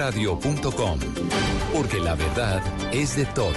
bluradio.com, porque la verdad es de todos.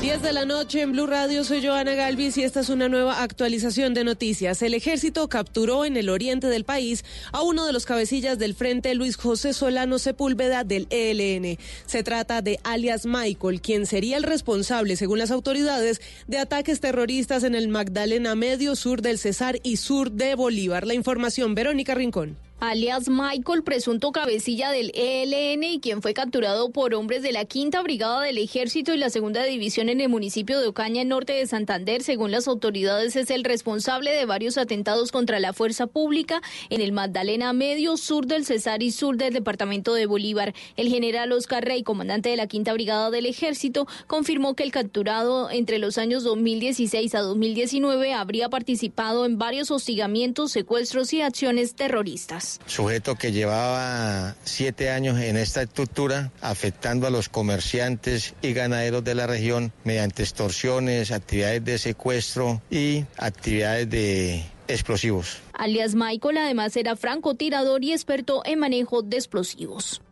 10 de la noche en Blue Radio, soy Joana Galvis y esta es una nueva actualización de noticias. El ejército capturó en el oriente del país a uno de los cabecillas del frente, Luis José Solano Sepúlveda del ELN. Se trata de alias Michael, quien sería el responsable, según las autoridades, de ataques terroristas en el Magdalena Medio, sur del Cesar y sur de Bolívar. La información, Verónica Rincón alias Michael, presunto cabecilla del ELN y quien fue capturado por hombres de la Quinta Brigada del Ejército y la Segunda División en el municipio de Ocaña, norte de Santander. Según las autoridades, es el responsable de varios atentados contra la fuerza pública en el Magdalena Medio, sur del Cesar y sur del departamento de Bolívar. El general Oscar Rey, comandante de la Quinta Brigada del Ejército, confirmó que el capturado entre los años 2016 a 2019 habría participado en varios hostigamientos, secuestros y acciones terroristas. Sujeto que llevaba siete años en esta estructura, afectando a los comerciantes y ganaderos de la región mediante extorsiones, actividades de secuestro y actividades de explosivos. Alias Michael además era francotirador y experto en manejo de explosivos.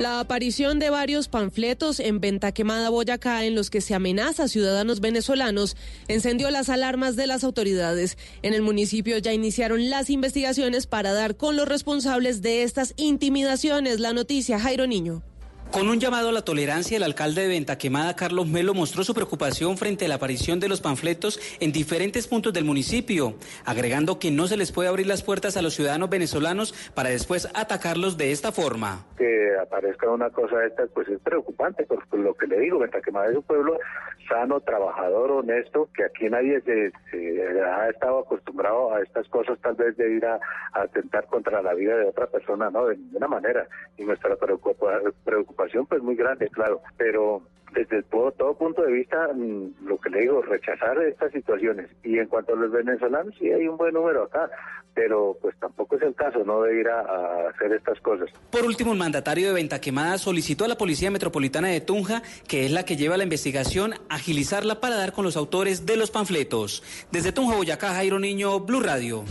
La aparición de varios panfletos en Venta Quemada, Boyacá, en los que se amenaza a ciudadanos venezolanos, encendió las alarmas de las autoridades. En el municipio ya iniciaron las investigaciones para dar con los responsables de estas intimidaciones. La noticia, Jairo Niño. Con un llamado a la tolerancia, el alcalde de Ventaquemada, Carlos Melo, mostró su preocupación frente a la aparición de los panfletos en diferentes puntos del municipio, agregando que no se les puede abrir las puertas a los ciudadanos venezolanos para después atacarlos de esta forma. Que aparezca una cosa de pues es preocupante, por lo que le digo, Ventaquemada es un pueblo sano, trabajador, honesto, que aquí nadie se, ha estado acostumbrado a estas cosas, tal vez de ir a, atentar contra la vida de otra persona, ¿no? De ninguna manera. Y nuestra preocupación pues muy grande, claro, pero desde todo, todo punto de vista, mm, lo que le digo, rechazar estas situaciones. Y en cuanto a los venezolanos, sí hay un buen número acá, pero pues tampoco es el caso, no de ir a, hacer estas cosas. Por último, el mandatario de Venta Quemada solicitó a la Policía Metropolitana de Tunja, que es la que lleva la investigación, agilizarla para dar con los autores de los panfletos. Desde Tunja, Boyacá, Jairo Niño, Blue Radio.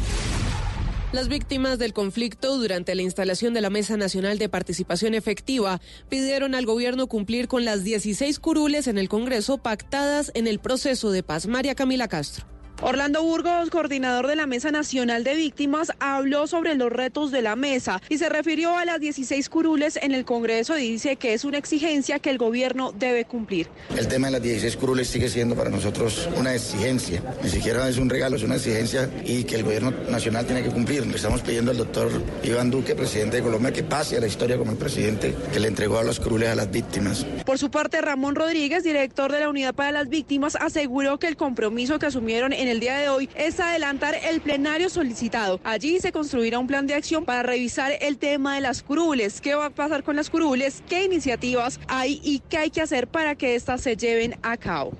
Las víctimas del conflicto durante la instalación de la Mesa Nacional de Participación Efectiva pidieron al gobierno cumplir con las 16 curules en el Congreso pactadas en el proceso de paz. María Camila Castro. Orlando Burgos, coordinador de la Mesa Nacional de Víctimas, habló sobre los retos de la mesa y se refirió a las 16 curules en el Congreso y dice que es una exigencia que el gobierno debe cumplir. El tema de las 16 curules sigue siendo para nosotros una exigencia, ni siquiera es un regalo, es una exigencia y que el gobierno nacional tiene que cumplir. Le estamos pidiendo al doctor Iván Duque, presidente de Colombia, que pase a la historia como el presidente que le entregó a los curules a las víctimas. Por su parte, Ramón Rodríguez, director de la Unidad para las Víctimas, aseguró que el compromiso que asumieron en el día de hoy es adelantar el plenario solicitado. Allí se construirá un plan de acción para revisar el tema de las curules. ¿Qué va a pasar con las curules? ¿Qué iniciativas hay y qué hay que hacer para que éstas se lleven a cabo?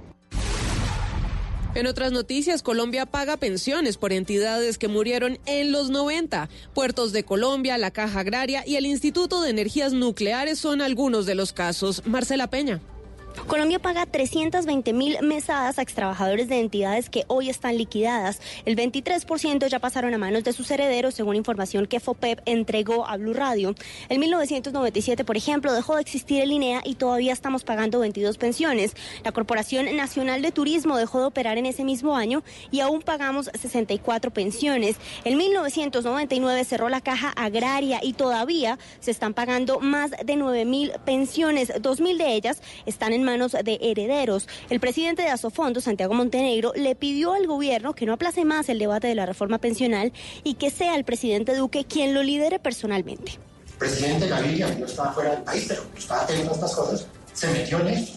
En otras noticias, Colombia paga pensiones por entidades que murieron en los 90. Puertos de Colombia, la Caja Agraria y el Instituto de Energías Nucleares son algunos de los casos. Marcela Peña. Colombia paga 320 mil mesadas a extrabajadores de entidades que hoy están liquidadas. El 23% ya pasaron a manos de sus herederos, según información que FOPEP entregó a Blue Radio. En 1997, por ejemplo, dejó de existir el INEA y todavía estamos pagando 22 pensiones. La Corporación Nacional de Turismo dejó de operar en ese mismo año y aún pagamos 64 pensiones. En 1999 cerró la caja agraria y todavía se están pagando más de 9 mil pensiones. Dos mil de ellas están en manos de herederos. El presidente de Asofondo, Santiago Montenegro, le pidió al gobierno que no aplace más el debate de la reforma pensional y que sea el presidente Duque quien lo lidere personalmente. El presidente Gaviria, que no estaba fuera del país, pero estaba a estas cosas, se metió en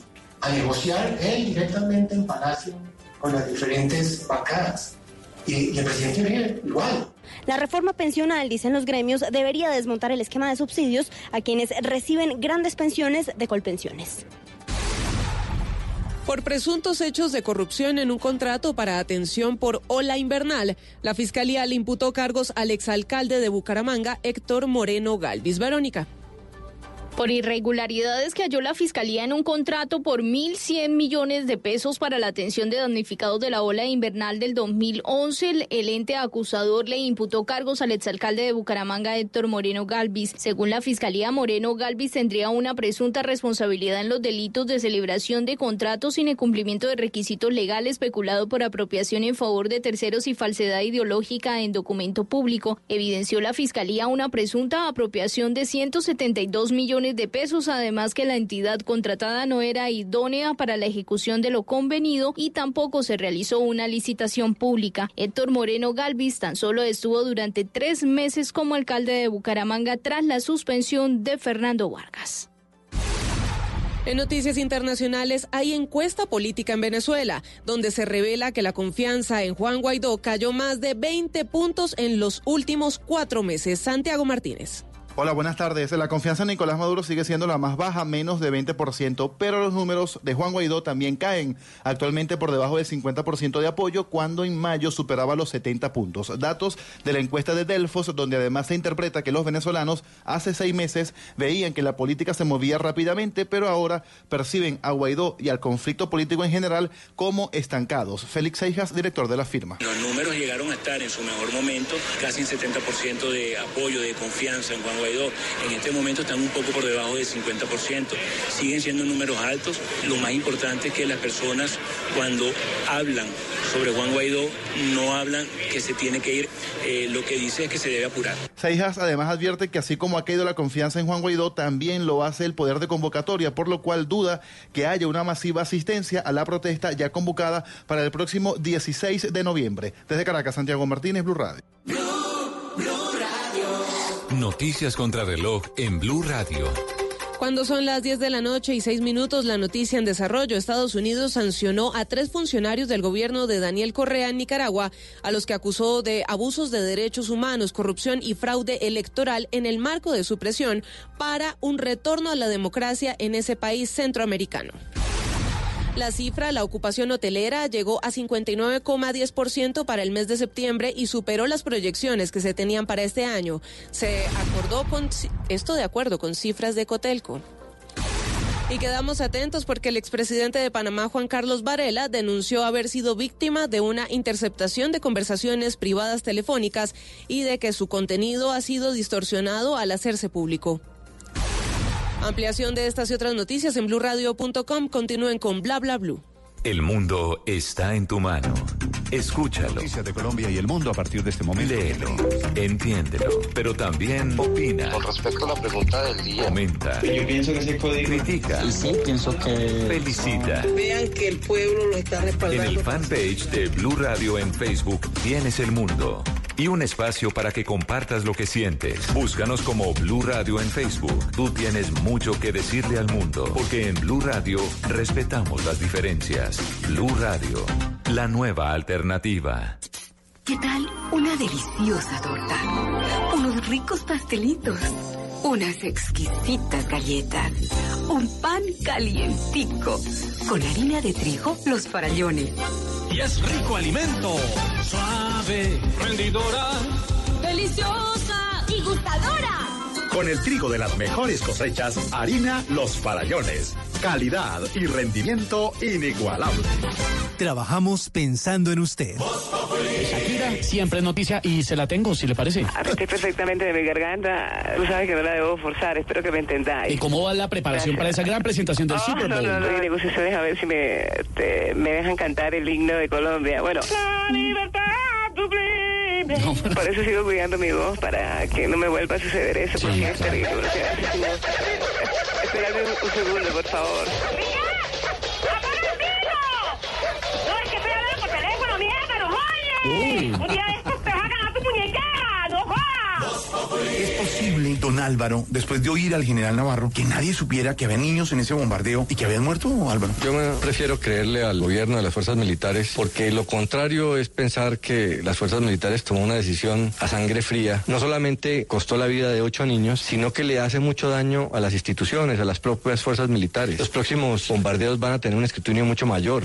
a negociar él directamente en Palacio con las diferentes bancadas. Y, el presidente Uribe igual. La reforma pensional, dicen los gremios, debería desmontar el esquema de subsidios a quienes reciben grandes pensiones de colpensiones por presuntos hechos de corrupción en un contrato para atención por ola invernal. La fiscalía le imputó cargos al exalcalde de Bucaramanga, Héctor Moreno Galvis. Verónica. Por irregularidades que halló la Fiscalía en un contrato por 1.100 millones de pesos para la atención de damnificados de la ola invernal del 2011, el ente acusador le imputó cargos al exalcalde de Bucaramanga, Héctor Moreno Galvis. Según la Fiscalía, Moreno Galvis tendría una presunta responsabilidad en los delitos de celebración de contratos sin el cumplimiento de requisitos legales, especulado por apropiación en favor de terceros y falsedad ideológica en documento público. Evidenció la Fiscalía una presunta apropiación de 172 millones de pesos, además que la entidad contratada no era idónea para la ejecución de lo convenido y tampoco se realizó una licitación pública. Héctor Moreno Galvis tan solo estuvo durante tres meses como alcalde de Bucaramanga tras la suspensión de Fernando Vargas. En noticias internacionales hay encuesta política en Venezuela, donde se revela que la confianza en Juan Guaidó cayó más de 20 puntos en los últimos cuatro meses. Santiago Martínez. Hola, buenas tardes. La confianza en Nicolás Maduro sigue siendo la más baja, menos de 20%, pero los números de Juan Guaidó también caen, actualmente por debajo del 50% de apoyo, cuando en mayo superaba los 70 puntos. Datos de la encuesta de Delfos, donde además se interpreta que los venezolanos hace seis meses veían que la política se movía rápidamente, pero ahora perciben a Guaidó y al conflicto político en general como estancados. Félix Seijas, director de la firma. Los números llegaron a estar en su mejor momento, casi en 70% de apoyo, de confianza en Juan Guaidó. En este momento están un poco por debajo del 50%. Siguen siendo números altos. Lo más importante es que las personas cuando hablan sobre Juan Guaidó no hablan que se tiene que ir. Eh, lo que dice es que se debe apurar. Seijas además advierte que así como ha caído la confianza en Juan Guaidó, también lo hace el poder de convocatoria, por lo cual duda que haya una masiva asistencia a la protesta ya convocada para el próximo 16 de noviembre. Desde Caracas, Santiago Martínez, Blue Radio. Noticias contra reloj en Blue Radio. Cuando son las 10 de la noche y 6 minutos, la noticia en desarrollo. Estados Unidos sancionó a tres funcionarios del gobierno de Daniel Correa en Nicaragua, a los que acusó de abusos de derechos humanos, corrupción y fraude electoral en el marco de su presión para un retorno a la democracia en ese país centroamericano. La cifra, la ocupación hotelera, llegó a 59,10% para el mes de septiembre y superó las proyecciones que se tenían para este año. Se acordó con esto de acuerdo con cifras de Cotelco. Y quedamos atentos porque el expresidente de Panamá, Juan Carlos Varela, denunció haber sido víctima de una interceptación de conversaciones privadas telefónicas y de que su contenido ha sido distorsionado al hacerse público. Ampliación de estas y otras noticias en blurradio.com. Continúen con bla bla blue. El mundo está en tu mano. Escúchalo. Noticias de Colombia y el mundo a partir de este momento. Léelo, entiéndelo, pero también opina. Con respecto a la pregunta del día. Comenta. Yo pienso que código. Critica. Sí, pienso que. Felicita. Vean que el pueblo lo está respaldando. En el fanpage de Blue Radio en Facebook tienes el mundo y un espacio para que compartas lo que sientes. Búscanos como Blue Radio en Facebook. Tú tienes mucho que decirle al mundo, porque en Blue Radio respetamos las diferencias. Blue Radio, la nueva alternativa. ¿Qué tal una deliciosa torta? Unos ricos pastelitos, unas exquisitas galletas, un pan calientico, con harina de trigo, los farallones. Y es rico alimento, suave, rendidora, deliciosa y gustadora. Con el trigo de las mejores cosechas, harina Los Farallones. Calidad y rendimiento inigualable. Trabajamos pensando en usted. Shakira siempre es noticia y se la tengo, si le parece. Estoy perfectamente de mi garganta. Tú sabes que no la debo forzar. Espero que me entendáis. ¿Y cómo va la preparación para esa gran presentación del Oh, Super Bowl? No, no, no. negociaciones a ver si me, te- me dejan cantar el himno de Colombia. Bueno. La libertad Por eso sigo cuidando mi voz para que no me vuelva a suceder eso. Porque es terrible. o sea, Espérame un, un segundo, por favor. No, es que estoy hablando por teléfono, mierda, no jodas. Un día de ¿Es posible, don Álvaro, después de oír al general Navarro, que nadie supiera que había niños en ese bombardeo y que habían muerto, Álvaro? Yo me prefiero creerle al gobierno de las fuerzas militares porque lo contrario es pensar que las fuerzas militares tomó una decisión a sangre fría. No solamente costó la vida de ocho niños, sino que le hace mucho daño a las instituciones, a las propias fuerzas militares. Los próximos bombardeos van a tener un escrutinio mucho mayor.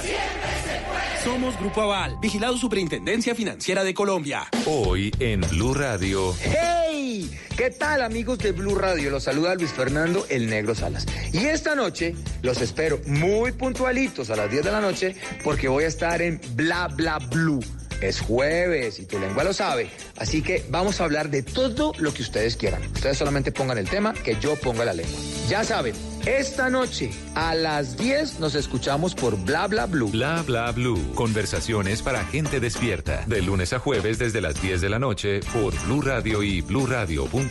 Somos Grupo Aval, vigilado Superintendencia Financiera de Colombia. Hoy en Blue Radio. ¡Hey! ¿Qué tal amigos de Blue Radio? Los saluda Luis Fernando El Negro Salas. Y esta noche los espero muy puntualitos a las 10 de la noche porque voy a estar en Bla Bla Blue. Es jueves y tu lengua lo sabe. Así que vamos a hablar de todo lo que ustedes quieran. Ustedes solamente pongan el tema que yo ponga la lengua. Ya saben, esta noche a las 10 nos escuchamos por Bla Bla Blue. Bla Bla Blue. Conversaciones para gente despierta. De lunes a jueves desde las 10 de la noche por Blue Radio y bluradio.com.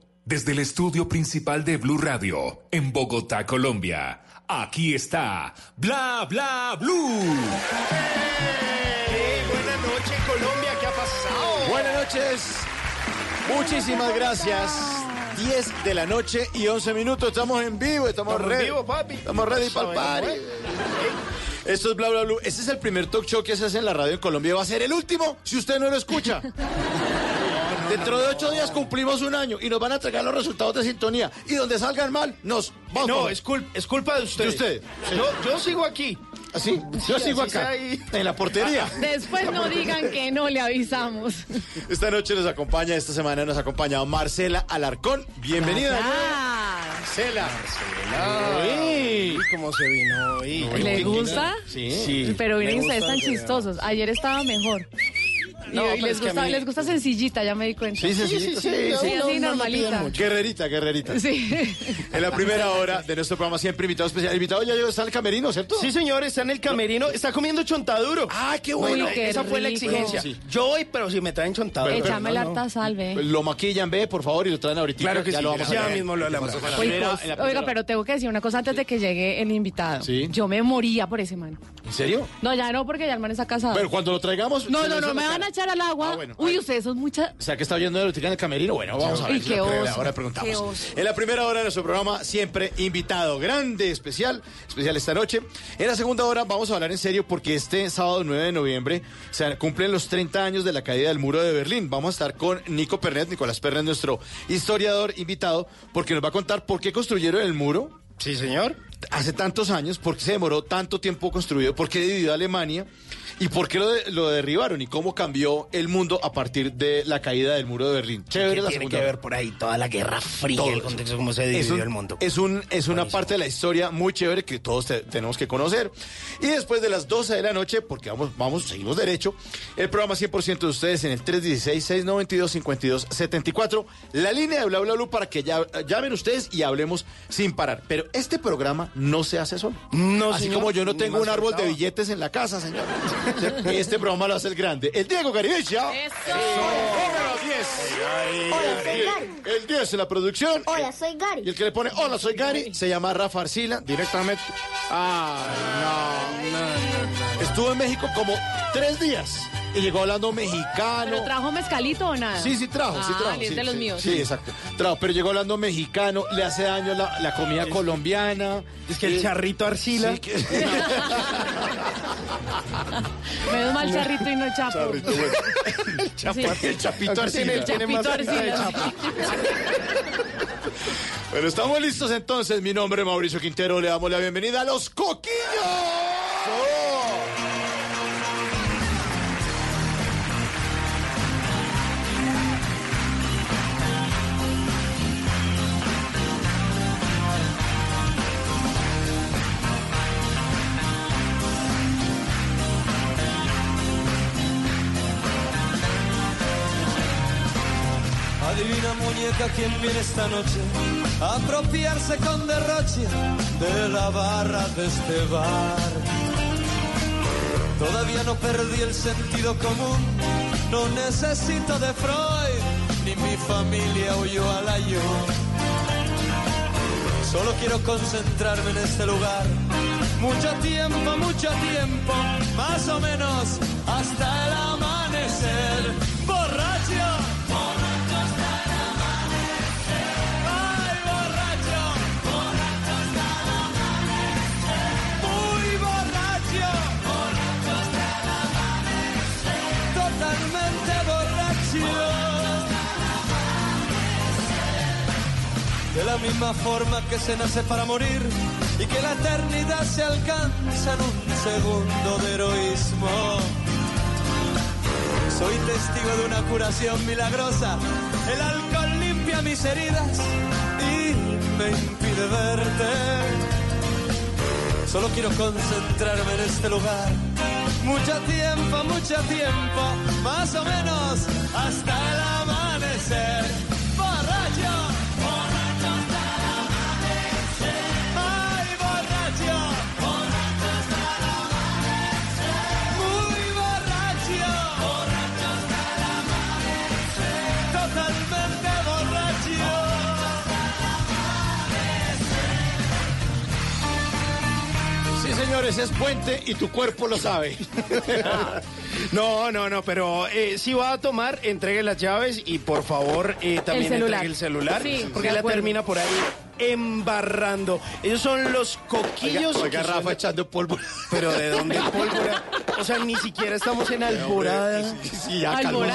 desde el estudio principal de Blue Radio, en Bogotá, Colombia. Aquí está Bla Bla Blue. Hey, buenas noches, Colombia, ¿qué ha pasado? Buenas noches. Muchísimas gracias. 10 de la noche y 11 minutos. Estamos en vivo, estamos, Estamos en ready. vivo, papi. Estamos ready para el party. Esto es Bla Bla Blue. Este es el primer talk show que se hace en la radio en Colombia. Va a ser el último si usted no lo escucha. Dentro de ocho días cumplimos un año y nos van a entregar los resultados de sintonía. Y donde salgan mal, nos vamos. No, es, cul- es culpa de usted. ¿De usted? Sí. Yo, yo sigo aquí. ¿Así? Yo Sí, sigo así acá, en la portería. Después no digan que no le avisamos. Esta noche nos acompaña, esta semana nos ha acompañado Marcela Alarcón. Bienvenida. Marcela. Uy, ¿Cómo se vino hoy? ¿Le gusta? Sí. Pero me miren ustedes tan sí. chistosos. Ayer estaba mejor. Y No, pero les a gusta, mí- les gusta sencillita, ya me di cuenta. Sí, sí, sí, sí, sí, Sí, no, así no, normalita. Guerrerita, guerrerita. Sí. En la primera hora de nuestro programa siempre invitado especial. El invitado ya llegó, está en el camerino, ¿cierto? Sí, señor, está en el camerino, está comiendo chontaduro. Ah, qué Bueno, Uy, qué esa fue la exigencia. Sí. Yo voy, pero si me traen chontaduro. Pero- Échame la harta salve. Lo maquillan, ve, por favor, y lo traen ahorita. Claro que ya sí, lo vamos a ya traer. mismo lo hablamos. Pues, oiga, pero tengo que decir una cosa antes de que llegue el invitado. Sí. Yo me moría por ese man. ¿En serio? No, ya no, porque ya el man está casado. Bueno, cuando lo traigamos... no, no, no, me van a. echar al agua. Ah, bueno. Uy, ustedes son muchas... O sea, que está oyendo de en el camerino. Bueno, vamos a ver. Si qué oso. Ahora preguntamos. Qué oso. En la primera hora de nuestro programa, siempre invitado grande, especial, especial esta noche. En la segunda hora vamos a hablar en serio porque este sábado 9 de noviembre se cumplen los 30 años de la caída del muro de Berlín. Vamos a estar con Nico Pernet, Nicolás Pernet, nuestro historiador invitado, porque nos va a contar por qué construyeron el muro. Sí, señor. Hace tantos años, por qué se demoró tanto tiempo construido, por qué dividió a Alemania y por qué lo, de- lo derribaron y cómo cambió el mundo a partir de la caída del muro de Berlín. Chévere ¿Qué la tiene segunda que ver por ahí toda la guerra fría, Todo el contexto, cómo se Es, dividió un- el mundo? es, un, es una parte de la historia muy chévere que todos te- tenemos que conocer. Y después de las 12 de la noche, porque vamos, vamos, seguimos derecho, el programa 100% de ustedes en el 316-692-5274, la línea de bla bla bla para que ya, llamen ustedes y hablemos sin parar. Pero este programa no se hace solo. No, Así señor, como yo no tengo un árbol de billetes en la casa, señor. Este programa lo hace el grande. El Diego Garibella. ¡Eso! Número 10. Hola, soy El- Gary. El 10 en la producción. Hola, soy Y Gary. el que le pone hola, soy Gary, se llama Rafa Arcila, directamente. Ah, no, Estuvo en México como tres días y llegó hablando mexicano. ¿Pero trajo mezcalito o nada? Sí, sí trajo, sí Ah, trajo. es sí, de los sí, míos. Sí, exacto. Trajo, pero llegó hablando mexicano, le hace daño la, la comida colombiana. Es que el Eh, charrito arcila. sí, que- Menos mal charrito y no chapo. Charrito, bueno. el, chapa- Sí. el chapito Arcila. tiene más Chapito Arcila. Bueno, estamos listos entonces. Mi nombre es Mauricio Quintero. Le damos la bienvenida a los Coquillos. Quién viene esta noche a apropiarse con derroche de la barra de este bar. Todavía no perdí el sentido común, no necesito de Freud, ni mi familia huyó al ayuno. Solo quiero concentrarme en este lugar. Mucho tiempo, mucho tiempo, más o menos hasta el amanecer. La misma forma que se nace para morir y que la eternidad se alcanza en un segundo de heroísmo. Soy testigo de una curación milagrosa. El alcohol limpia mis heridas y me impide verte. Solo quiero concentrarme en este lugar. Mucho tiempo, mucho tiempo, más o menos hasta el amanecer. Señores, es puente y tu cuerpo lo sabe. No, no, no, pero eh, si va a tomar, entregue las llaves y por favor eh, también El celular. entregue el celular. Sí, porque la termina por ahí embarrando. Ellos son los coquillos. Oiga, oiga, Rafa de- echando polvo. Pero ¿de dónde pólvora? O sea, ni siquiera estamos en Alborada. Sí, sí, sí, ya, calmado.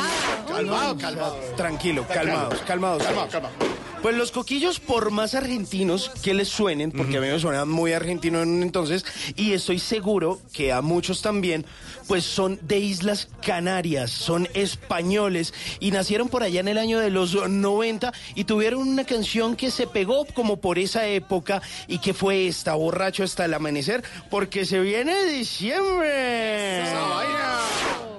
Calmado, calmado. Tranquilo, calmados, calmados. Calmado, todos. calmado. Pues los coquillos, por más argentinos que les suenen, porque a mí me suenan muy argentino en un entonces, y estoy seguro que a muchos también, pues son de Islas Canarias, son españoles, y nacieron por allá en el año de los 90 y tuvieron una canción que se pegó como por esa época y que fue esta, borracho hasta el amanecer, porque se viene diciembre. Esa vaina.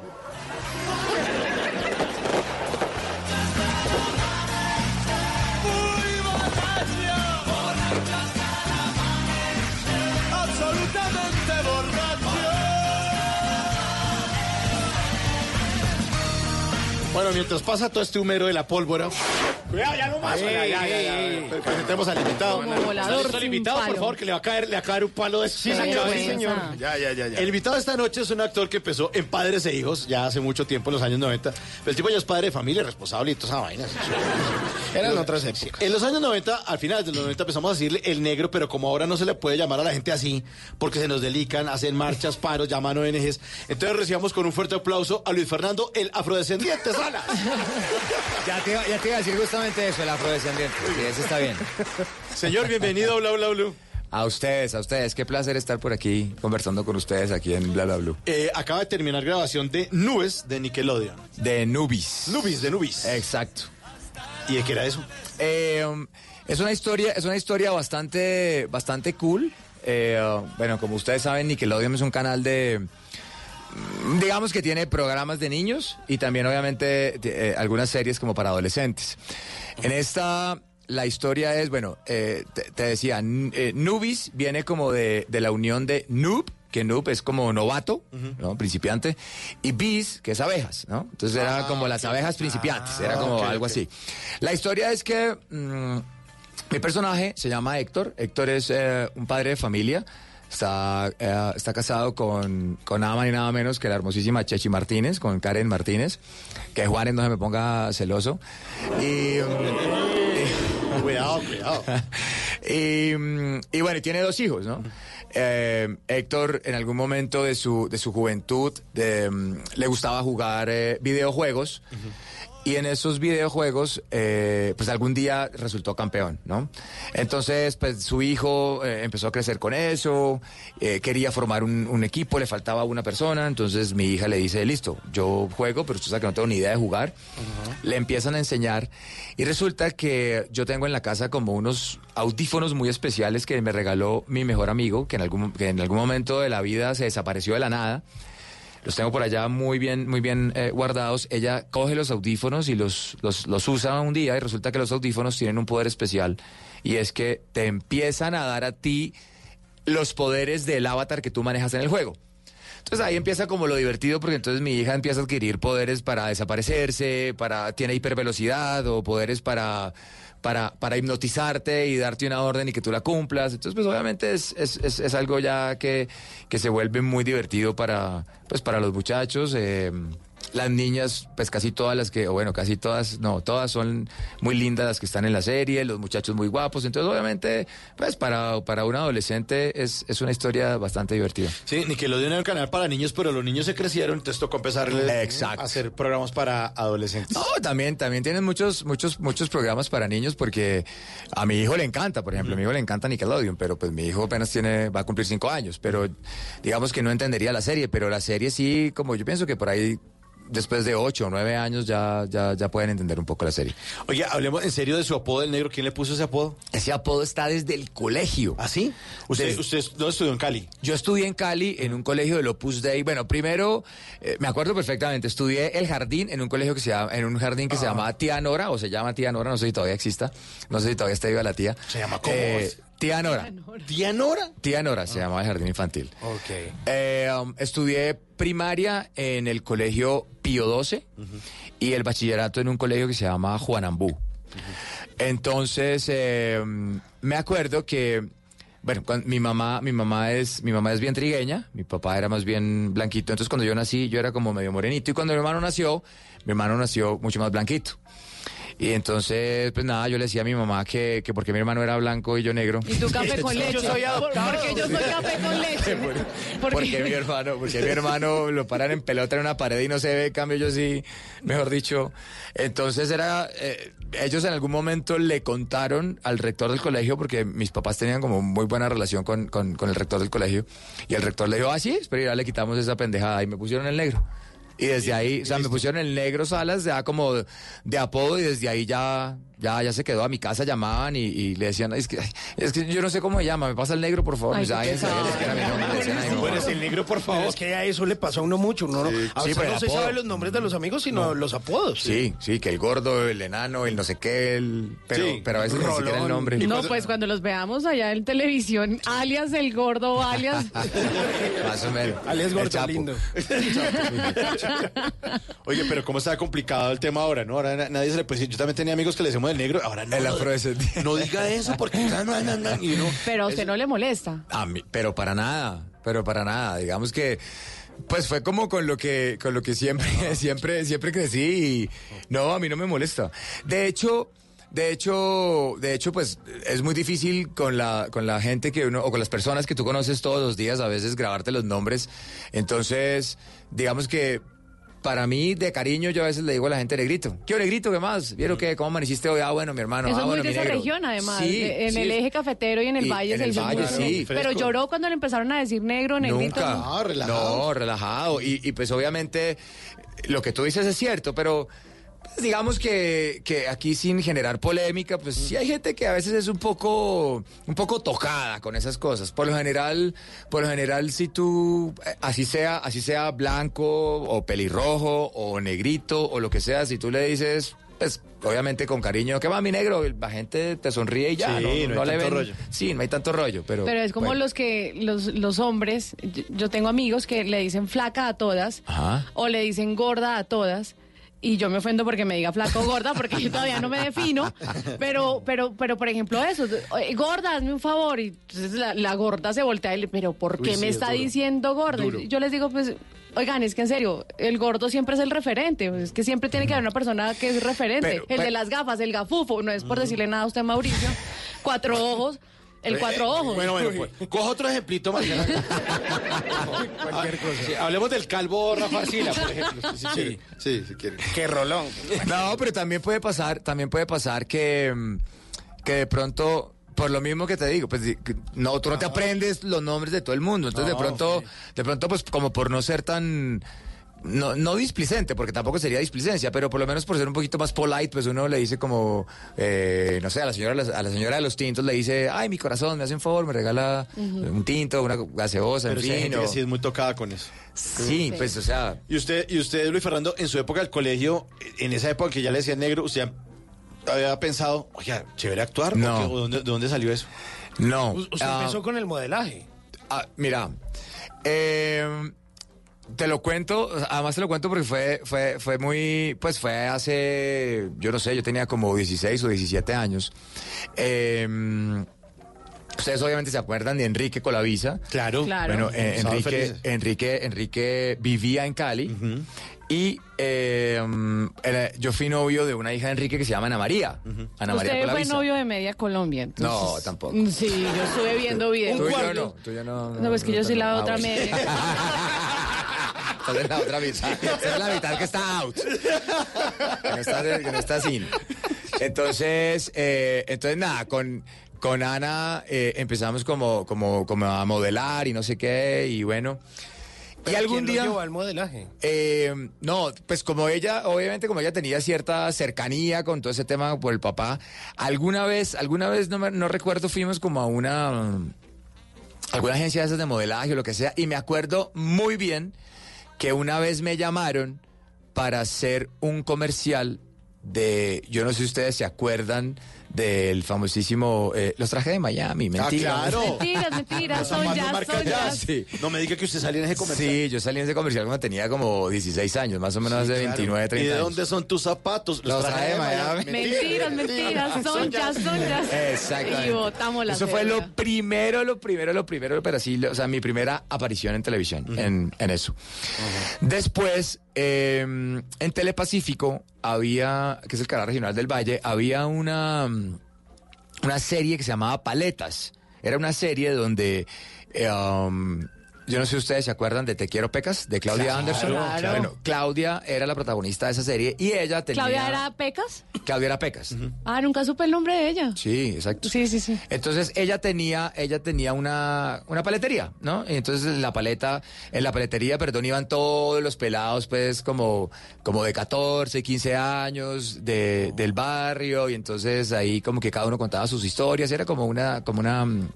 Bueno, mientras pasa todo este humero de la pólvora. Cuidado, ya no más. Ya, ya, ya. Presentemos al invitado. Volador al invitado, por favor, que le va a caer, le va a caer un palo de Sí, señor, sí, señor. Ya, ya, ya, ya. El invitado de esta noche es un actor que empezó en Padres e Hijos, ya hace mucho tiempo, en los años 90. Pero el tipo ya es padre de familia, responsable y toda esa vaina. Eran otras épocas. En los años 90, al final de los 90 empezamos a decirle el negro, pero como ahora no se le puede llamar a la gente así, porque se nos delican, hacen marchas, paros, llaman ONGs. Entonces recibamos con un fuerte aplauso a Luis Fernando, el afrodescendiente Ya te, iba- ya te iba a decir justamente eso, el afrodescendiente. Sí, eso está bien. Señor, bienvenido a Bla Bla Blue. A ustedes, a ustedes. Qué placer estar por aquí conversando con ustedes aquí en Bla Bla Blue. Eh, acaba de terminar grabación de Nubes de Nickelodeon. De Nubis. Nubis, de Nubis. Exacto. ¿Y de qué era eso? Eh, um, es una historia, es una historia bastante, bastante cool. Eh, uh, bueno, como ustedes saben, Nickelodeon es un canal de, digamos que tiene programas de niños y también obviamente eh, algunas series como para adolescentes. En esta la historia es, bueno, eh, te, te decía, eh, Nubis viene como de, de la unión de noob, que noob es como novato, ¿no? Principiante, y bees, que es abejas, ¿no? Entonces eran Ah, como las abejas principiantes, era como ok, algo así. La historia es que mm, mi personaje se llama Héctor. Héctor es eh, un padre de familia. Está, eh, está casado con, con nada más y nada menos que la hermosísima Chechi Martínez, con Karen Martínez. Que Juanes no se me ponga celoso. Y. Cuidado, cuidado. y, y bueno, tiene dos hijos, ¿no? Eh, Héctor, en algún momento de su, de su juventud, de, mm, le gustaba jugar eh, videojuegos. Y en esos videojuegos, eh, pues algún día resultó campeón, ¿no? Entonces, pues su hijo eh, empezó a crecer con eso, eh, quería formar un, un equipo, le faltaba una persona, entonces mi hija le dice, listo, yo juego, pero usted sabe que no tengo ni idea de jugar. Le empiezan a enseñar y resulta que yo tengo en la casa como unos audífonos muy especiales que me regaló mi mejor amigo, que en algún, que en algún momento de la vida se desapareció de la nada. Los tengo por allá muy bien, muy bien eh, guardados. Ella coge los audífonos y los, los, los usa un día y resulta que los audífonos tienen un poder especial y es que te empiezan a dar a ti los poderes del avatar que tú manejas en el juego. Entonces ahí empieza como lo divertido porque entonces mi hija empieza a adquirir poderes para desaparecerse, para tiene hipervelocidad o poderes para para, para hipnotizarte y darte una orden y que tú la cumplas. Entonces, pues obviamente es, es, es, es algo ya que, que se vuelve muy divertido para, pues, para los muchachos. eh, las niñas, pues casi todas las que, o bueno, casi todas, no, todas son muy lindas las que están en la serie, los muchachos muy guapos. Entonces, obviamente, pues para, para un adolescente es, es una historia bastante divertida. Sí, Nickelodeon era un canal para niños, pero los niños se crecieron, entonces tocó empezarle Exacto. a hacer programas para adolescentes. No, también, también tienen muchos, muchos, muchos programas para niños porque a mi hijo le encanta, por ejemplo, a mi hijo le encanta Nickelodeon, pero pues mi hijo apenas tiene, va a cumplir cinco años, pero digamos que no entendería la serie, pero la serie sí, como yo pienso que por ahí después de ocho o nueve años ya, ya, ya pueden entender un poco la serie. Oye, hablemos en serio de su apodo del negro. ¿Quién le puso ese apodo? Ese apodo está desde el colegio. ¿Ah, sí? ¿Usted, Desde- usted no estudió en Cali? Yo estudié en Cali en un colegio del Opus Dei. Bueno, primero, eh, me acuerdo perfectamente, estudié el jardín en un colegio que se llama, en un jardín que se llama Tía Nora, o se llama Tía Nora, no sé si todavía exista, no sé si todavía está viva la tía. ¿Se llama cómo? Eh, Tía Nora. ¿Tía Nora? Tía Nora se llamaba el jardín infantil. Ok. Eh, um, estudié primaria en el colegio Pío XII y el bachillerato en un colegio que se llama Juanambú. Entonces, eh, me acuerdo que, bueno, mi mamá, mi mamá es, mi mamá es bien trigueña, mi papá era más bien blanquito. Entonces, cuando yo nací, yo era como medio morenito y cuando mi hermano nació, mi hermano nació mucho más blanquito. Y entonces, pues nada, yo le decía a mi mamá que, que porque mi hermano era blanco y yo negro. Y tú café con leche. Yo soy adoptado. Porque yo soy café con leche. Porque mi hermano, porque mi hermano lo paran en pelota en una pared y no se ve, cambio yo sí, mejor dicho. Entonces era, eh, ellos en algún momento le contaron al rector del colegio, porque mis papás tenían como muy buena relación con, con, con el rector del colegio, y el rector le dijo, ah, sí, pero ya le quitamos esa pendejada y me pusieron el negro. Y desde ahí, o sea, me pusieron el negro Salas, ya como de apodo, y desde ahí ya, ya, ya se quedó a mi casa, llamaban y, y le decían, es que, es que yo no sé cómo se llama, me pasa el negro, por favor. Ay, Y yo, qué "Ay, pesado. es que era mi nombre", le decían, "Ay, no". Bueno, es el negro, por favor. es que a eso le pasa a uno mucho. Uno no, a Sí, no se sabe los nombres de los amigos, sino los apodos. Sí, sí, que el gordo, el enano, el no sé qué, el... Pero, Sí, pero a veces ni siquiera el Rolón. nombre. No, pues cuando los veamos allá en televisión, alias el gordo, alias... Más o menos. Alias El gordo Chapo. lindo. Oye, pero cómo está complicado el tema ahora, ¿no? Ahora na- nadie se le puede decir. Yo también tenía amigos que le decíamos del negro, ahora no. El no, afrodescendiente. No diga eso porque... na, na, na, na, y uno- Pero a usted no le molesta. A mí, pero para nada, pero para nada. Digamos que, pues fue como con lo que, con lo que siempre, siempre, siempre crecí y no, a mí no me molesta. De hecho, de hecho, de hecho, pues es muy difícil con la, con la gente que uno, o con las personas que tú conoces todos los días, a veces grabarte los nombres. Entonces, digamos que para mí, de cariño, yo a veces le digo a la gente negrito. ¿Qué negrito? ¿Qué más? ¿Vieron que cómo amaneciste hoy? Ah, bueno, mi hermano. Eso ah, es muy bueno, de esa negro. región, además. Sí, de- en sí, el eje cafetero y en el y valle en se el hizo valle, sí. Pero lloró cuando le empezaron a decir negro, negrito. Nunca. ¿no? No, relajado. Y, y pues obviamente lo que tú dices es cierto, pero digamos que, que aquí sin generar polémica, pues sí hay gente que a veces es un poco, un poco tocada con esas cosas. Por lo general, por lo general, si tú, eh, así sea, así sea blanco o pelirrojo o negrito o lo que sea, si tú le dices, pues obviamente con cariño, ¿qué va mi negro? La gente te sonríe y ya. Sí, no, no hay le tanto ven- rollo. Sí, no hay tanto rollo, pero. Pero es como bueno. los que los, los hombres, yo, yo tengo amigos que le dicen flaca a todas Ajá. o le dicen gorda a todas. Y yo me ofendo porque me diga flaco o gorda porque yo todavía no me defino. Pero, pero, pero por ejemplo, eso, "Oye, gorda, hazme un favor. Y entonces la, la gorda se voltea y le, pero ¿por Uy, qué sí, me es está duro. diciendo gorda? Duro. Y yo les digo, pues, oigan, es que en serio, el gordo siempre es el referente. Es que siempre tiene que haber una persona que es referente. Pero- el pero- de las gafas, el gafufo. No es por decirle nada a usted, Mauricio. Cuatro ojos. El cuatro ojos. Bueno, bueno, pues, coja otro ejemplito, Marcela. Cualquier cosa. Sí, hablemos del calvo Rafa Arcila, por ejemplo. Si quiere. Sí, si quiere. Qué rolón. No, pero también puede pasar, también puede pasar que, mm, que de pronto, por lo mismo que te digo, pues no, tú no te aprendes los nombres de todo el mundo. Entonces No, de pronto, de pronto, pues como por no ser tan no, no displicente, porque tampoco sería displicencia, pero por lo menos por ser un poquito más polite, pues uno le dice como, eh, no sé, a la señora a la señora de los tintos le dice, ay, mi corazón, me hace un favor, me regala un tinto, una gaseosa, Pero en hay fin. gente o- que sí es muy tocada con eso. Sí, pues, o sea... Y usted, y usted, Luis Fernando, en su época del colegio, en esa época que ya le decían negro, ¿usted había pensado, oye, chévere actuar? ¿O No. qué? ¿O dónde, ¿De dónde salió eso? No. Usted ah, empezó con el modelaje. Ah, mira, eh, te lo cuento, además te lo cuento porque fue, fue, fue muy, pues fue hace, yo no sé, yo tenía como 16 o 17 años. Eh, Ustedes obviamente se acuerdan de Enrique Colavisa. Claro. Claro. Bueno, eh, Enrique. Enrique, Enrique vivía en Cali y eh, era- yo fui novio de una hija de Enrique que se llama Ana María. Ana María Usted fue novio de Media Colombia. entonces- No, tampoco. Sí, yo estuve viendo videos. Tú yo no, tú y yo no. No, pues que yo soy la otra media. Estás en la otra mitad. Esa es la mitad que está out. Que no está, que no está sin. Entonces, eh, entonces nada, con, con Ana eh, empezamos como, como, como a modelar y no sé qué, y bueno. Y algún ¿quién lo día. llevó al modelaje? Eh, no, pues como ella, obviamente como ella tenía cierta cercanía con todo ese tema por el papá, alguna vez, alguna vez no, me- no recuerdo, fuimos como a una, mm, alguna agencia de esas de modelaje o lo que sea, y me acuerdo muy bien que una vez me llamaron para hacer un comercial de, yo no sé si ustedes se acuerdan del famosísimo, eh, los trajes de Miami, mentira. Ah, claro. Mentiras, mentiras, son ya, marca son ya. ya. Sí. No me diga que usted salía en ese comercial. Sí, yo salí en ese comercial cuando tenía como 16 años, más o menos Sí, hace claro. 29, 30 ¿Y de dónde son tus zapatos? Los traje de Miami. Mentiras, mentiras, son ya, son ya. Exactamente. Y botamos la Eso fue lo primero, lo primero, lo primero, pero sí, lo- o sea, mi primera aparición en televisión, en, en eso. Después, eh, en Telepacífico había, que es el canal regional del Valle, había una, una serie que se llamaba Paletas. Era una serie donde... eh, um, yo no sé si ustedes se acuerdan de Te Quiero Pecas, de Claudia Claro, Anderson. claro. Bueno, Claudia era la protagonista de esa serie y ella tenía... ¿Claudia era Pecas? Claudia era Pecas. Ah, nunca supe el nombre de ella. Sí, exacto. Sí, sí, sí. Entonces ella tenía, ella tenía una, una paletería, ¿no? Y entonces en la paleta, en la paletería, perdón, iban todos los pelados, pues, como, como de 14, 15 años, de, del barrio, y entonces ahí como que cada uno contaba sus historias, era como una, como una, mm,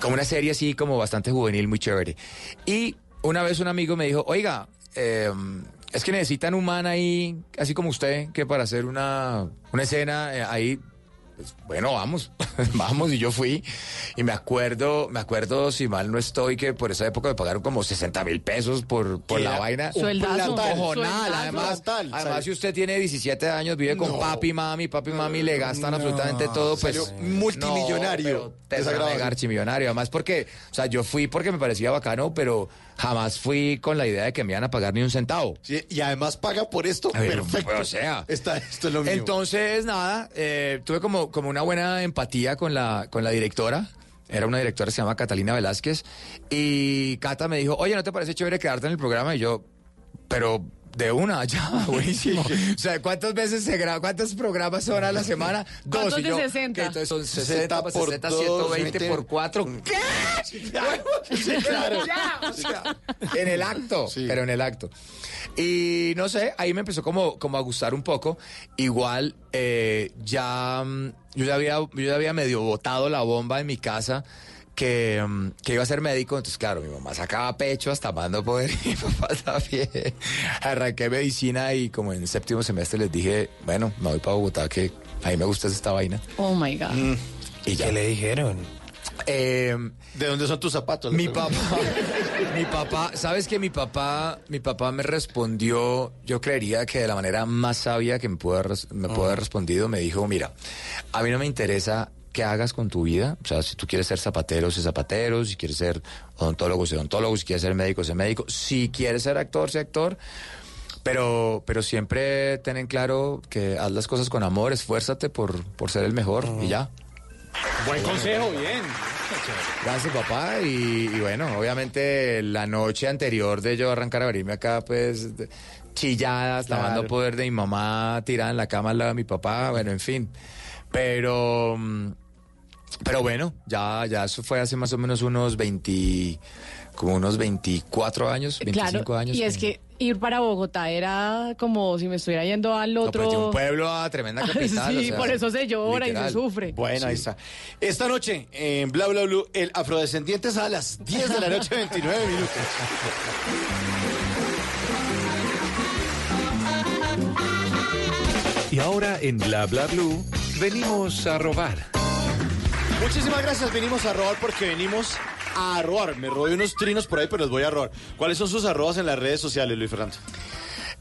como una serie así, como bastante juvenil, muy chévere. Y una vez un amigo me dijo, oiga, eh, es que necesitan un man ahí, así como usted, que para hacer una, una escena eh, ahí pues, bueno, vamos, vamos, y yo fui, y me acuerdo, me acuerdo, si mal no estoy, que por esa época me pagaron como 60 mil pesos por, por ¿Qué la vaina. Sueldazo. Un cojonal, además, además si usted tiene 17 años, vive con No. papi y mami, papi y mami le gastan absolutamente todo, pues... Salió multimillonario. No, te grabación. archimillonario, además porque, o sea, yo fui porque me parecía bacano, pero jamás fui con la idea de que me iban a pagar ni un centavo. Sí, y además paga por esto. Ver, Perfecto. o sea. Esto es lo mío. Entonces, nada, eh, tuve como, como una buena empatía con la, con la directora. Era una directora que se llama Catalina Velázquez. Y Cata me dijo, oye, ¿no te parece chévere quedarte en el programa? Y yo, pero de una, ya, buenísimo. o sea, ¿cuántas veces se graba? ¿Cuántos programas son a la semana? Dos. ¿Cuántos Y de yo, 60? ¿qué? Entonces son 60 60 por por 60, dos, 120 20. por 4. ¿Qué? Sí, claro. Ya, o sea, en el acto, Sí. pero en el acto. Y no sé, ahí me empezó como, como a gustar un poco. Igual, eh, ya, mm, yo ya había, yo ya había medio botado la bomba en mi casa que, mm, que iba a ser médico. Entonces, claro, mi mamá sacaba pecho hasta mando poder y mi papá también. Arranqué medicina y como en séptimo semestre les dije, bueno, me voy para Bogotá que a mí me gusta esta vaina. Oh my God. Y ya. ¿Qué le dijeron? Eh, ¿De dónde son tus zapatos? mi papá, mi papá, sabes que mi papá, mi papá me respondió, yo creería que de la manera más sabia que me pudo me pudo haber respondido, me dijo, mira, a mí no me interesa qué hagas con tu vida, o sea, si tú quieres ser zapatero, sé zapatero, si quieres ser odontólogo, sé odontólogo, si quieres ser médico, sé médico, si quieres ser actor, sé actor, pero, pero siempre ten en claro que haz las cosas con amor, esfuérzate por, por ser el mejor y ya. Buen consejo, bien. Gracias, papá. Y, y bueno, obviamente la noche anterior de yo arrancar a venirme acá, pues chilladas, Claro. lavando poder de mi mamá, tirada en la cama al lado de mi papá, bueno, en fin. Pero, mm, pero bueno, ya, ya eso fue hace más o menos unos 20, como unos 24 años, 25 claro, años. y es que ir para Bogotá era como si me estuviera yendo al No, otro... pues, de un pueblo a tremenda capital. sí, o sea, por eso se llora y literal. se sufre. Bueno, ahí está. Esta noche en Bla Bla Blue, el afrodescendiente a las 10 de la noche, 29 minutos. Y ahora en Bla Bla Blue, venimos a robar. Muchísimas gracias, venimos a robar porque venimos a robar. Me robé unos trinos por ahí, pero los voy a robar. ¿Cuáles son sus arrobas en las redes sociales, Luis Fernando?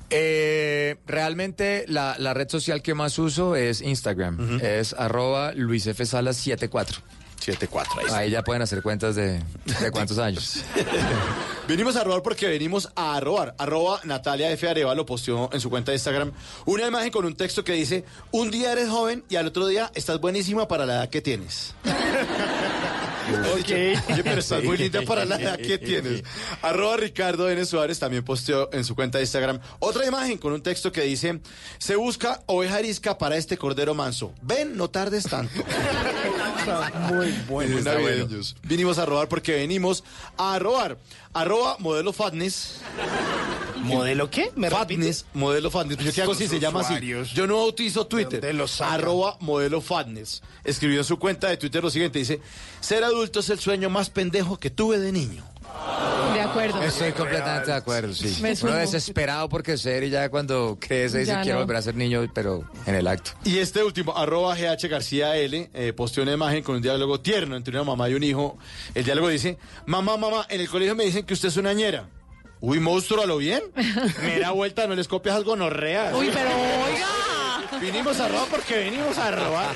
Eh, realmente la, la red social que más uso es Instagram. Es arroba luisfsalas74. 74, ahí, ahí ya pueden hacer cuentas de, de cuántos años. Venimos a robar porque venimos a robar. Arroba Natalia F. Arevalo posteó en su cuenta de Instagram una imagen con un texto que dice, un día eres joven y al otro día estás buenísima para la edad que tienes. Oye, oye, pero estás muy linda para la edad que tienes. Arroba Ricardo N. Suárez también posteó en su cuenta de Instagram otra imagen con un texto que dice, se busca oveja arisca para este cordero manso. Ven, no tardes tanto. Muy bueno. Está bueno. navideños. Vinimos a robar porque venimos a robar. Arroba modelo fatness. ¿Modelo qué? ¿Me fatness, modelo fatness. Yo qué hago si se llama así. Yo no bautizo Twitter. Arroba modelo fatness. Escribió en su cuenta de Twitter lo siguiente. Dice, ser adulto es el sueño más pendejo que tuve de niño. De acuerdo. Estoy completamente de acuerdo, sí. Me Uno desesperado por crecer y ya cuando crece dice quiero no. volver a ser niño, pero en el acto. Y este último, arroba GH García L, eh, posteó una imagen con un diálogo tierno entre una mamá y un hijo. El diálogo dice, mamá, mamá, en el colegio me dicen que usted es una ñera. Uy, monstruo, ¿a lo bien? Mera vuelta, no les copias algo norrea. Uy, pero oiga. Vinimos a robar porque venimos a robar.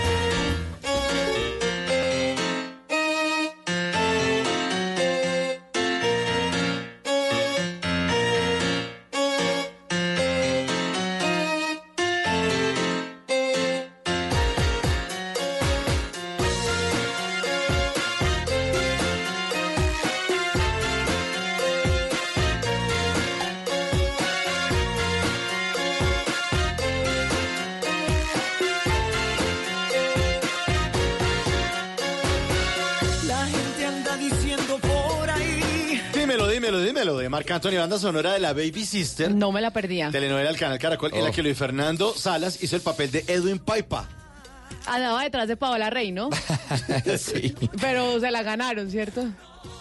Anthony, banda sonora de la Baby Sister. No me la perdía. Telenovela del canal Caracol, en la Oh. que Luis Fernando Salas hizo el papel de Edwin Paipa. Andaba detrás de Paola Rey, ¿no? sí. Pero se la ganaron, ¿cierto?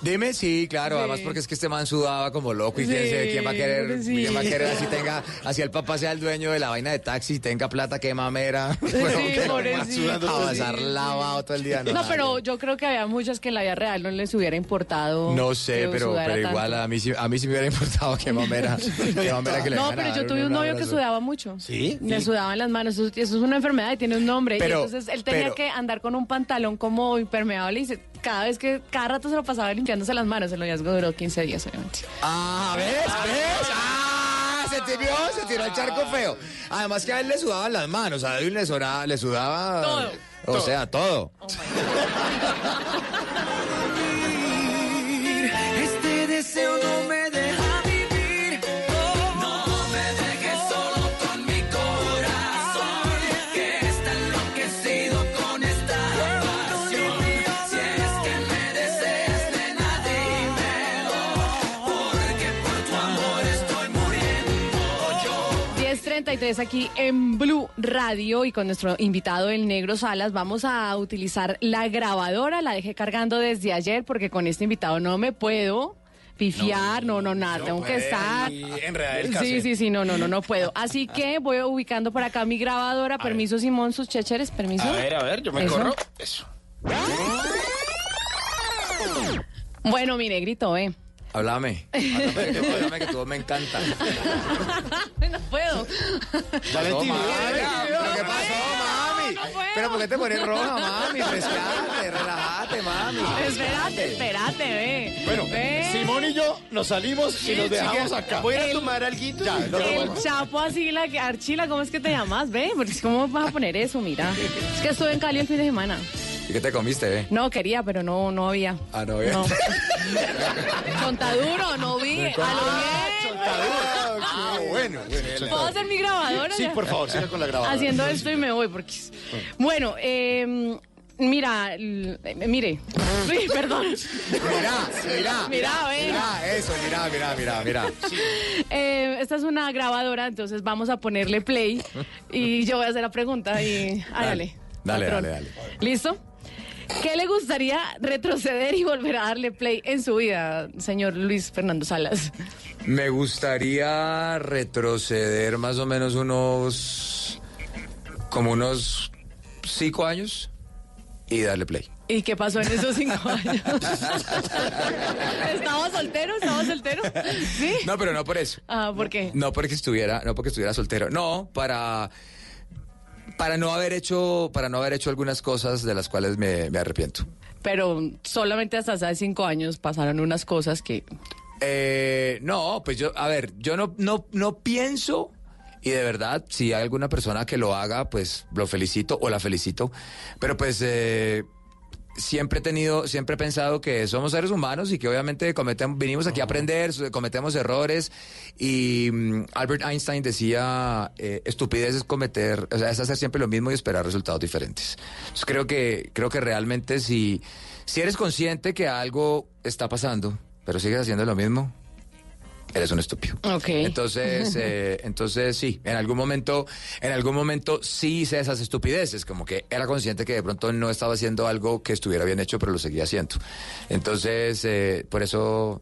Dime, sí, claro, Sí. además porque es que este man sudaba como loco y quién, Sí, quién va a querer, sí. quién va a querer así tenga, así el papá sea el dueño de la vaina de taxi, tenga plata, que mamera. pobrecito. a pasar lavado todo el día. No, pero yo creo que había muchas que en la vida real no les hubiera importado. No sé, pero, igual a mí, sí, a mí sí me hubiera importado que mamera. que mamera que le No, pero yo tuve un novio que sudaba mucho. ¿Sí? Le Sí. sudaban las manos. Eso, eso es una enfermedad y tiene un nombre. Pero- y entonces él tenía pero- que andar con un pantalón como impermeable y se- cada vez que, cada rato se lo pasaba limpiándose las manos. El noviazgo duró 15 días, obviamente. Ah, ¿ves? ¿Ves? Ah, se tiró, se tiró el charco feo. Además que a él le sudaban las manos, a Edwin le, sudaba- le sudaba... Todo. O sea, todo. Este deseo no me 10.33 aquí en Blue Radio y con nuestro invitado el Negro Salas vamos a utilizar la grabadora, la dejé cargando desde ayer porque con este invitado no me puedo pifiar, no, no, nada, tengo que estar. el Sí, sí, sí, no, no, no, no puedo. Así que voy ubicando por acá mi grabadora, permiso Simón, sus checheres, permiso. A ver, a ver, yo me Eso. corro. Eso. Bueno, mi negrito, eh. Háblame. Háblame, que- háblame que tú me encanta. no puedo. Dale Mami, ¿Pero qué pasó, mami? ¿Pero por qué te pones roja, mami? Rescate, relájate, mami. Espérate, espérate, ve. Bueno, Ve. Simón y yo nos salimos y nos dejamos acá. Voy a ir a El- tomar alguito. Ya, no, El. Chapo así, la Archila, ¿cómo es que te llamas? Ve, porque ¿cómo vas a poner eso? Mira. Es que estuve en Cali el fin de semana. ¿Y qué te comiste, eh? No, quería, pero no, no había. Ah, no, ya. No. Chontaduro, no vi. A lo bien. Ah, bueno, bueno. ¿Puedo hacer mi grabadora? Sí, ya? por favor, siga con la grabadora. Haciendo esto y me voy porque... Bueno, eh, mira, mire. Uy, perdón. Mira, mira, Mira, ve. mira, eso, mira, mira, mira, mira. Eh, esta es una grabadora, entonces vamos a ponerle play y yo voy a hacer la pregunta y hágale. Dale, patrón. dale, dale. ¿Listo? ¿Qué le gustaría retroceder y volver a darle play en su vida, señor Luis Fernando Salas? Me gustaría retroceder más o menos unos. como unos cinco años y darle play. ¿Y qué pasó en esos cinco años? ¿Estaba soltero? ¿Estaba soltero? ¿Sí? No, pero no por eso. Ah, ¿por qué? No porque estuviera, no porque estuviera soltero. No, para para no haber hecho, para no haber hecho algunas cosas de las cuales me, me arrepiento. Pero solamente hasta hace cinco años pasaron unas cosas que... Eh, no, pues yo, a ver, yo no, no, no pienso y de verdad, si hay alguna persona que lo haga, pues lo felicito o la felicito. Pero pues eh, siempre he tenido, siempre he pensado que somos seres humanos y que obviamente cometemos, vinimos aquí a aprender, cometemos errores. Y mm, Albert Einstein decía, eh, estupidez es cometer, o sea, es hacer siempre lo mismo y esperar resultados diferentes. Entonces creo que, creo que realmente si, si eres consciente que algo está pasando, pero sigues haciendo lo mismo, eres un estúpido. Ok. Entonces, eh, entonces sí, en algún momento, en algún momento sí hice esas estupideces, como que era consciente que de pronto no estaba haciendo algo que estuviera bien hecho, pero lo seguía haciendo. Entonces, eh, por eso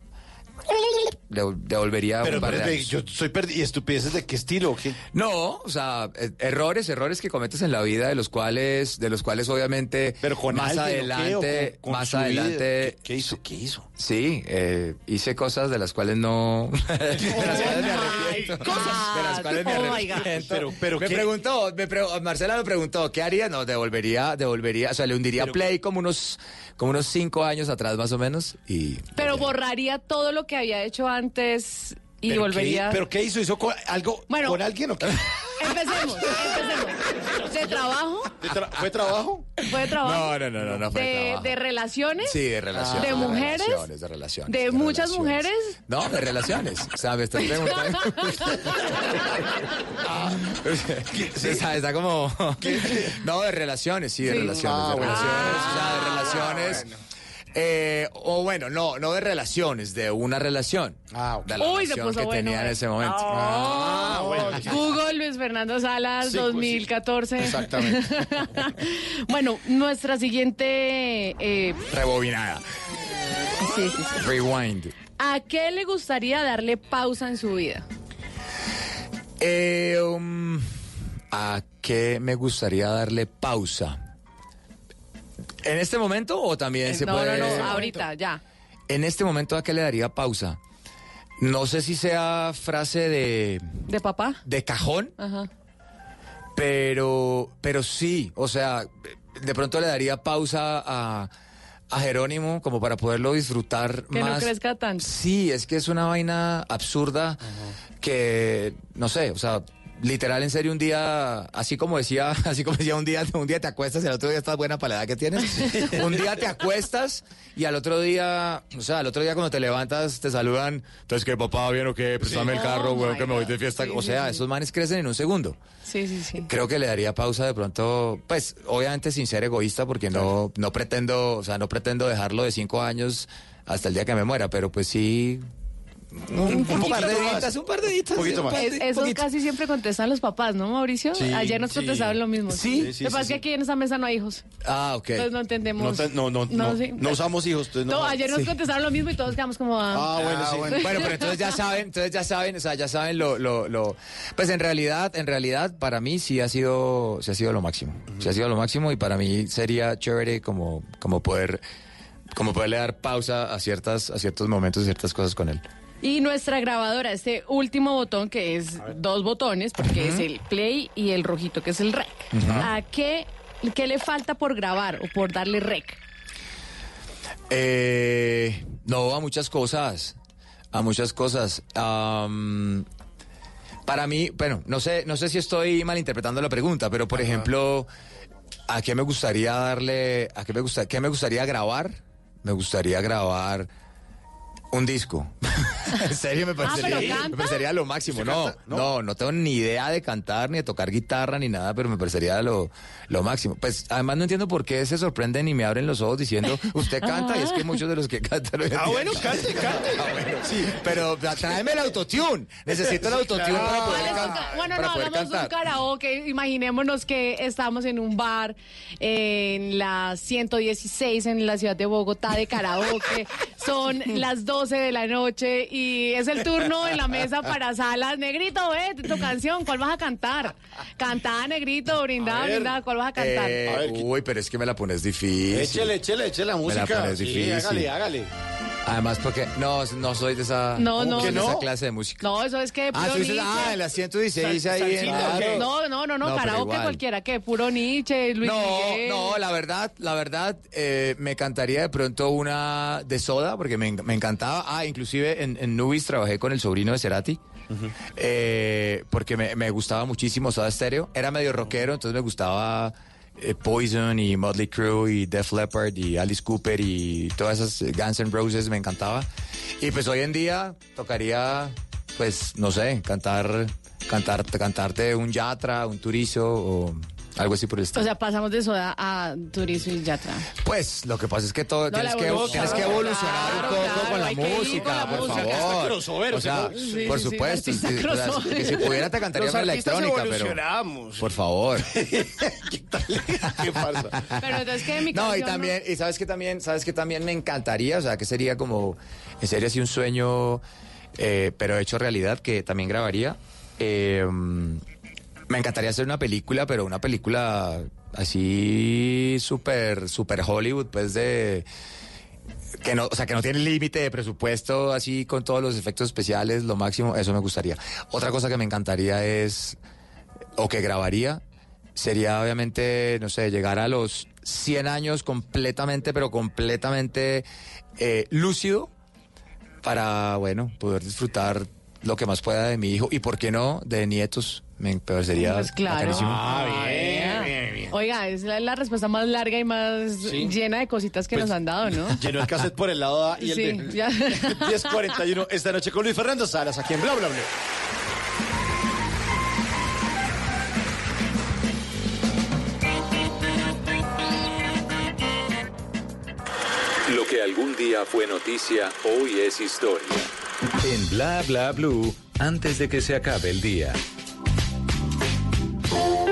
le devolvería Pero, un par de espérate, años. yo soy perdido. ¿Y estupideces de qué estilo? qué? No, o sea, eh, errores, errores que cometes en la vida, de los cuales, de los cuales obviamente con más alguien, ¿o qué? ¿O adelante, con- más vida? adelante. ¿Qué, qué hizo? ¿Qué hizo? Sí, eh, hice cosas de las cuales no. de las cuales me arrepiento. Cosas de las cuales me Oh, arrepiento. Pero- pero me ¿qué? preguntó, me pre- Marcela me preguntó, ¿qué haría? No, devolvería, devolvería, o sea, le hundiría play como unos, como unos cinco años atrás más o menos y. Pero borraría todo lo que había hecho antes y ¿Pero volvería... qué- ¿Pero qué hizo? ¿Hizo con, algo Bueno. con alguien o qué? Empecemos, empecemos. ¿De trabajo? ¿De tra- ¿Fue trabajo? ¿Fue de trabajo? No, no, no, no, no fue de, trabajo. de relaciones? Sí, de relaciones. ¿De mujeres? relaciones, de relaciones. ¿De muchas relaciones. mujeres? No, de relaciones. O sea, me estás preguntando. Sí, está, está como. No, de relaciones, sí, de Sí. relaciones. Ah, de bueno. relaciones, o sea, de relaciones. Eh, o bueno, no, no de relaciones, de una relación. Ah, De la Uy, se relación puso que bueno, tenía en eh. ese momento. Ah, bueno. Google Luis Fernando Salas Sí, pues, sí. 2014. Exactamente. bueno, nuestra siguiente... eh, Rebobinada. sí, sí, sí. Rewind. ¿A qué le gustaría darle pausa en su vida? Eh, um, ¿A qué me gustaría darle pausa? ¿En este momento o también se no, puede...? no, no, ahorita, ya. En este momento, ¿a qué le daría pausa? No sé si sea frase de, ¿De papá? de cajón, Ajá. pero, pero sí, o sea, de pronto le daría pausa a, a Jerónimo como para poderlo disfrutar Que más. no crezca tanto. Sí, es que es una vaina absurda que, no sé, o sea, literal en serio un día, así como decía, así como decía un día, un día te acuestas y al otro día estás buena para la edad que tienes. un día te acuestas y al otro día, o sea, al otro día cuando te levantas te saludan, entonces que papá, bien o qué, préstame el carro, Oh, weón, my que me voy de fiesta. Sí, o sea, sí. esos manes crecen en un segundo. Sí, sí, sí. Creo que le daría pausa de pronto, pues, obviamente sin ser egoísta, porque no, no pretendo, o sea, no pretendo dejarlo de cinco años hasta el día que me muera, pero pues sí. Un, un poquito par de más. ditas, un par de ditas. Un poquito sí, un más. Es- eso poquito. casi siempre contestan los papás, ¿no, Mauricio? Sí, Ayer nos sí. contestaron lo mismo. Sí. Sí, sí, Lo que pasa sí, es que sí. aquí en esa mesa no hay hijos. Ah, ok. Entonces no No, entendemos. te- no, no, no, sí. no usamos hijos. entonces No, no, ayer nos Sí. contestaron lo mismo y todos quedamos como... ah, Ah, bueno, Ah, sí. bueno. Bueno, pero entonces ya saben, entonces ya saben, o sea, ya saben lo, lo, lo, pues en realidad, en realidad, para mí sí ha sido, sí ha sido lo máximo, sí ha sido lo máximo y para mí sería chévere como, como poder, como poderle dar pausa a ciertas, a ciertos momentos, ciertas cosas con él. Y nuestra grabadora, este último botón que es dos botones, porque es el play y el rojito que es el rec. ¿A qué, qué le falta por grabar o por darle rec? Eh, no, a muchas cosas. A muchas cosas. Am, para mí, bueno, no sé, no sé si estoy malinterpretando la pregunta, pero por ejemplo, ¿A qué me gustaría darle, a qué me gusta, qué me gustaría grabar? Me gustaría grabar un disco. en serio me parecería, ¿pero canta? me parecería lo máximo. No, no, no, tengo ni idea de cantar, ni de tocar guitarra, ni nada, pero me parecería lo, lo máximo. Pues además no entiendo por qué se sorprenden y me abren los ojos diciendo, usted canta, y es que muchos de los que cantan... en Ah, bueno, cante, cante. Ah, bueno, sí, pero tráeme el autotune. Necesito el autotune para poder, ¿Cuál es can- un ca- Bueno, para no, poder hagamos un karaoke. Imaginémonos que estamos en un bar en la 116 en la ciudad de Bogotá de karaoke. Son las 12 de la noche y es el turno en la mesa para salas. Negrito, ve tu canción, ¿cuál vas a cantar? Cantá, Negrito, brindá, brindá, ¿cuál vas a cantar? Eh, uy, pero es que me la pones difícil. Échele, échele, échele la Me la música. pones Sí, difícil. hágale, hágale. Además, porque no, no soy de esa, No, no. de ¿Que esa no? clase de música. No, eso es que Ah, puro tú dices, Nietzsche. ah, en la 116 ahí en Claro. No, no, no, no, No, karaoke cualquiera, ¿qué? Puro Nietzsche, Luis No, Miguel. no, la verdad, la verdad, eh, me encantaría de pronto una de soda, porque me, me encantaba. Ah, inclusive en, en Nubis trabajé con el sobrino de Cerati. eh, porque me, me gustaba muchísimo Soda Stereo. Era medio rockero, entonces me gustaba Poison y Motley Crue y Def Leppard y Alice Cooper y todas esas eh, Guns N' Roses me encantaba. Y pues hoy en día tocaría, pues, no sé, cantar, cantar, cantarte un Yatra, un Turizo o algo así por el estilo. O sea, pasamos de soda a turismo y yatra. Pues lo que pasa es que todo No, tienes, la que, tienes que evolucionar claro, un poco claro, con la que ir con música, la por música, que está favor. crossover, o sea, sí, por sí, supuesto. sí, o sea, crossover. que si pudiera te cantaría artistas electrónica, pero evolucionamos. por favor. ¿Qué pasa? Pero entonces, ¿qué? Mi No, y también, y sabes que también, sabes que también me encantaría, o sea, que sería como, en serio, así un sueño, eh, pero hecho realidad, que también grabaría. Eh, me encantaría hacer una película, pero una película así súper, súper Hollywood, pues de que no, o sea, que no tiene límite de presupuesto, así con todos los efectos especiales, lo máximo, eso me gustaría. Otra cosa que me encantaría es, o que grabaría, sería obviamente, no sé, llegar a los 100 años completamente, pero completamente eh, lúcido para, bueno, poder disfrutar lo que más pueda de mi hijo y, ¿por qué no?, de nietos. Me parecería Pues claro. bacanísimo. Ah, bien, bien, bien. Oiga, es la, la respuesta más larga y más Sí. llena de cositas que Pues, nos han dado, ¿no? Llenó el cassette por el lado A y el Sí, B. ya. 10.41 esta noche con Luis Fernando Salas aquí en Bla Bla Bla. Lo que algún día fue noticia, hoy es historia. En Bla Bla Blue, antes de que se acabe el día. Thank you.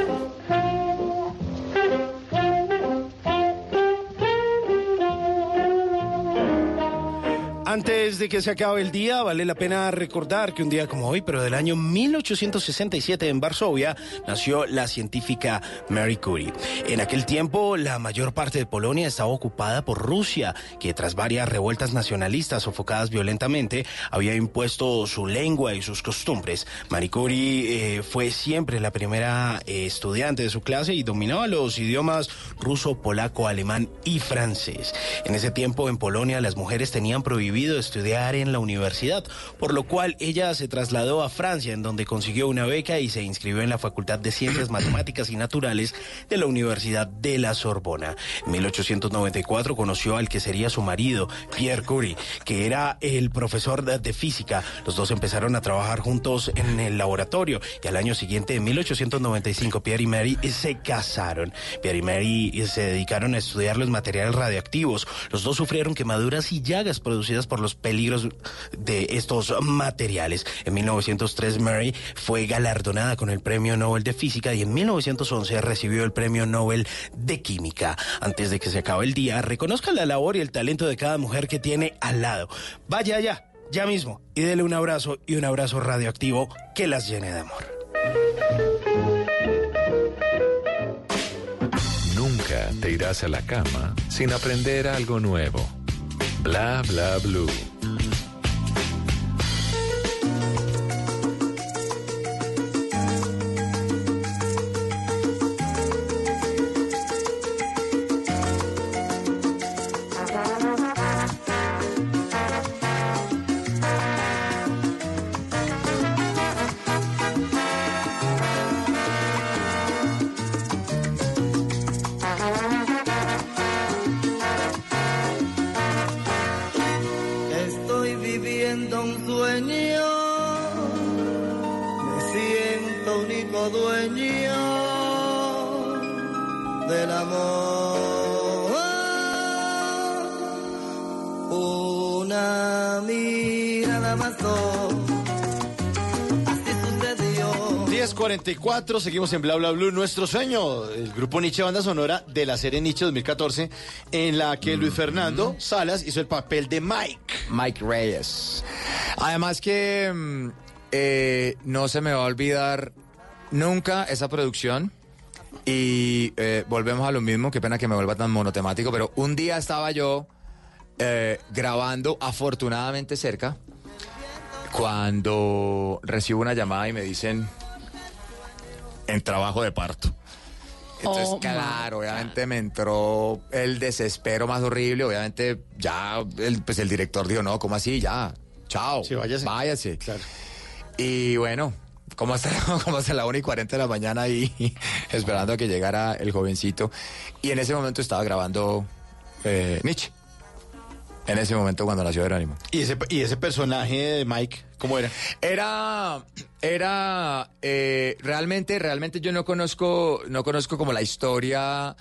Antes de que se acabe el día, vale la pena recordar que un día como hoy, pero del año 1867 en Varsovia, nació la científica Mary Curie. En aquel tiempo, la mayor parte de Polonia estaba ocupada por Rusia, que tras varias revueltas nacionalistas sofocadas violentamente, había impuesto su lengua y sus costumbres. Marie Curie eh, fue siempre la primera eh, estudiante de su clase y dominaba los idiomas ruso, polaco, alemán y francés. En ese tiempo en Polonia las mujeres tenían prohibido estudiar en la universidad, por lo cual ella se trasladó a Francia, en donde consiguió una beca y se inscribió en la Facultad de Ciencias Matemáticas y Naturales de la Universidad de la Sorbona. En 1894 conoció al que sería su marido, Pierre Curie, que era el profesor de física. Los dos empezaron a trabajar juntos en el laboratorio y al año siguiente, en 1895, Pierre y Mary se casaron. Pierre y Mary se dedicaron a estudiar los materiales radioactivos. Los dos sufrieron quemaduras y llagas producidas por los peligros de estos materiales. En 1903 Mary fue galardonada con el Premio Nobel de Física y en 1911 recibió el Premio Nobel de Química. Antes de que se acabe el día, reconozca la labor y el talento de cada mujer que tiene al lado. Vaya allá, ya mismo, y dele un abrazo y un abrazo radioactivo que las llene de amor. Nunca te irás a la cama sin aprender algo nuevo. Bla Bla Blue. Dueño del amor. Una mirada sucedió. 1044, seguimos en Bla Bla Blue. Nuestro sueño, el grupo Nietzsche Banda Sonora de la serie Nietzsche 2014, en la que Luis Fernando Salas hizo el papel de Mike. Mike Reyes. Además que mm, eh, no se me va a olvidar nunca esa producción. Y eh, volvemos a lo mismo, qué pena que me vuelva tan monotemático, pero un día estaba yo eh, grabando afortunadamente cerca cuando recibo una llamada y me dicen en trabajo de parto. Entonces, Oh, claro, obviamente me entró el desespero más horrible. Obviamente, ya el, pues el director dijo, no, ¿cómo así? Ya, chao. váyase. Y bueno, como hasta, como hasta la 1 y 40 de la mañana ahí, esperando a que llegara el jovencito. Y en ese momento estaba grabando eh, Nietzsche. En ese momento cuando nació Jerónimo. ¿Y ese, y ese personaje de Mike, cómo era? Era, era, eh, realmente, realmente yo no conozco, no conozco como la historia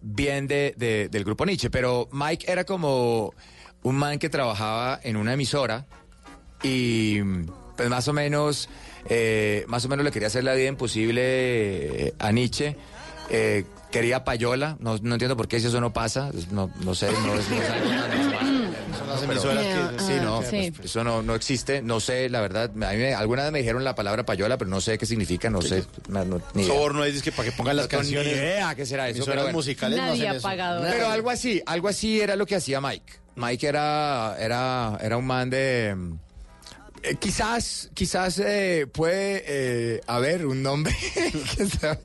bien de, de- del grupo Nietzsche, pero Mike era como un man que trabajaba en una emisora y pues más o menos, eh, más o menos le quería hacer la vida imposible eh, a Nietzsche. Eh, quería payola, no, no entiendo por qué si eso no pasa, no, no sé, no es, no es algo tan normal. Pero- emisoras que- sí, no, Ah, sí. pues, eso no, no existe, no sé, la verdad, a mí me- alguna vez me dijeron la palabra payola, pero no sé qué significa, no sé, no, no- ni idea. Soborno es que para que pongan las No canciones. Ni idea qué será eso. Pero bueno. musicales no Nadie hacen ha eso. pagado. Pero algo así, algo así era lo que hacía Mike. Mike era, era, era un man de. Eh, quizás, quizás eh, puede eh, haber un nombre que, se,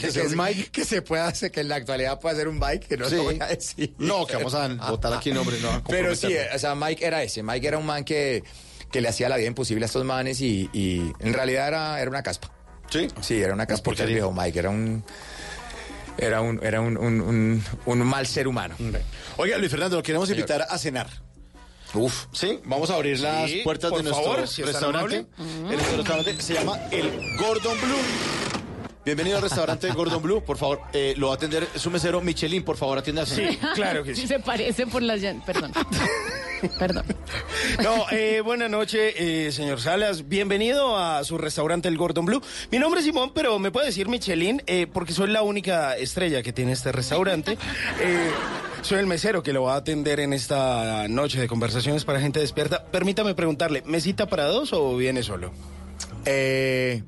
que, sea un Mike que se pueda hacer, que en la actualidad pueda ser un Mike, que no Sí. lo voy a decir. No, que vamos a votar aquí nombres, no. Pero sí, o sea, Mike era ese. Mike era un man que, que le hacía la vida imposible a estos manes y, y en realidad era, era una caspa. Sí. Sí, era una caspa. porquería. el viejo Mike era un. Era un, era un, un, un- un mal ser humano. Oiga, Luis Fernando, lo queremos Señor. invitar a cenar. Uf. Sí, vamos a abrir las Sí, puertas de nuestro favor, si restaurante. El restaurante se llama el Gordon Blue. Bienvenido al restaurante Gordon Blue. Por favor, eh, lo va a atender su mesero Michelin. Por favor, atienda a su- Se parece por las llan- Perdón. Perdón. No, eh, buenas noches, eh, señor Salas. Bienvenido a su restaurante El Gordon Blue. Mi nombre es Simón, pero me puede decir Michelin eh, porque soy la única estrella que tiene este restaurante. Eh, soy el mesero que lo va a atender en esta noche de conversaciones para gente despierta. Permítame preguntarle, ¿mesita para dos o viene solo? Eh,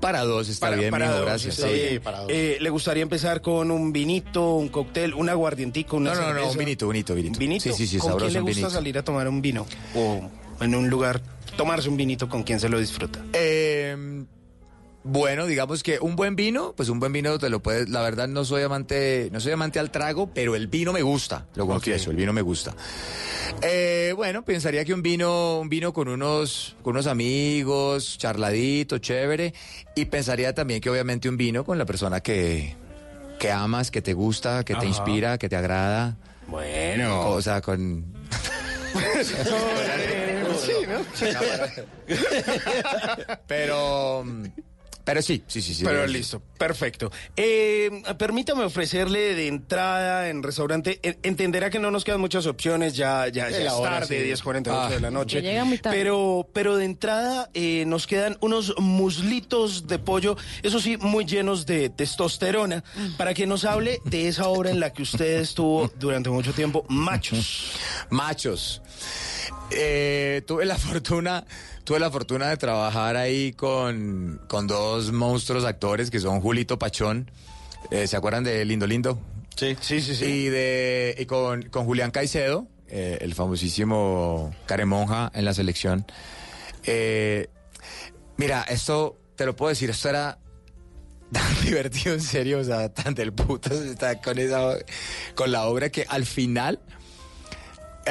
para dos está Para- bien, para mijo, dos, gracias. está bien. bien. Eh, ¿Le gustaría empezar con un vinito, un cóctel, un aguardientico, una No, no, no, un vinito, vinito, vinito. ¿Vinito? Sí, sí, sí, ¿Con sabroso quién le gusta vinito. salir a tomar un vino? O en un lugar, tomarse un vinito con quien se lo disfruta. Eh, bueno, digamos que un buen vino, pues un buen vino te lo puedes. La verdad no soy amante, no soy amante al trago, pero el vino me gusta. Lo confieso, el vino me gusta. Eh, bueno, pensaría que un vino, un vino con unos, con unos amigos, charladito, chévere, y pensaría también que obviamente un vino con la persona que, que amas, que te gusta, que Ajá. te inspira, que te agrada. Bueno. O sea, con Sí, ¿no? Pero, pero sí, sí, sí, sí. Pero listo, perfecto. Eh, permítame ofrecerle de entrada en restaurante. en- Entenderá que no nos quedan muchas opciones, ya, ya, ya es hora, tarde, sí. 10.48 Ah. de la noche. Ya llega muy tarde. Pero, pero de entrada eh, nos quedan unos muslitos de pollo, eso sí, muy llenos de testosterona, para que nos hable de esa obra en la que usted estuvo durante mucho tiempo, Machos. Machos. Eh, tuve la fortuna, tuve la fortuna de trabajar ahí con, con dos monstruos actores que son Julito Pachón. eh, ¿Se acuerdan de Lindo Lindo? Sí, sí, sí. Y, de, y con, con Julián Caicedo, eh, el famosísimo Caremonja en la selección. Eh, mira, esto, te lo puedo decir, esto era tan divertido, en serio, o sea, tan del puto, está con esa, con la obra que al final,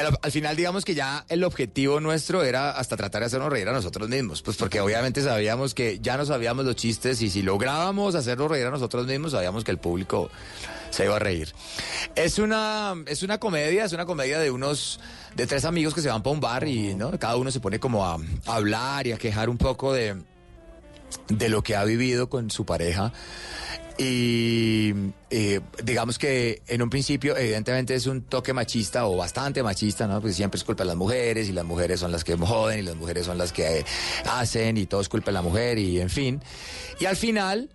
al, al final, digamos que ya el objetivo nuestro era hasta tratar de hacernos reír a nosotros mismos, pues porque obviamente sabíamos que ya no sabíamos los chistes y si lográbamos hacernos reír a nosotros mismos, sabíamos que el público se iba a reír. Es una, es una comedia, es una comedia de unos, de tres amigos que se van para un bar y ¿no? cada uno se pone como a, a hablar y a quejar un poco de, de lo que ha vivido con su pareja. Y eh, digamos que en un principio, evidentemente, es un toque machista o bastante machista, ¿no? Porque siempre es culpa de las mujeres y las mujeres son las que joden y las mujeres son las que eh, hacen y todo es culpa de la mujer y en fin. Y al final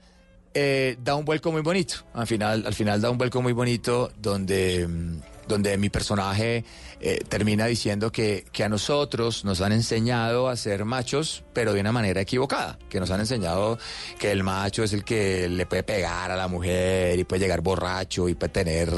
eh, da un vuelco muy bonito. Al final, al final da un vuelco muy bonito donde, mm, donde mi personaje eh, termina diciendo que, que a nosotros nos han enseñado a ser machos, pero de una manera equivocada. Que nos han enseñado que el macho es el que le puede pegar a la mujer y puede llegar borracho y puede tener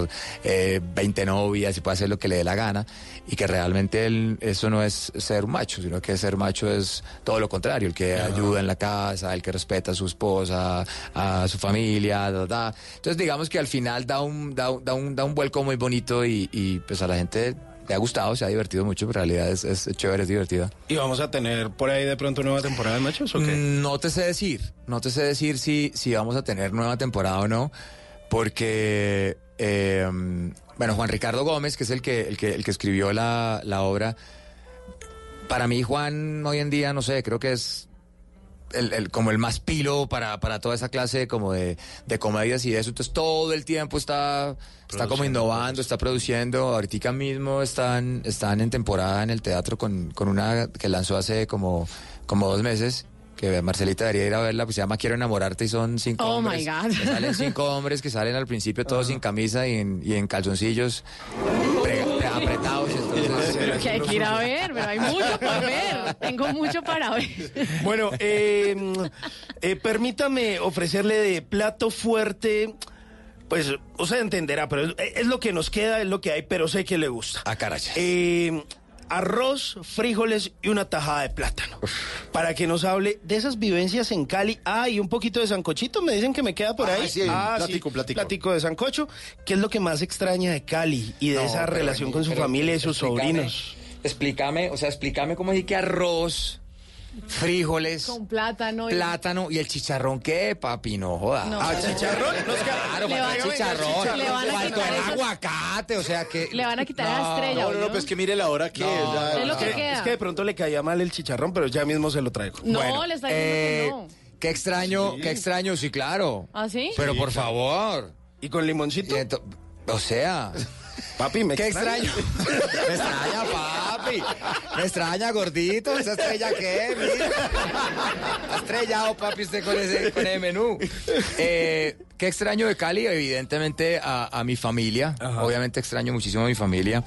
eh, 20 novias y puede hacer lo que le dé la gana. Y que realmente él- eso no es ser un macho, sino que ser macho es todo lo contrario, el que ayuda en la casa, el que respeta a su esposa, a su familia, da, da. Entonces digamos que al final da un, da, un- da un, da un vuelco muy bonito y, y, pues a la gente le ha gustado, se ha divertido mucho, pero en realidad es, es chévere, es divertida. ¿Y vamos a tener por ahí de pronto nueva temporada de machos o qué? Mm, No te sé decir, no te sé decir si, si vamos a tener nueva temporada o no, porque, eh, bueno, Juan Ricardo Gómez, que es el que, el que, el que escribió la, la obra, para mí Juan hoy en día, no sé, creo que es el, el- como el más pilo para, para toda esa clase como de, de comedias y de eso. Entonces todo el tiempo está, está como innovando, está produciendo. Ahorita mismo están, están en temporada en el teatro con, con una que lanzó hace como, como dos meses. Que Marcelita debería ir a verla, pues se llama Quiero enamorarte y son cinco Oh, hombres. my God. salen cinco hombres que salen al principio todos sin camisa y en, y en calzoncillos pre- pre- apretados. entonces- Que hay que ir a ver, pero hay mucho por ver. Tengo mucho para ver. Bueno, eh, eh, permítame ofrecerle de plato fuerte, pues usted entenderá, pero es, es lo que nos queda, es lo que hay, pero sé que le gusta. Ah, caray. Eh, arroz, frijoles y una tajada de plátano. Para que nos hable de esas vivencias en Cali. Ah, y un poquito de sancochito, me dicen que me queda por Ah, ahí. sí, un platico, un platico. Platico de sancocho. ¿Qué es lo que más extraña de Cali y de No, esa relación con su familia y sus explícame, sobrinos? Explícame, o sea, explícame cómo es que arroz, frijoles, Con plátano. y- plátano y el chicharrón, ¿qué, papi? No joda. No. Ah, chicharrón. Claro, Le van- el chicharrón, le van a faltó quitar el esos- aguacate, o sea que... Le van a quitar la estrella. No, no, no, pues que mire la hora que No, es. ya- Es lo que que- queda. es que de pronto le caía mal el chicharrón, pero ya mismo se lo traigo. No, Bueno, le está diciendo eh, que no. Qué extraño, qué extraño, sí, claro. ¿Ah, sí? Pero por favor. ¿Y con limoncito? Y o sea, Papi, me qué extraño. Me extraña, papi. Me extraña, gordito. ¿Esa estrella qué? Mira. Estrellado, papi, usted con ese, con ese menú. Eh, qué extraño de Cali, evidentemente a, a mi familia. Obviamente extraño muchísimo a mi familia.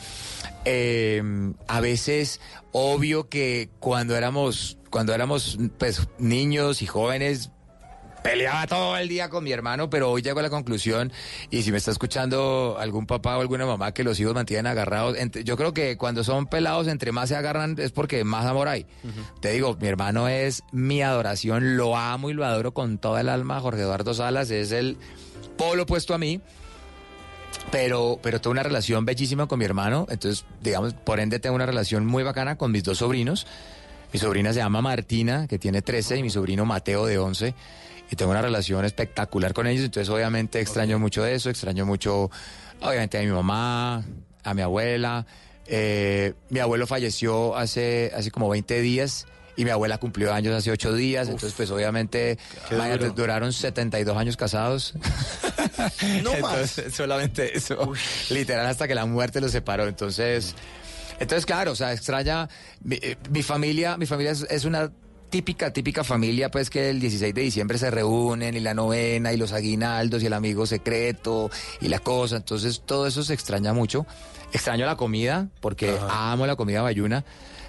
Eh, a veces, obvio que cuando éramos, cuando éramos pues, niños y jóvenes, peleaba todo el día con mi hermano, pero hoy llego a la conclusión, y si me está escuchando algún papá o alguna mamá que los hijos mantienen agarrados, entre- yo creo que cuando son pelados, entre más se agarran es porque más amor hay. Te digo, mi hermano es mi adoración, lo amo y lo adoro con toda el alma. Jorge Eduardo Salas es el polo opuesto a mí. Pero, pero tengo una relación bellísima con mi hermano, entonces, digamos, por ende tengo una relación muy bacana con mis dos sobrinos. Mi sobrina se llama Martina, que tiene 13, y mi sobrino Mateo, de 11. Y tengo una relación espectacular con ellos, entonces obviamente extraño mucho eso, extraño mucho, obviamente, a mi mamá, a mi abuela. Eh, mi abuelo falleció hace, hace como 20 días y mi abuela cumplió años hace 8 días, entonces pues obviamente imagínate, duro. duraron 72 años casados. No más. Solamente eso, literal hasta que la muerte los separó. Entonces, entonces claro, o sea, extraña mi, eh, mi familia, mi familia es, es una típica, típica familia, pues que el 16 de diciembre se reúnen y la novena y los aguinaldos y el amigo secreto y la cosa. Entonces, todo eso se extraña mucho. Extraño la comida porque amo la comida bayuna.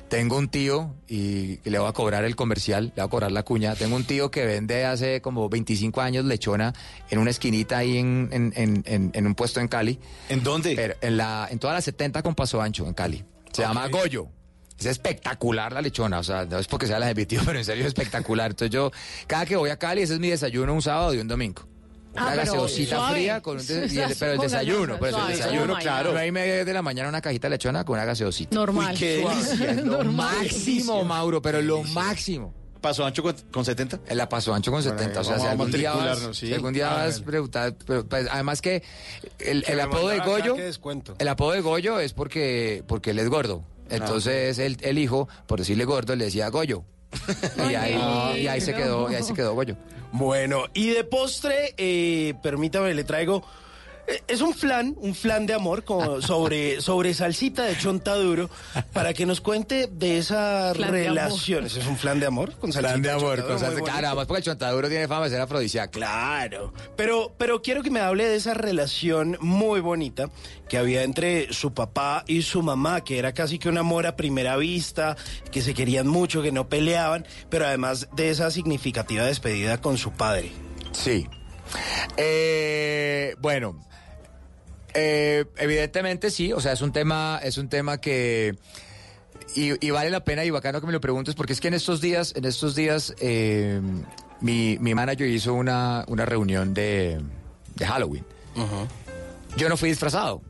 Tengo un tío y le voy a cobrar el comercial, le voy a cobrar la cuña. Tengo un tío que vende hace como 25 años lechona en una esquinita ahí en, en, en, un puesto en Cali. ¿En dónde? Pero en, la, en toda la 70 con Paso Ancho, en Cali. Se llama Goyo. Es espectacular la lechona, o sea, no es porque sea la de mi tío, pero en serio es espectacular. Entonces yo, cada que voy a Cali, ese es mi desayuno un sábado y un domingo. Una Ah, pero gaseosita suave. fría con un des- y el- pero el desayuno, pues el desayuno, claro. Nueve y media de la mañana una cajita de lechona con una gaseosita. Normal. Uy, qué delicia. Lo Normal. máximo, Mauro, pero lo máximo. ¿Paso ancho con, con 70? La paso ancho con 70. o sea, si a algún día vas, sí. si algún día Ah, vas bueno. preguntar, pero, pues, además que el, el apodo de Goyo, qué descuento. el apodo de Goyo es porque, porque él es gordo. Entonces el, el hijo, por decirle gordo, le decía Goyo. y, ahí, y ahí se quedó, y ahí se quedó Goyo. Bueno, y de postre, eh, permítame, le traigo. Es un flan, un flan de amor como sobre, sobre salsita de chontaduro para que nos cuente de esa Flan de relación. ¿Ese es un flan de amor? Con salsita de amor, con Claro, además porque el chontaduro tiene fama de ser afrodisíaco. Claro, pero, pero quiero que me hable de esa relación muy bonita que había entre su papá y su mamá, que era casi que un amor a primera vista, que se querían mucho, que no peleaban, pero además de esa significativa despedida con su padre. Sí. Eh, bueno, eh, evidentemente sí, o sea, es un tema, es un tema que y, y vale la pena y bacano que me lo preguntes porque es que en estos días, en estos días, eh, mi, mi manager hizo una, una reunión de, de Halloween. Yo no fui disfrazado.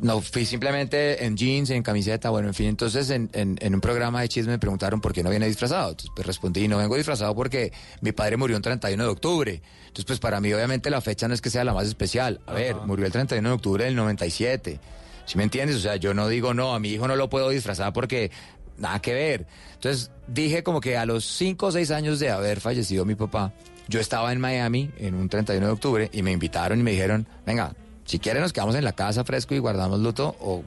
No, fui simplemente en jeans, en camiseta, bueno, en fin. Entonces, en, en- en un programa de chisme me preguntaron por qué no viene disfrazado. Entonces, pues respondí, no vengo disfrazado porque mi padre murió el 31 de octubre. Entonces, pues para mí, obviamente, la fecha no es que sea la más especial. A ver, murió el 31 de octubre del 97. ¿Sí me entiendes? O sea, yo no digo, no, a mi hijo no lo puedo disfrazar porque nada que ver. Entonces, dije como que a los 5 o 6 años de haber fallecido mi papá, yo estaba en Miami en un 31 de octubre y me invitaron y me dijeron, venga, si quieren nos quedamos en la casa fresco y guardamos luto o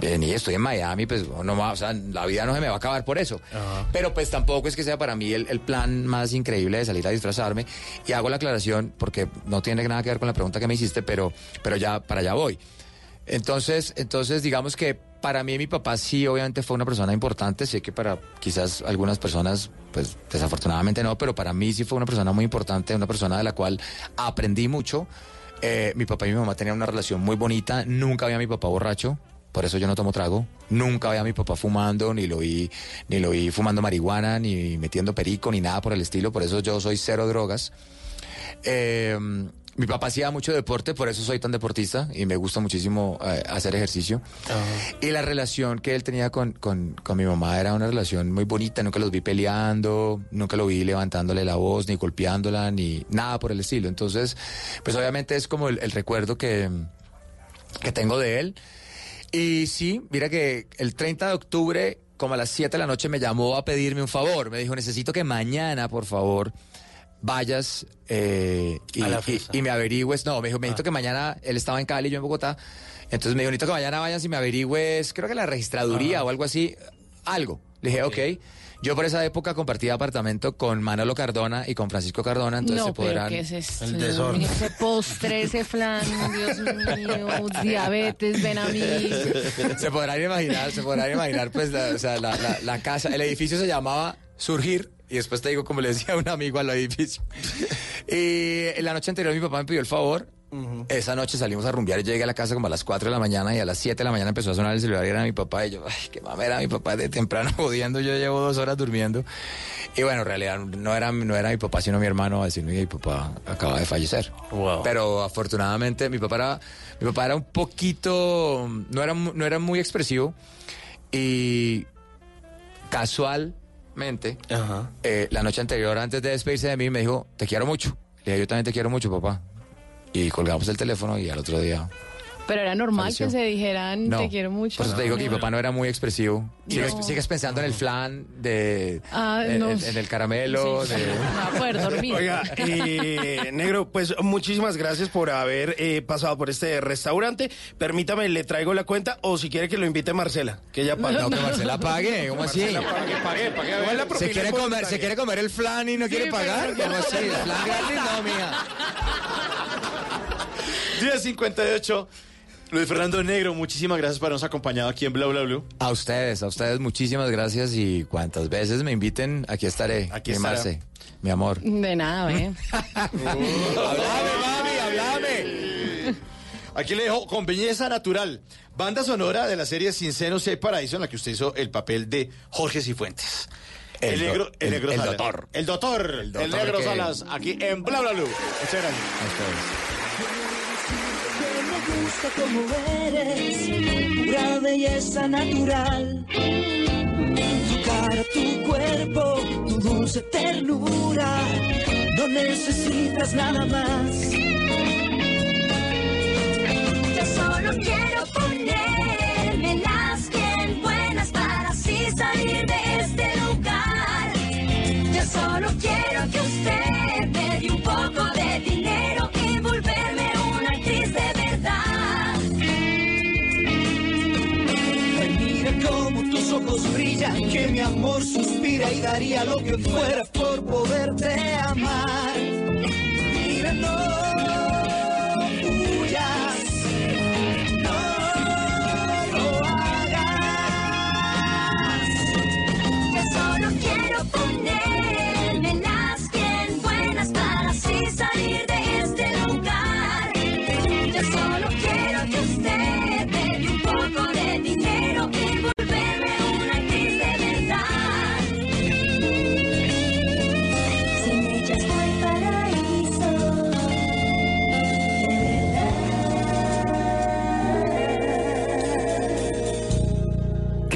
vení, estoy en Miami, pues no más, o sea, la vida no se me va a acabar por eso. Pero pues tampoco es que sea para mí el, el plan más increíble de salir a disfrazarme. Y hago la aclaración porque no tiene nada que ver con la pregunta que me hiciste, pero, pero ya para allá voy. Entonces, entonces digamos que para mí mi papá sí obviamente fue una persona importante, sé que para quizás algunas personas pues desafortunadamente no, pero para mí sí fue una persona muy importante, una persona de la cual aprendí mucho. Eh, mi papá y mi mamá tenían una relación muy bonita, nunca vi a mi papá borracho, por eso yo no tomo trago, nunca vi a mi papá fumando, ni lo vi, ni lo vi fumando marihuana, ni metiendo perico, ni nada por el estilo, por eso yo soy cero drogas. Eh, mi papá hacía mucho deporte, por eso soy tan deportista y me gusta muchísimo eh, hacer ejercicio. Y la relación que él tenía con, con, con mi mamá era una relación muy bonita, nunca los vi peleando, nunca lo vi levantándole la voz, ni golpeándola, ni nada por el estilo. Entonces, pues obviamente es como el, el recuerdo que, que tengo de él. Y sí, mira que el 30 de octubre, como a las 7 de la noche, me llamó a pedirme un favor. Me dijo, necesito que mañana, por favor, vayas eh, y, A la y- y me averigües. No, me dijo, necesito que mañana, él estaba en Cali, yo en Bogotá. Entonces me dijo, necesito que mañana vayas y me averigües, creo que la registraduría o algo así, algo. Le dije, ok. Yo por esa época compartía apartamento con Manolo Cardona y con Francisco Cardona, entonces no, se podrán... pero ¿qué es esto? El desorden. Ese postre, ese flan, Dios mío, diabetes, ven a mí. se podrán imaginar, se podrán imaginar, pues, la, o sea, la, la- la casa, el edificio se llamaba Surgir, y después te digo, como le decía un amigo al edificio. Y en la noche anterior mi papá me pidió el favor. Esa noche salimos a rumbear y llegué a la casa como a las 4 de la mañana y a las 7 de la mañana empezó a sonar el celular y era mi papá y yo, ay, qué mamera, mi papá de temprano jodiendo, yo llevo dos horas durmiendo. Y bueno, en realidad no era, no era mi papá, sino mi hermano a decirme que mi papá acaba de fallecer. Pero afortunadamente mi papá era, mi papá era un poquito, no era, no era muy expresivo y casualmente, eh, la noche anterior, antes de despedirse de mí, me dijo, te quiero mucho. Le dije, yo también te quiero mucho, papá. Y colgamos el teléfono y al otro día... Pero era normal Falleció. que se dijeran, No, te quiero mucho. Por eso te digo que mi papá no era muy expresivo. Sigues, No. sigues pensando en el flan, de, Ah, en, no. en- en el caramelo. Sí. de- No poder dormir. Oiga, eh, negro, pues muchísimas gracias por haber eh, pasado por este restaurante. Permítame, le traigo la cuenta o si quiere que lo invite Marcela, que ella pague. No, que Marcela pague, ¿cómo así? Marcela pague, pague, pague. Ver la ¿Se quiere, comer. ¿Se quiere comer el flan y no quiere pagar? ¿Cómo así? ¿El flan gratis? No, mía. 10.58. Luis Fernando Negro, muchísimas gracias por habernos acompañado aquí en Bla Bla Blue. A ustedes, a ustedes muchísimas gracias y cuantas veces me inviten, aquí estaré. Aquí. Marce, mi amor. De nada, ¿eh? ¡Hablame, mami, hablame! Aquí le dejo con belleza natural. Banda sonora de la serie Sin Seno, Si hay Paraíso, en la que usted hizo el papel de Jorge Cifuentes. El, do- negro, el, el- negro el Salas. doctor. El doctor. El, doctor negro que- Salas, aquí en Bla Bla Blue. Muchas gracias. Como eres, pura belleza natural. Tu cara, tu cuerpo, tu dulce ternura, no necesitas nada más. Yo solo quiero ponerme las bien buenas para así salir de este lugar. Yo solo quiero que usted ojos brillan, que mi amor suspira y daría lo que fuera por poderte amar. Mira,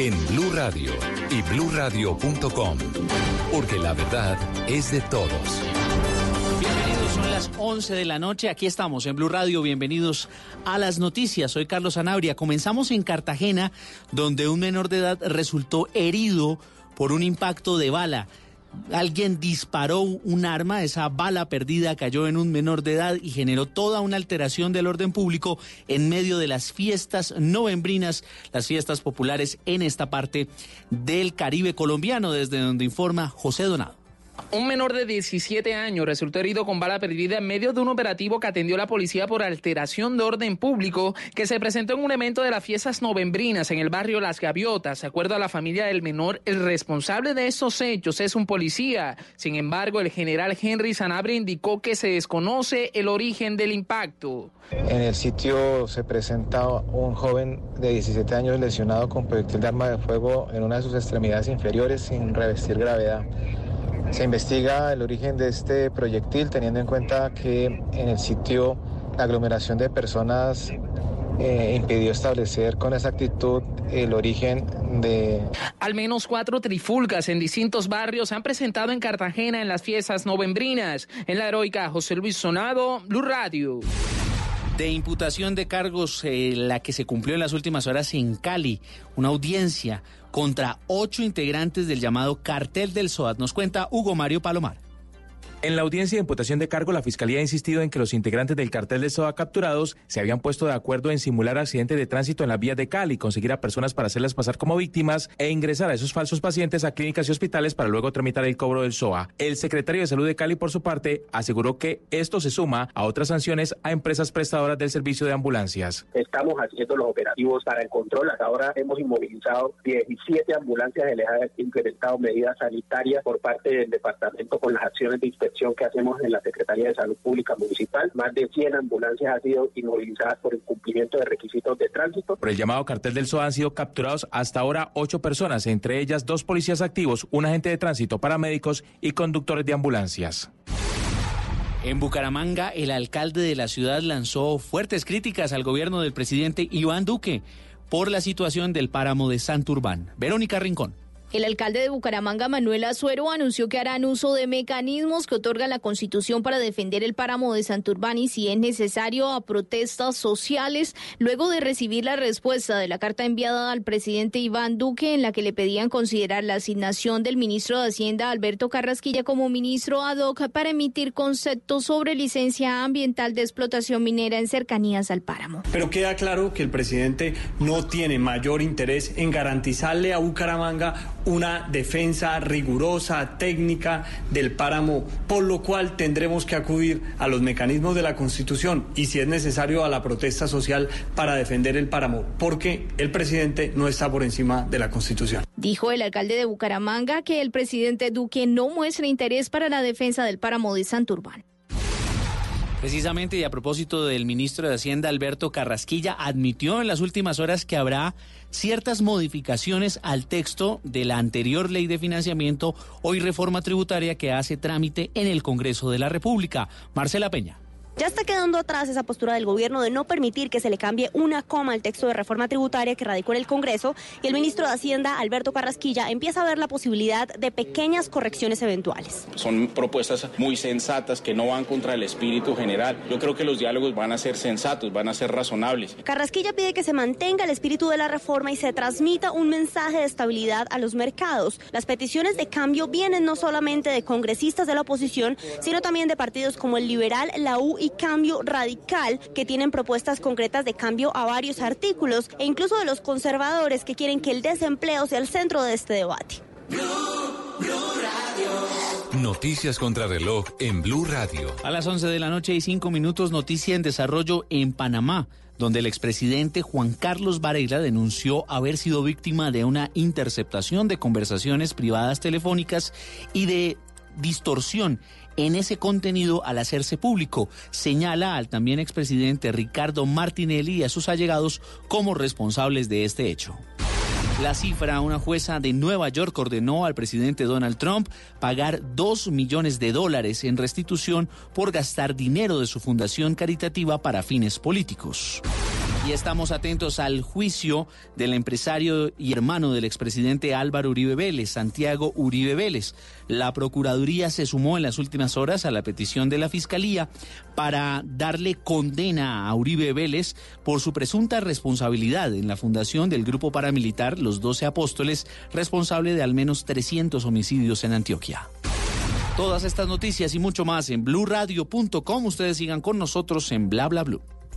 en Blue Radio y bluradio.com, porque la verdad es de todos. Bienvenidos, son las 11 de la noche. Aquí estamos en Blue Radio. Bienvenidos a las noticias. Soy Carlos Anabria. Comenzamos en Cartagena, donde un menor de edad resultó herido por un impacto de bala. Alguien disparó un arma, esa bala perdida cayó en un menor de edad y generó toda una alteración del orden público en medio de las fiestas novembrinas, las fiestas populares en esta parte del Caribe colombiano, desde donde informa José Donado. Un menor de 17 años resultó herido con bala perdida en medio de un operativo que atendió la policía por alteración de orden público que se presentó en un evento de las fiestas novembrinas en el barrio Las Gaviotas. De acuerdo a la familia del menor, el responsable de estos hechos es un policía. Sin embargo, el general Henry Sanabria indicó que se desconoce el origen del impacto. En el sitio se presenta un joven de 17 años lesionado con proyectil de arma de fuego en una de sus extremidades inferiores sin revestir gravedad. Se investiga el origen de este proyectil teniendo en cuenta que en el sitio la aglomeración de personas eh, impidió establecer con exactitud el origen de Al menos cuatro trifulcas en distintos barrios se han presentado en Cartagena en las fiestas novembrinas. En la heroica José Luis Sonado, Blue Radio. de imputación de cargos, eh, la que se cumplió en las últimas horas en Cali, una audiencia contra ocho integrantes del llamado Cartel del SOAT. Nos cuenta Hugo Mario Palomar. En la audiencia de imputación de cargo, la Fiscalía ha insistido en que los integrantes del cartel de SOA capturados se habían puesto de acuerdo en simular accidentes de tránsito en las vías de Cali, conseguir a personas para hacerlas pasar como víctimas e ingresar a esos falsos pacientes a clínicas y hospitales para luego tramitar el cobro del SOA. El secretario de Salud de Cali, por su parte, aseguró que esto se suma a otras sanciones a empresas prestadoras del servicio de ambulancias. Estamos haciendo los operativos para el control. Hasta ahora hemos inmovilizado 17 ambulancias, se les implementado medidas sanitarias por parte del departamento con las acciones de inspección que hacemos en la Secretaría de Salud Pública Municipal. Más de 100 ambulancias han sido inmovilizadas por incumplimiento de requisitos de tránsito. Por el llamado cartel del SOA han sido capturados hasta ahora ocho personas, entre ellas dos policías activos, un agente de tránsito, paramédicos y conductores de ambulancias. En Bucaramanga, el alcalde de la ciudad lanzó fuertes críticas al gobierno del presidente Iván Duque por la situación del páramo de Santurbán. Verónica Rincón. El alcalde de Bucaramanga, Manuel Azuero, anunció que harán uso de mecanismos que otorga la Constitución para defender el páramo de Santurbán y, si es necesario, a protestas sociales, luego de recibir la respuesta de la carta enviada al presidente Iván Duque en la que le pedían considerar la asignación del ministro de Hacienda, Alberto Carrasquilla, como ministro ad hoc para emitir conceptos sobre licencia ambiental de explotación minera en cercanías al páramo. Pero queda claro que el presidente no tiene mayor interés en garantizarle a Bucaramanga una defensa rigurosa, técnica del páramo, por lo cual tendremos que acudir a los mecanismos de la Constitución y, si es necesario, a la protesta social para defender el páramo, porque el presidente no está por encima de la Constitución. Dijo el alcalde de Bucaramanga que el presidente Duque no muestra interés para la defensa del páramo de Santurbán. Precisamente y a propósito del ministro de Hacienda Alberto Carrasquilla, admitió en las últimas horas que habrá ciertas modificaciones al texto de la anterior ley de financiamiento, hoy reforma tributaria que hace trámite en el Congreso de la República. Marcela Peña. Ya está quedando atrás esa postura del gobierno de no permitir que se le cambie una coma al texto de reforma tributaria que radicó en el Congreso y el ministro de Hacienda, Alberto Carrasquilla, empieza a ver la posibilidad de pequeñas correcciones eventuales. Son propuestas muy sensatas que no van contra el espíritu general. Yo creo que los diálogos van a ser sensatos, van a ser razonables. Carrasquilla pide que se mantenga el espíritu de la reforma y se transmita un mensaje de estabilidad a los mercados. Las peticiones de cambio vienen no solamente de congresistas de la oposición, sino también de partidos como el Liberal, la U y Cambio Radical, que tienen propuestas concretas de cambio a varios artículos, e incluso de los conservadores que quieren que el desempleo sea el centro de este debate. Noticias contra reloj en Blue Radio. A las 11 de la noche y 5 minutos, noticia en desarrollo en Panamá, donde el expresidente Juan Carlos Varela denunció haber sido víctima de una interceptación de conversaciones privadas telefónicas y de distorsión en ese contenido al hacerse público. Señala al también expresidente Ricardo Martinelli y a sus allegados como responsables de este hecho. La cifra, una jueza de Nueva York ordenó al presidente Donald Trump pagar dos millones de dólares en restitución por gastar dinero de su fundación caritativa para fines políticos. Estamos atentos al juicio del empresario y hermano del expresidente Álvaro Uribe Vélez, Santiago Uribe Vélez. La Procuraduría se sumó en las últimas horas a la petición de la Fiscalía para darle condena a Uribe Vélez por su presunta responsabilidad en la fundación del grupo paramilitar Los Doce Apóstoles, responsable de al menos 300 homicidios en Antioquia. Todas estas noticias y mucho más en blurradio.com. Ustedes sigan con nosotros en bla bla blue.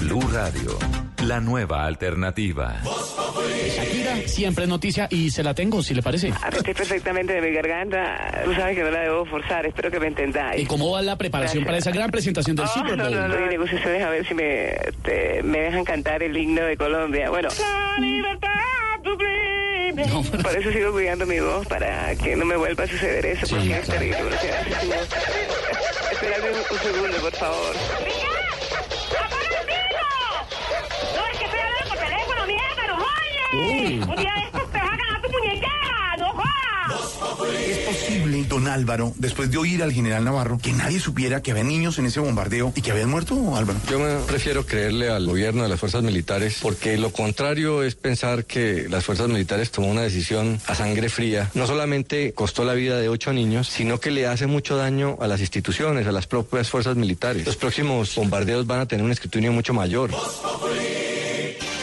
Blue Radio, la nueva alternativa. Shakira siempre es noticia y se la tengo, si le parece. Estoy perfectamente de mi garganta. Tú sabes que no la debo forzar. Espero que me entendáis. ¿Y cómo va la preparación para esa gran presentación del Oh, Super no, Bowl? no, no, hay negociaciones a ver si me, te- me dejan cantar el himno de Colombia. Bueno. Por eso sigo cuidando mi voz, para que no me vuelva a suceder eso, porque es terrible. o sea, tu Espérame un, un segundo, por favor. No jodas. Un día de estos te vas a ganar tu muñequera, no jodas. Es posible, don Álvaro, después de oír al general Navarro, que nadie supiera que había niños en ese bombardeo y que habían muerto, Álvaro. Yo me prefiero creerle al gobierno de las fuerzas militares porque lo contrario es pensar que las fuerzas militares tomó una decisión a sangre fría. No solamente costó la vida de ocho niños, sino que le hace mucho daño a las instituciones, a las propias fuerzas militares. Los próximos bombardeos van a tener un escrutinio mucho mayor.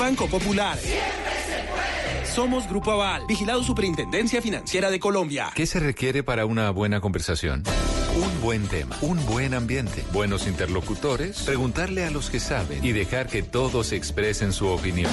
Banco Popular. Somos Grupo Aval, vigilado Superintendencia Financiera de Colombia. ¿Qué se requiere para una buena conversación? Un buen tema, un buen ambiente, buenos interlocutores, preguntarle a los que saben y dejar que todos expresen su opinión.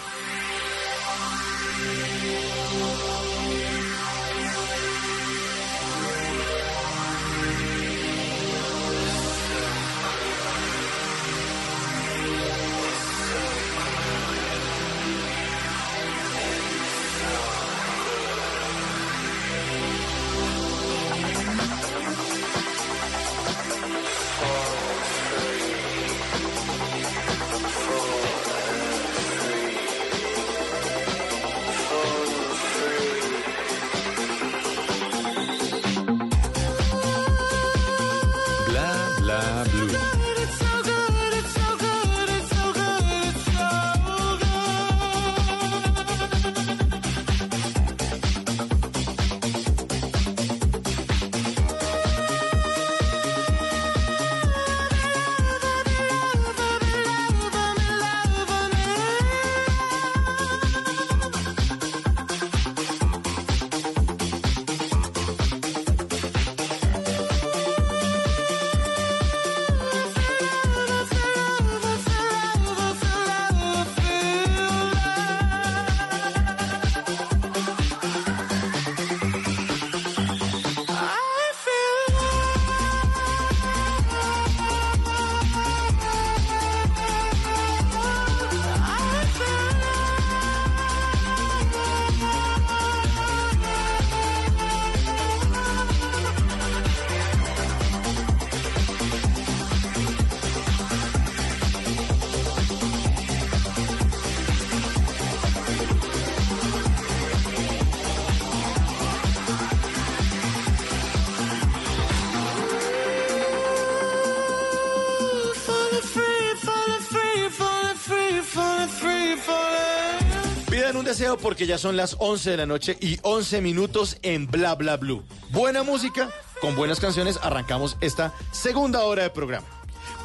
Porque ya son las 11 de la noche y 11 minutos en Bla Bla Blue. Buena música, con buenas canciones, arrancamos esta segunda hora de programa.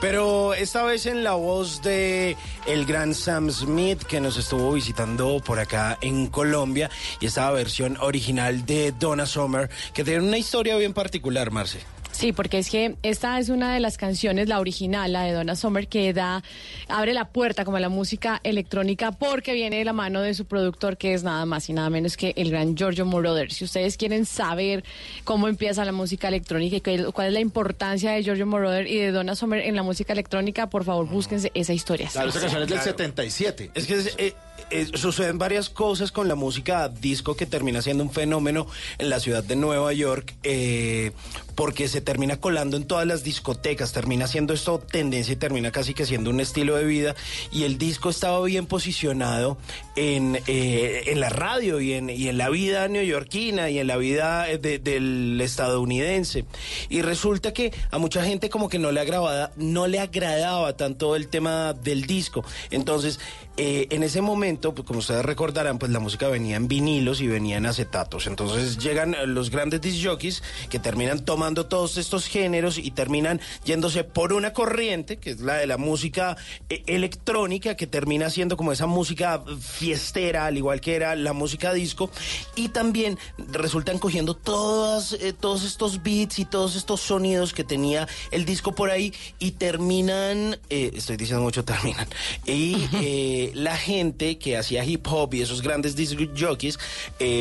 Pero esta vez en la voz de el gran Sam Smith que nos estuvo visitando por acá en Colombia y esta versión original de Donna Summer que tiene una historia bien particular, Marce. Sí, porque es que esta es una de las canciones, la original, la de Donna Summer, que da, abre la puerta como a la música electrónica porque viene de la mano de su productor, que es nada más y nada menos que el gran Giorgio Moroder. Si ustedes quieren saber cómo empieza la música electrónica y cuál cuál es la importancia de Giorgio Moroder y de Donna Summer en la música electrónica, por favor, búsquense esa historia. Claro, esa canción es del Claro. 77. Es que es, eh, eh, suceden varias cosas con la música disco que termina siendo un fenómeno en la ciudad de Nueva York eh, porque se termina colando en todas las discotecas, termina siendo esto tendencia y termina casi que siendo un estilo de vida. Y el disco estaba bien posicionado en, eh, en la radio y en, y en la vida neoyorquina y en la vida eh, de- del estadounidense. Y resulta que a mucha gente como que no le agradaba, no le agradaba tanto el tema del disco. Entonces eh, en ese momento, pues, como ustedes recordarán, pues la música venía en vinilos y venía en acetatos. Entonces llegan los grandes disc jockeys que terminan tomando todos estos géneros y terminan yéndose por una corriente, que es la de la música eh, electrónica, que termina siendo como esa música fiestera, al igual que era la música disco, y también resultan cogiendo todas, eh, todos estos beats y todos estos sonidos que tenía el disco por ahí y terminan, eh, estoy diciendo mucho terminan, y la gente que hacía hip hop y esos grandes disc jockeys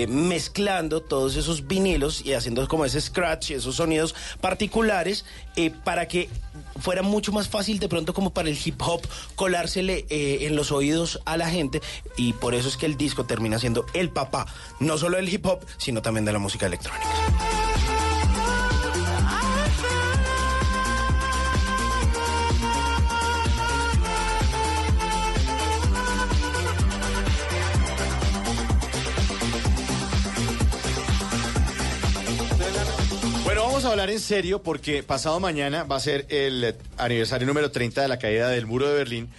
mezclando todos esos vinilos y haciendo como ese scratch, esos sonidos particulares eh, para que fuera mucho más fácil de pronto como para el hip hop colársele eh, en los oídos a la gente y por eso es que el disco termina siendo el papá, no solo del hip hop, sino también de la música electrónica. A hablar en serio porque pasado mañana va a ser el aniversario número 30 de la caída del muro de Berlín.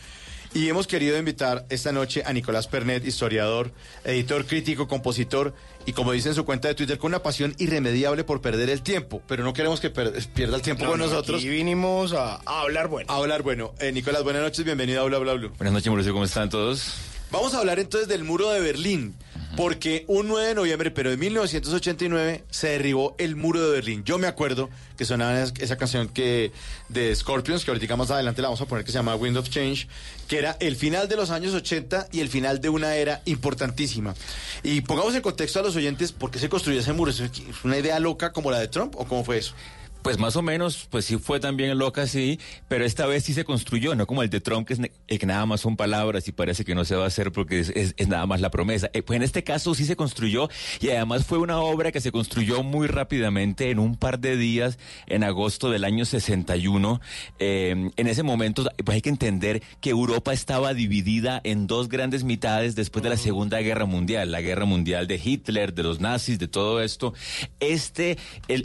Y hemos querido invitar esta noche a Nicolás Pernet, historiador, editor, crítico, compositor y como dice en su cuenta de Twitter, con una pasión irremediable por perder el tiempo. Pero no queremos que pierda el tiempo No, con no, nosotros. aquí vinimos a, a hablar bueno. A hablar bueno. Eh, Nicolás, buenas noches, bienvenido a Bla Bla Blue. Buenas noches, Mauricio, ¿cómo están todos? Vamos a hablar entonces del muro de Berlín, porque un 9 de noviembre, pero de 1989, se derribó el muro de Berlín. Yo me acuerdo que sonaba es- esa canción que de Scorpions, que ahorita más adelante la vamos a poner, que se llama Wind of Change, que era el final de los años 80 y el final de una era importantísima. Y pongamos en contexto a los oyentes por qué se construyó ese muro. ¿Es una idea loca como la de Trump o cómo fue eso? Pues más o menos, pues sí fue también loca, sí, pero esta vez sí se construyó, no como el de Trump, que, es eh, que nada más son palabras y parece que no se va a hacer porque es, es- es nada más la promesa. Eh, pues en este caso sí se construyó y además fue una obra que se construyó muy rápidamente en un par de días en agosto del año 61. Eh, en ese momento, pues hay que entender que Europa estaba dividida en dos grandes mitades después de la Segunda Guerra Mundial, la Guerra Mundial de Hitler, de los nazis, de todo esto. Este,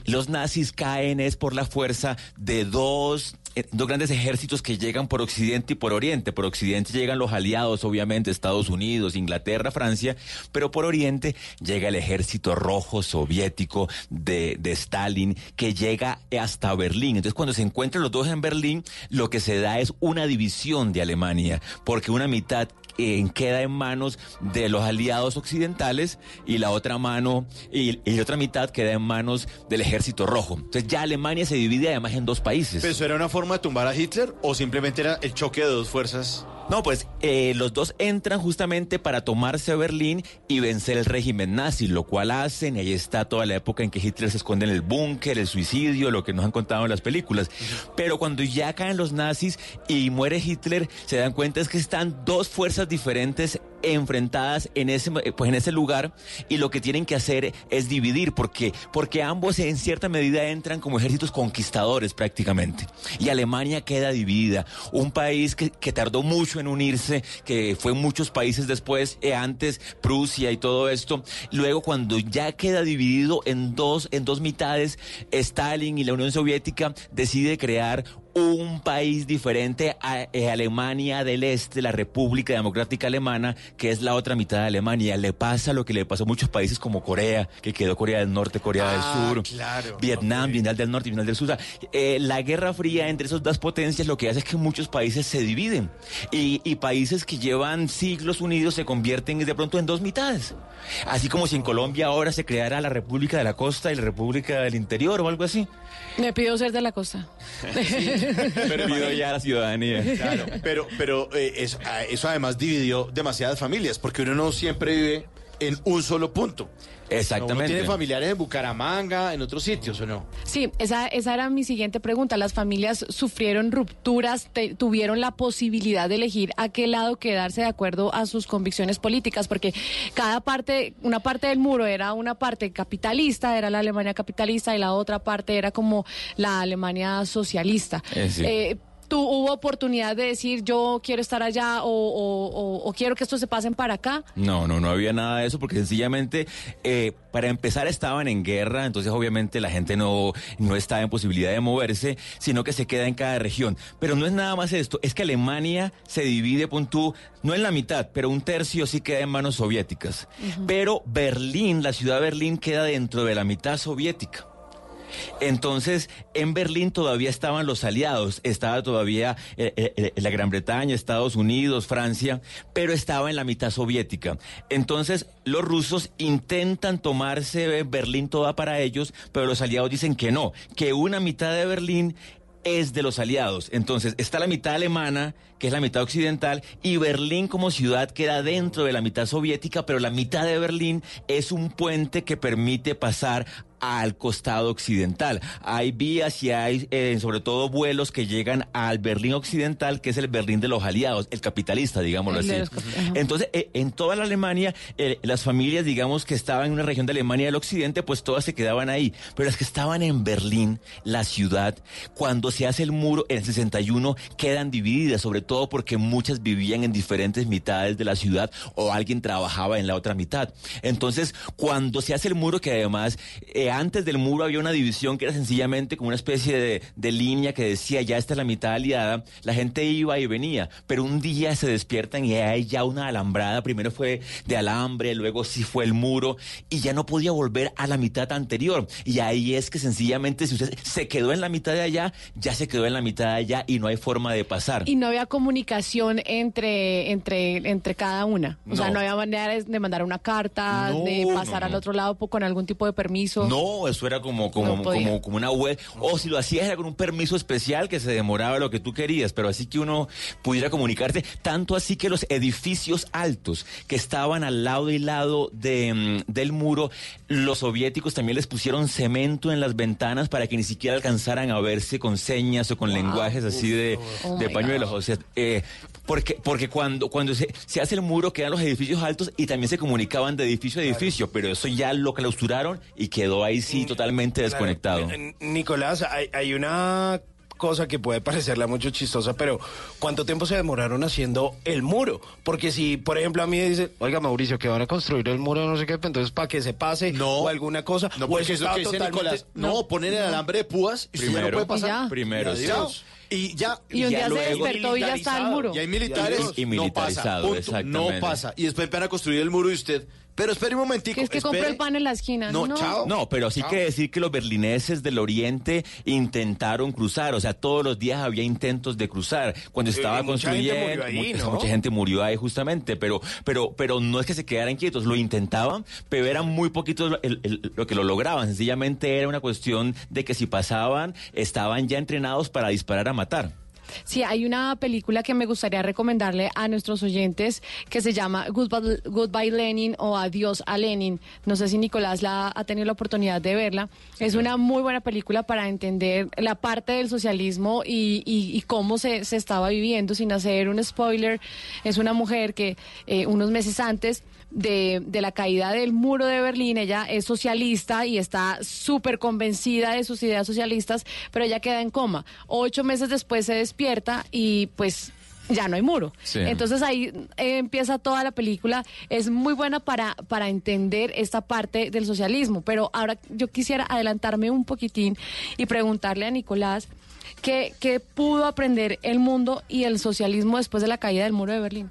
los nazis caen por la fuerza de dos, eh, dos grandes ejércitos que llegan por Occidente y por Oriente. Por Occidente llegan los aliados, obviamente, Estados Unidos, Inglaterra, Francia, pero por Oriente llega el ejército rojo soviético de, de Stalin que llega hasta Berlín. Entonces, cuando se encuentran los dos en Berlín, lo que se da es una división de Alemania, porque una mitad eh, queda en manos de los aliados occidentales y la otra mano y, y la otra mitad queda en manos del ejército rojo. Entonces ya Alemania se divide además en dos países. ¿Pero eso era una forma de tumbar a Hitler o simplemente era el choque de dos fuerzas? No, pues eh, los dos entran justamente para tomarse Berlín y vencer el régimen nazi, lo cual hacen, y ahí está toda la época en que Hitler se esconde en el búnker, el suicidio, lo que nos han contado en las películas. Pero cuando ya caen los nazis y muere Hitler, se dan cuenta es que están dos fuerzas diferentes enfrentadas en ese pues en ese lugar y lo que tienen que hacer es dividir. Porque porque ambos en cierta medida entran como ejércitos conquistadores prácticamente. Y Alemania queda dividida. Un país que, que tardó mucho en unirse que fue muchos países después eh, antes Prusia y todo esto. Luego cuando ya queda dividido en dos en dos mitades Stalin y la Unión Soviética decide crear un país diferente a eh, Alemania del Este, la República Democrática Alemana, que es la otra mitad de Alemania. Le pasa lo que le pasó a muchos países como Corea, que quedó Corea del Norte, Corea Ah, del Sur, claro, Vietnam, Vietnam del Norte y Vietnam del Sur. O sea, eh, la Guerra Fría entre esas dos potencias lo que hace es que muchos países se dividen y, y países que llevan siglos unidos se convierten de pronto en dos mitades. Así como si en Colombia ahora se creara la República de la Costa y la República del Interior o algo así. Me pido ser de la costa. Pero Pido ya la ciudadanía. Claro, pero, pero eh, eso, ah, eso además dividió demasiadas familias, porque uno no siempre vive en un solo punto. Exactamente. Uno tiene familiares en Bucaramanga, en otros sitios, ¿o no? Sí, esa, esa era mi siguiente pregunta. ¿Las familias sufrieron rupturas, te- tuvieron la posibilidad de elegir a qué lado quedarse de acuerdo a sus convicciones políticas? Porque cada parte, una parte del muro era una parte capitalista, era la Alemania capitalista, y la otra parte era como la Alemania socialista. Eh, sí. Eh, ¿Tú hubo oportunidad de decir yo quiero estar allá o, o- o- o quiero que estos se pasen para acá? No, no, no había nada de eso porque sencillamente, eh, para empezar, estaban en guerra, entonces obviamente la gente no, no estaba en posibilidad de moverse, sino que se queda en cada región. Pero no es nada más esto, es que Alemania se divide, pon tú, no en la mitad, pero un tercio sí queda en manos soviéticas. Pero Berlín, la ciudad de Berlín, queda dentro de la mitad soviética. Entonces, en Berlín todavía estaban los aliados, estaba todavía eh, eh, eh, la Gran Bretaña, Estados Unidos, Francia, pero estaba en la mitad soviética. Entonces, los rusos intentan tomarse Berlín toda para ellos, pero los aliados dicen que no, que una mitad de Berlín es de los aliados. Entonces, está la mitad alemana, que es la mitad occidental, y Berlín como ciudad queda dentro de la mitad soviética, pero la mitad de Berlín es un puente que permite pasar al costado occidental. Hay vías y hay eh, sobre todo vuelos que llegan al Berlín occidental, que es el Berlín de los aliados, el capitalista, digámoslo así. Entonces, eh, en toda la Alemania, eh, las familias, digamos, que estaban en una región de Alemania del Occidente, pues todas se quedaban ahí. Pero las que estaban en Berlín, la ciudad, cuando se hace el muro en el 61, quedan divididas, sobre todo porque muchas vivían en diferentes mitades de la ciudad o alguien trabajaba en la otra mitad. Entonces, cuando se hace el muro, que además eh, antes del muro había una división que era sencillamente como una especie de, de línea que decía ya esta es la mitad aliada, la gente iba y venía, pero un día se despiertan y hay ya una alambrada, primero fue de alambre, luego sí fue el muro y ya no podía volver a la mitad anterior. Y ahí es que sencillamente si usted se quedó en la mitad de allá, ya se quedó en la mitad de allá y no hay forma de pasar. Y no había comunicación entre, entre, entre cada una. O sea, No. había manera de mandar una carta, No, de no, pasar al otro lado con algún tipo de permiso. No, eso era como, como, No como, como una web. O si lo hacías era con un permiso especial que se demoraba lo que tú querías, pero así que uno pudiera comunicarte. Tanto así que los edificios altos que estaban al lado y lado de, mm, del muro, los soviéticos también les pusieron cemento en las ventanas para que ni siquiera alcanzaran a verse con señas o con lenguajes así de, Oh de my pañuelos. God. O sea, eh, porque, porque cuando, cuando se, se hace el muro quedan los edificios altos y también se comunicaban de edificio a edificio, pero eso ya lo clausuraron y quedó ahí sí totalmente desconectado. N- Nicolás, hay, hay una cosa que puede parecerle mucho chistosa, pero ¿cuánto tiempo se demoraron haciendo el muro? Porque si, por ejemplo, a mí me dicen, oiga, Mauricio, que van a construir el muro, no sé qué, pues, entonces para que se pase o alguna cosa, No, o porque es lo que dice Nicolás. No, ponen el alambre de púas y usted ya no Primero. puede pasar. Y ya. Primero, Y ya. Y un ya día se despertó y ya está el muro. Y hay militares. Y- y no pasa. militarizado, punto. exactamente. No pasa. Y después van a construir el muro y usted. Pero espere un momentico. Que es que compró el pan en la esquina. No, No, chao. No, pero sí Chao. que decir que los berlineses del oriente intentaron cruzar, o sea, todos los días había intentos de cruzar. Cuando estaba mucha gente construyendo, murió ahí, mu- ¿no? mucha gente murió ahí justamente, pero, pero, pero no es que se quedaran quietos, lo intentaban, pero eran muy poquitos lo, el- el- lo que lo lograban. Sencillamente era una cuestión de que si pasaban, estaban ya entrenados para disparar a matar. Sí, hay una película que me gustaría recomendarle a nuestros oyentes que se llama Goodbye, Goodbye Lenin o Adiós a Lenin. No sé si Nicolás la ha tenido la oportunidad de verla. Es una muy buena película para entender la parte del socialismo y, y- y cómo se, se estaba viviendo, sin hacer un spoiler. Es una mujer que eh, unos meses antes de, de la caída del muro de Berlín. Ella es socialista y está súper convencida de sus ideas socialistas, pero ella queda en coma. Ocho meses después se despierta y pues ya no hay muro. Sí. Entonces ahí eh, empieza toda la película. Es muy buena para, para entender esta parte del socialismo. Pero ahora yo quisiera adelantarme un poquitín y preguntarle a Nicolás. ¿Qué, qué pudo aprender el mundo y el socialismo después de la caída del muro de Berlín?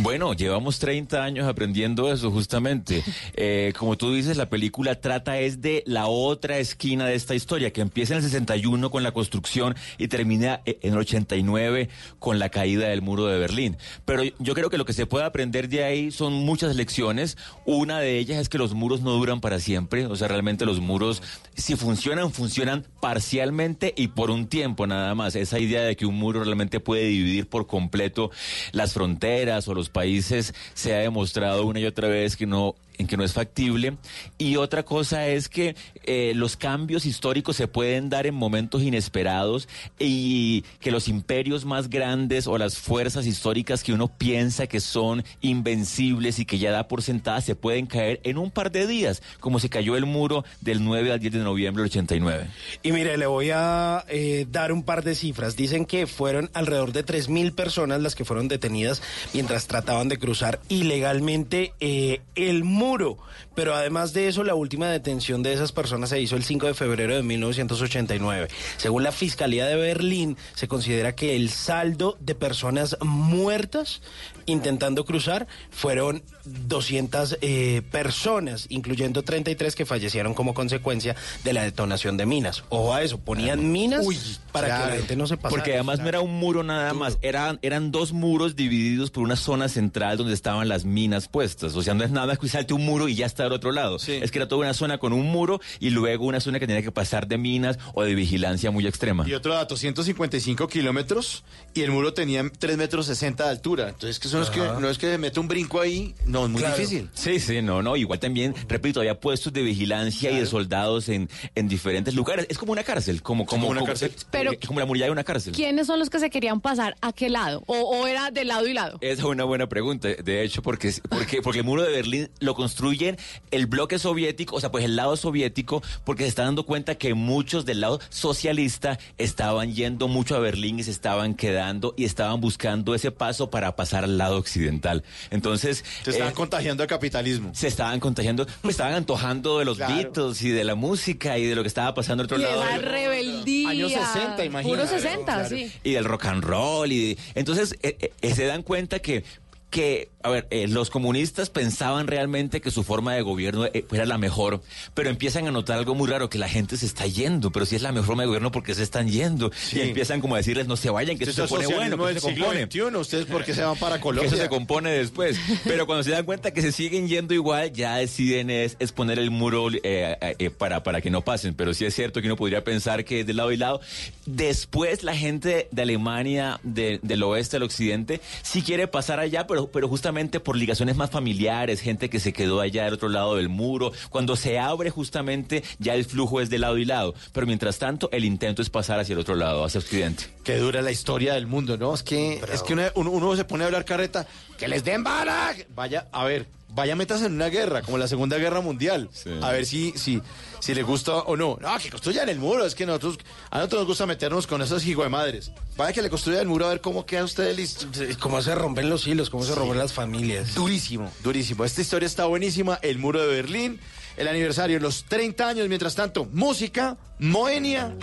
Bueno, llevamos 30 años aprendiendo eso justamente. Eh, como tú dices, la película trata es de la otra esquina de esta historia, que empieza en el 61 con la construcción y termina e- en el 89 con la caída del muro de Berlín. Pero yo creo que lo que se puede aprender de ahí son muchas lecciones. Una de ellas es que los muros no duran para siempre. O sea, realmente los muros, si funcionan, funcionan parcialmente y por un tiempo nada más. Esa idea de que un muro realmente puede dividir por completo las fronteras o los países se ha demostrado una y otra vez que no en que no es factible. Y otra cosa es que eh, los cambios históricos se pueden dar en momentos inesperados y que los imperios más grandes o las fuerzas históricas que uno piensa que son invencibles y que ya da por sentadas se pueden caer en un par de días, como se cayó el muro del 9 al 10 de noviembre del 89. Y mire, le voy a eh, dar un par de cifras. Dicen que fueron alrededor de 3.000 personas las que fueron detenidas mientras trataban de cruzar ilegalmente eh, el muro muro, pero además de eso, la última detención de esas personas se hizo el 5 de febrero de 1989. Según la Fiscalía de Berlín, se considera que el saldo de personas muertas intentando cruzar fueron 200 eh, personas, incluyendo 33 que fallecieron como consecuencia de la detonación de minas. Ojo a eso, ponían minas para que la gente no se pasara. Porque además no era un muro nada más, eran, eran dos muros divididos por una zona central donde estaban las minas puestas. O sea, no es nada más que salte un muro y ya está del otro lado. Es que era toda una zona con un muro y luego una zona que tenía que pasar de minas o de vigilancia muy extrema. Y otro dato, 155 kilómetros y el muro tenía 3 metros 60 de altura. Entonces, que eso no es que, no es que mete un brinco ahí, no, es muy Claro. difícil. Sí, sí, no, no. Igual también, repito, había puestos de vigilancia y de soldados en, en diferentes lugares. Es como una cárcel, como, como, una como- cárcel. Pero- como la muralla de una cárcel. ¿Quiénes son los que se querían pasar a qué lado? ¿O, o era de lado y lado? Esa es una buena pregunta, de hecho, porque, porque, porque el muro de Berlín lo reconstruyen el bloque soviético, o sea, pues el lado soviético, porque se está dando cuenta que muchos del lado socialista estaban yendo mucho a Berlín y se estaban quedando y estaban buscando ese paso para pasar al lado occidental. Entonces... Se estaban eh, contagiando de capitalismo. se estaban contagiando, pues estaban antojando de los Claro. Beatles y de la música y de lo que estaba pasando al otro Y lado. esa rebeldía. Años 60, imagínate. Puro 60, sí. y del rock and roll. Y de- entonces eh, eh, se dan cuenta que, que a ver, eh, los comunistas pensaban realmente que su forma de gobierno eh, era la mejor, pero empiezan a notar algo muy raro, que la gente se está yendo, pero si es la mejor forma de gobierno, porque se están yendo? Y empiezan como a decirles, no se vayan, que esto se pone bueno, que esto se compone. XXI. ¿Ustedes por qué se van para Que Colombia? eso se compone después. Pero cuando se dan cuenta que se siguen yendo igual, ya deciden es, es poner el muro eh, eh, eh, para, para que no pasen. Pero sí es cierto que uno podría pensar que de lado y lado. Después la gente de Alemania, de- del oeste al occidente, sí quiere pasar allá, pero, pero justamente por ligaciones más familiares, gente que se quedó allá del otro lado del muro. Cuando se abre justamente, ya el flujo es de lado y lado. Pero mientras tanto, el intento es pasar hacia el otro lado, hacia occidente. Qué dura la historia del mundo, ¿no? Es que, es que uno, uno- uno se pone a hablar carreta, que les den bala. Vaya, a ver, vaya metas en una guerra, como la Segunda Guerra Mundial. A ver si, si, si le gusta o no. No, que construyan el muro, es que nosotros, a nosotros nos gusta meternos con esos hijos de madres. Vaya que le construyan el muro a ver cómo queda usted listo. Cómo se rompen los hilos, cómo se rompen las familias. Durísimo, durísimo. Esta historia está buenísima. El muro de Berlín, el aniversario, los 30 años. Mientras tanto, música, Moenia.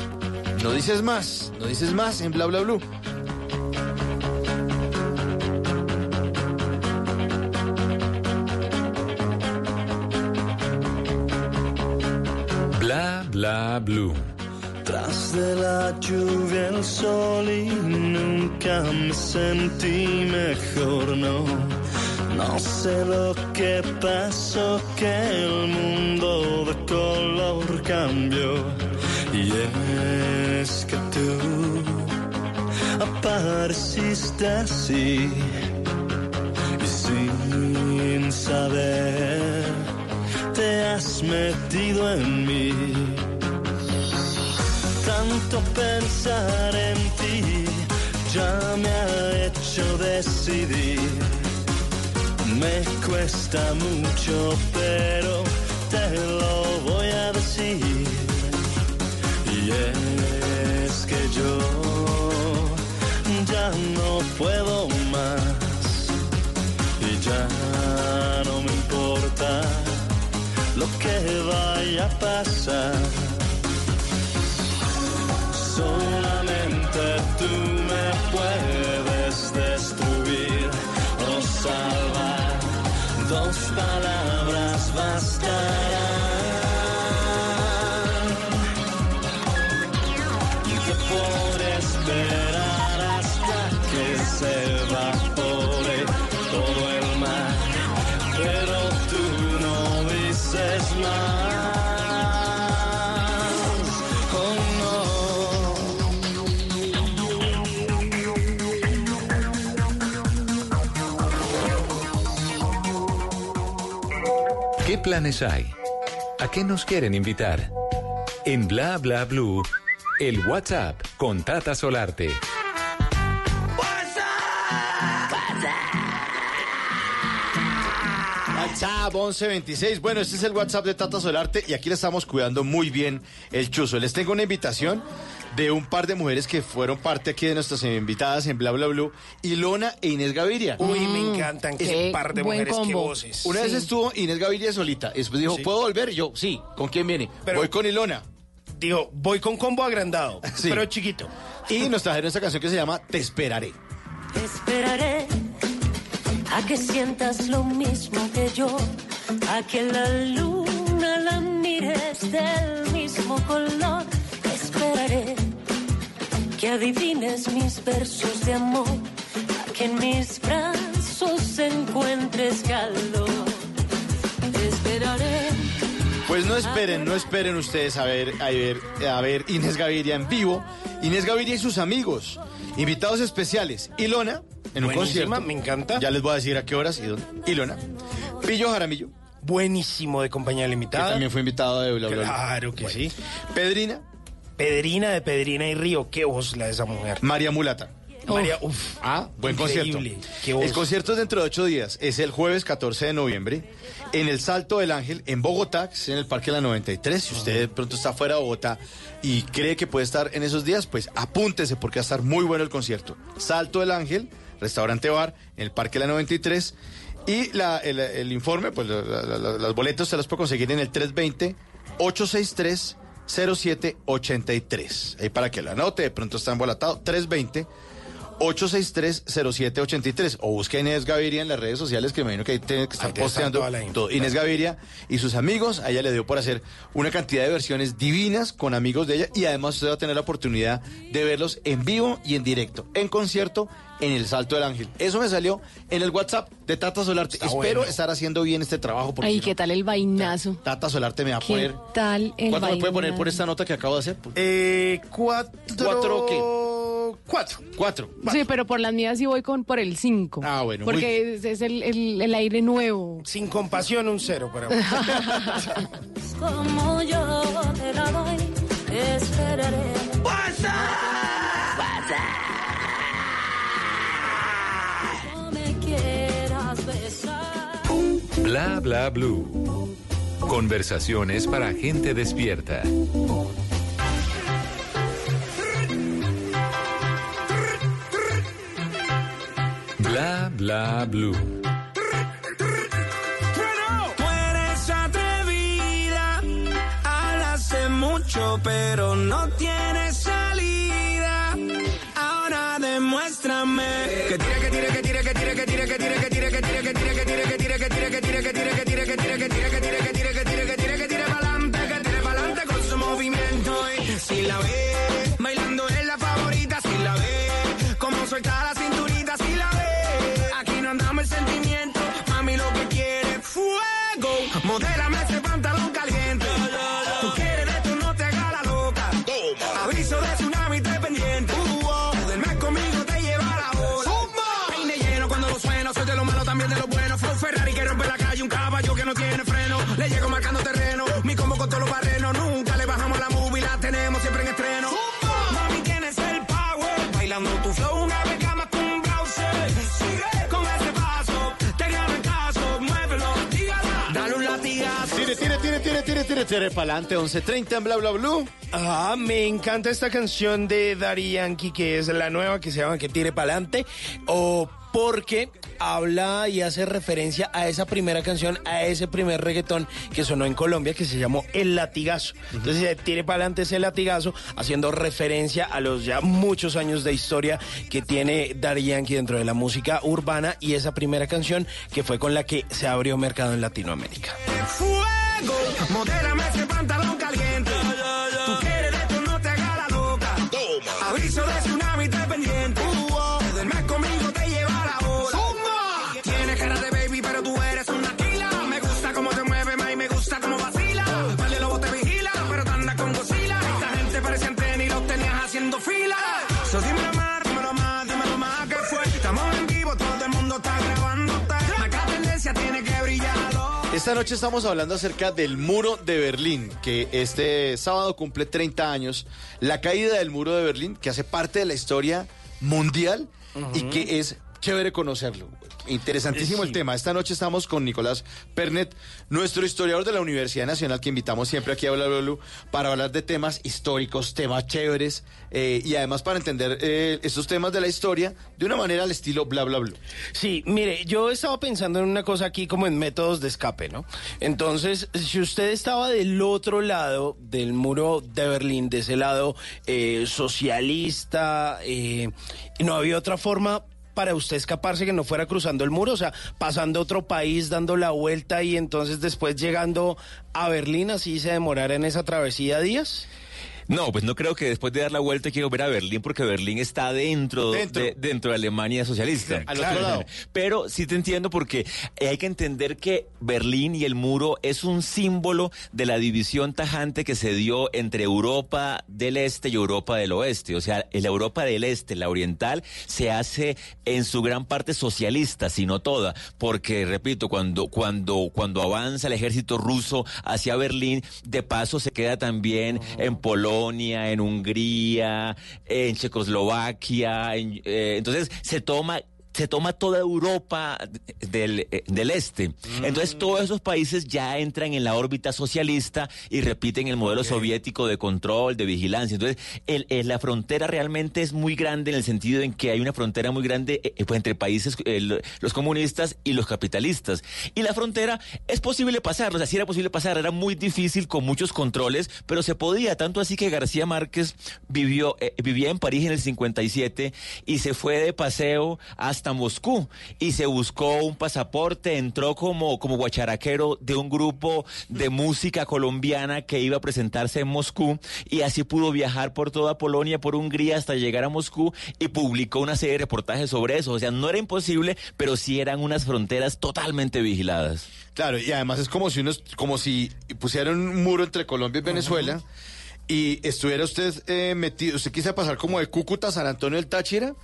No dices más, no dices más en bla bla blue. Bla bla blue. Tras de la lluvia el sol y nunca me sentí mejor, no. No sé lo que pasó, que el mundo de color cambió. Y es que tú apareciste así y sin saber te has metido en mí tanto pensar en ti ya me ha hecho decidir. Me cuesta mucho, pero te lo voy a decir. Y es que yo ya no puedo más. Y ya no lo que vaya a pasar. Solamente tú me puedes destruir o salvar. Dos palabras bastarán. ¿Qué planes hay? ¿A qué nos quieren invitar? En Bla Bla Blue, el WhatsApp con Tata Solarte. WhatsApp 1126. Bueno, este es el WhatsApp de Tata Solarte y aquí le estamos cuidando muy bien el chuzo. Les tengo una invitación de un par de mujeres que fueron parte aquí de nuestras invitadas en Bla Bla Blue, Ilona e Inés Gaviria. Uy, me encantan qué par de mujeres, qué combo. voces. Una vez estuvo Inés Gaviria solita, y después dijo, Sí. ¿puedo volver? Y yo, sí. ¿Con quién viene? Pero- Voy con Ilona. Digo, voy con combo agrandado, Sí. pero chiquito. Y nos trajeron esta canción que se llama Te esperaré. Esperaré a que sientas lo mismo que yo, a que la luna la mires del mismo color. Esperaré que adivines mis versos de amor, a que en mis brazos encuentres calor. Esperaré. Pues no esperen, no esperen ustedes a ver, a ver, a ver Inés Gaviria en vivo. Inés Gaviria y sus amigos, invitados especiales. Ilona, en un Buenísima, concierto. me encanta. Ya les voy a decir a qué horas y dónde. Ilona. Pillo Jaramillo, Buenísimo de compañía que limitada. también fue invitado de Bla Bla Bla. Claro que sí. Pedrina, Pedrina de Pedrina y Río, qué voz la de esa mujer. María Mulata. María, uf, Ah, buen concierto. Qué voz. El concierto es dentro de ocho días. Es el jueves 14 de noviembre en el Salto del Ángel en Bogotá, que es en el Parque La 93. Si usted de pronto está fuera de Bogotá y cree que puede estar en esos días, pues apúntese porque va a estar muy bueno el concierto. Salto del Ángel, restaurante bar, en el Parque La 93. Y la- el, el informe, pues la- la- la- las boletas se las puede conseguir en el 320-863. 0783. Ahí para que lo anote, de pronto está embolatado. 320 863-0783 o busque a Inés Gaviria en las redes sociales que me imagino que ahí tiene que estar Ahí posteando todo. Inés. Gaviria y sus amigos, a ella le dio por hacer una cantidad de versiones divinas con amigos de ella y además usted va a tener la oportunidad de verlos en vivo y en directo, en concierto en el Salto del Ángel. Eso me salió en el WhatsApp de Tata Solarte. Espero bueno. estar haciendo bien este trabajo porque Ay, no, ¿qué tal el vainazo? Tata Solarte me va a ¿Qué poner... tal el ¿Cuánto me puede poner por esta nota que acabo de hacer? Eh, cuatro. ¿Cuatro qué? Cuatro. Cuatro. Sí, pero por las mías sí voy con por el 5. Ah, bueno, Porque es, es el, el- el aire nuevo. Sin compasión, un cero para mí. Como yo te la doy, esperaré. No Bla bla blue. Conversaciones para gente despierta. Bla bla blue. Eres atrevida, hablas mucho, pero no tienes salida. Ahora demuéstrame que tire, que tire, que tire, que tire, que que tire, que tire, que tire, que tire, que tire, que tire, que tire, que tire, que tire, que tire, que también de lo bueno. Fue un Ferrari que rompe la calle, un caballo que no tiene freno. Le llego marcando terreno, mi combo con todos los barrenos. Nunca le bajamos la movie, la tenemos siempre en estreno. Tire para adelante, 11.30 en Bla Bla Blue. Ah, me encanta esta canción de Daddy Yankee, que es la nueva, que se llama Que tire pa'lante, o porque habla y hace referencia a esa primera canción, a ese primer reggaetón que sonó en Colombia, que se llamó El Latigazo. Entonces, eh, tire pa'lante ese latigazo, haciendo referencia a los ya muchos años de historia que tiene Daddy Yankee dentro de la música urbana y esa primera canción que fue con la que se abrió mercado en Latinoamérica. Fuego. Modélame ese pantalón caliente. Esta noche estamos hablando acerca del muro de Berlín, que este sábado cumple 30 años. La caída del muro de Berlín, que hace parte de la historia mundial y que es chévere conocerlo. Interesantísimo el tema. Esta noche estamos con Nicolás Pernet, nuestro historiador de la Universidad Nacional, que invitamos siempre aquí a Bla Bla para hablar de temas históricos, temas chéveres, eh, y además para entender eh, estos temas de la historia de una manera al estilo Bla Bla Blue. Sí, mire, yo estaba pensando en una cosa aquí como en métodos de escape, ¿no? Entonces, si usted estaba del otro lado del muro de Berlín, de ese lado eh, socialista, eh, no había otra forma para usted escaparse que no fuera cruzando el muro, o sea, pasando otro país, dando la vuelta y entonces después llegando a Berlín, así se demorara en esa travesía días. No, pues no creo que después de dar la vuelta quiero ver a Berlín porque Berlín está dentro, Dentro. De, dentro de Alemania socialista. Al otro lado. Pero sí te entiendo porque hay que entender que Berlín y el muro es un símbolo de la división tajante que se dio entre Europa del Este y Europa del Oeste. O sea, la Europa del Este, la oriental, se hace en su gran parte socialista, si no toda. Porque, repito, cuando, cuando, cuando avanza el ejército ruso hacia Berlín, de paso se queda también en Polonia Polonia, en Hungría, en Checoslovaquia. en- eh, entonces se toma se toma toda Europa del, eh, del este. Entonces todos esos países ya entran en la órbita socialista y repiten el modelo soviético de control, de vigilancia. Entonces el- el- la frontera realmente es muy grande en el sentido en que hay una frontera muy grande eh, pues, entre países, eh, lo- los comunistas y los capitalistas. Y la frontera es posible pasar, o sea, sí era posible pasar, era muy difícil con muchos controles, pero se podía, tanto así que García Márquez vivió, eh, vivía en París en el 57 y se fue de paseo hasta Moscú y se buscó un pasaporte, entró como, como guacharaquero de un grupo de música colombiana que iba a presentarse en Moscú y así pudo viajar por toda Polonia, por Hungría hasta llegar a Moscú y publicó una serie de reportajes sobre eso. O sea, no era imposible, pero sí eran unas fronteras totalmente vigiladas. Claro, y además es como si unos, como si pusieran un muro entre Colombia y Venezuela y estuviera usted eh, metido, usted quisiera pasar como de Cúcuta a San Antonio del Táchira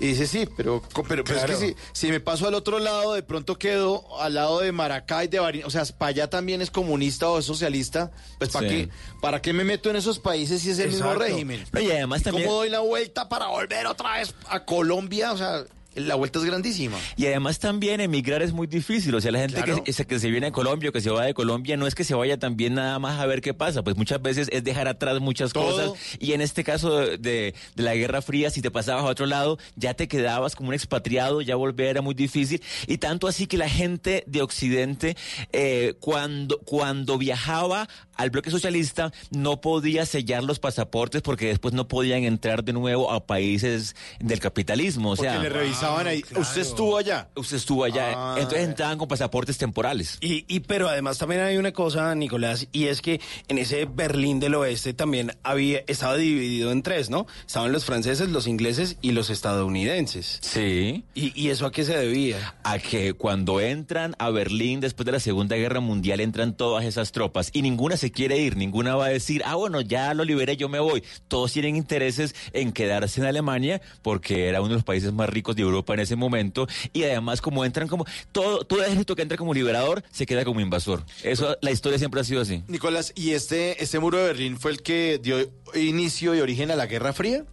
y dice sí, pero, pero, pero Claro. es que si, si me paso al otro lado, de pronto quedo al lado de Maracay, de Barinas, o sea, para allá también es comunista o es socialista, pues ¿para Sí. qué, para qué me meto en esos países si es el mismo régimen? No, y además también- ¿Cómo doy la vuelta para volver otra vez a Colombia? O sea, la vuelta es grandísima. Y además también emigrar es muy difícil. O sea, la gente Claro. que, se- que se viene a Colombia o que se va de Colombia no es que se vaya también nada más a ver qué pasa. Pues muchas veces es dejar atrás muchas Todo. cosas. Y en este caso de, de- de la Guerra Fría, si te pasabas a otro lado, ya te quedabas como un expatriado, ya volver era muy difícil. Y tanto así que la gente de Occidente, eh, cuando, cuando viajaba al bloque socialista, no podía sellar los pasaportes porque después no podían entrar de nuevo a países del capitalismo. O Porque sea, le ahí. ¿Usted estuvo allá? Usted estuvo allá. Ah. Entonces entraban con pasaportes temporales. Y, y pero además también hay una cosa, Nicolás, y es que en ese Berlín del Oeste también había estaba dividido en tres, ¿no? Estaban los franceses, los ingleses y los estadounidenses. Sí. ¿Y, y eso a qué se debía? A que cuando entran a Berlín después de la Segunda Guerra Mundial entran todas esas tropas y ninguna se quiere ir, ninguna va a decir, ah, bueno, ya lo liberé, yo me voy. Todos tienen intereses en quedarse en Alemania porque era uno de los países más ricos de Europa en ese momento y además como entran como, todo, todo ejército que entra como liberador se queda como invasor. Eso, la historia siempre ha sido así. Nicolás, ¿y este, este muro de Berlín fue el que dio inicio y origen a la Guerra Fría?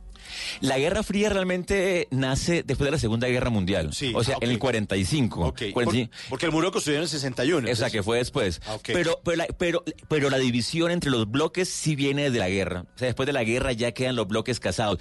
La Guerra Fría realmente nace después de la Segunda Guerra Mundial. o sea, ah, en el 45. Ok, 45. por- porque el muro construyeron en el 61. O sea, que fue después. Ah, pero, pero, la, pero, pero la división entre los bloques sí viene de la guerra. O sea, después de la guerra ya quedan los bloques casados.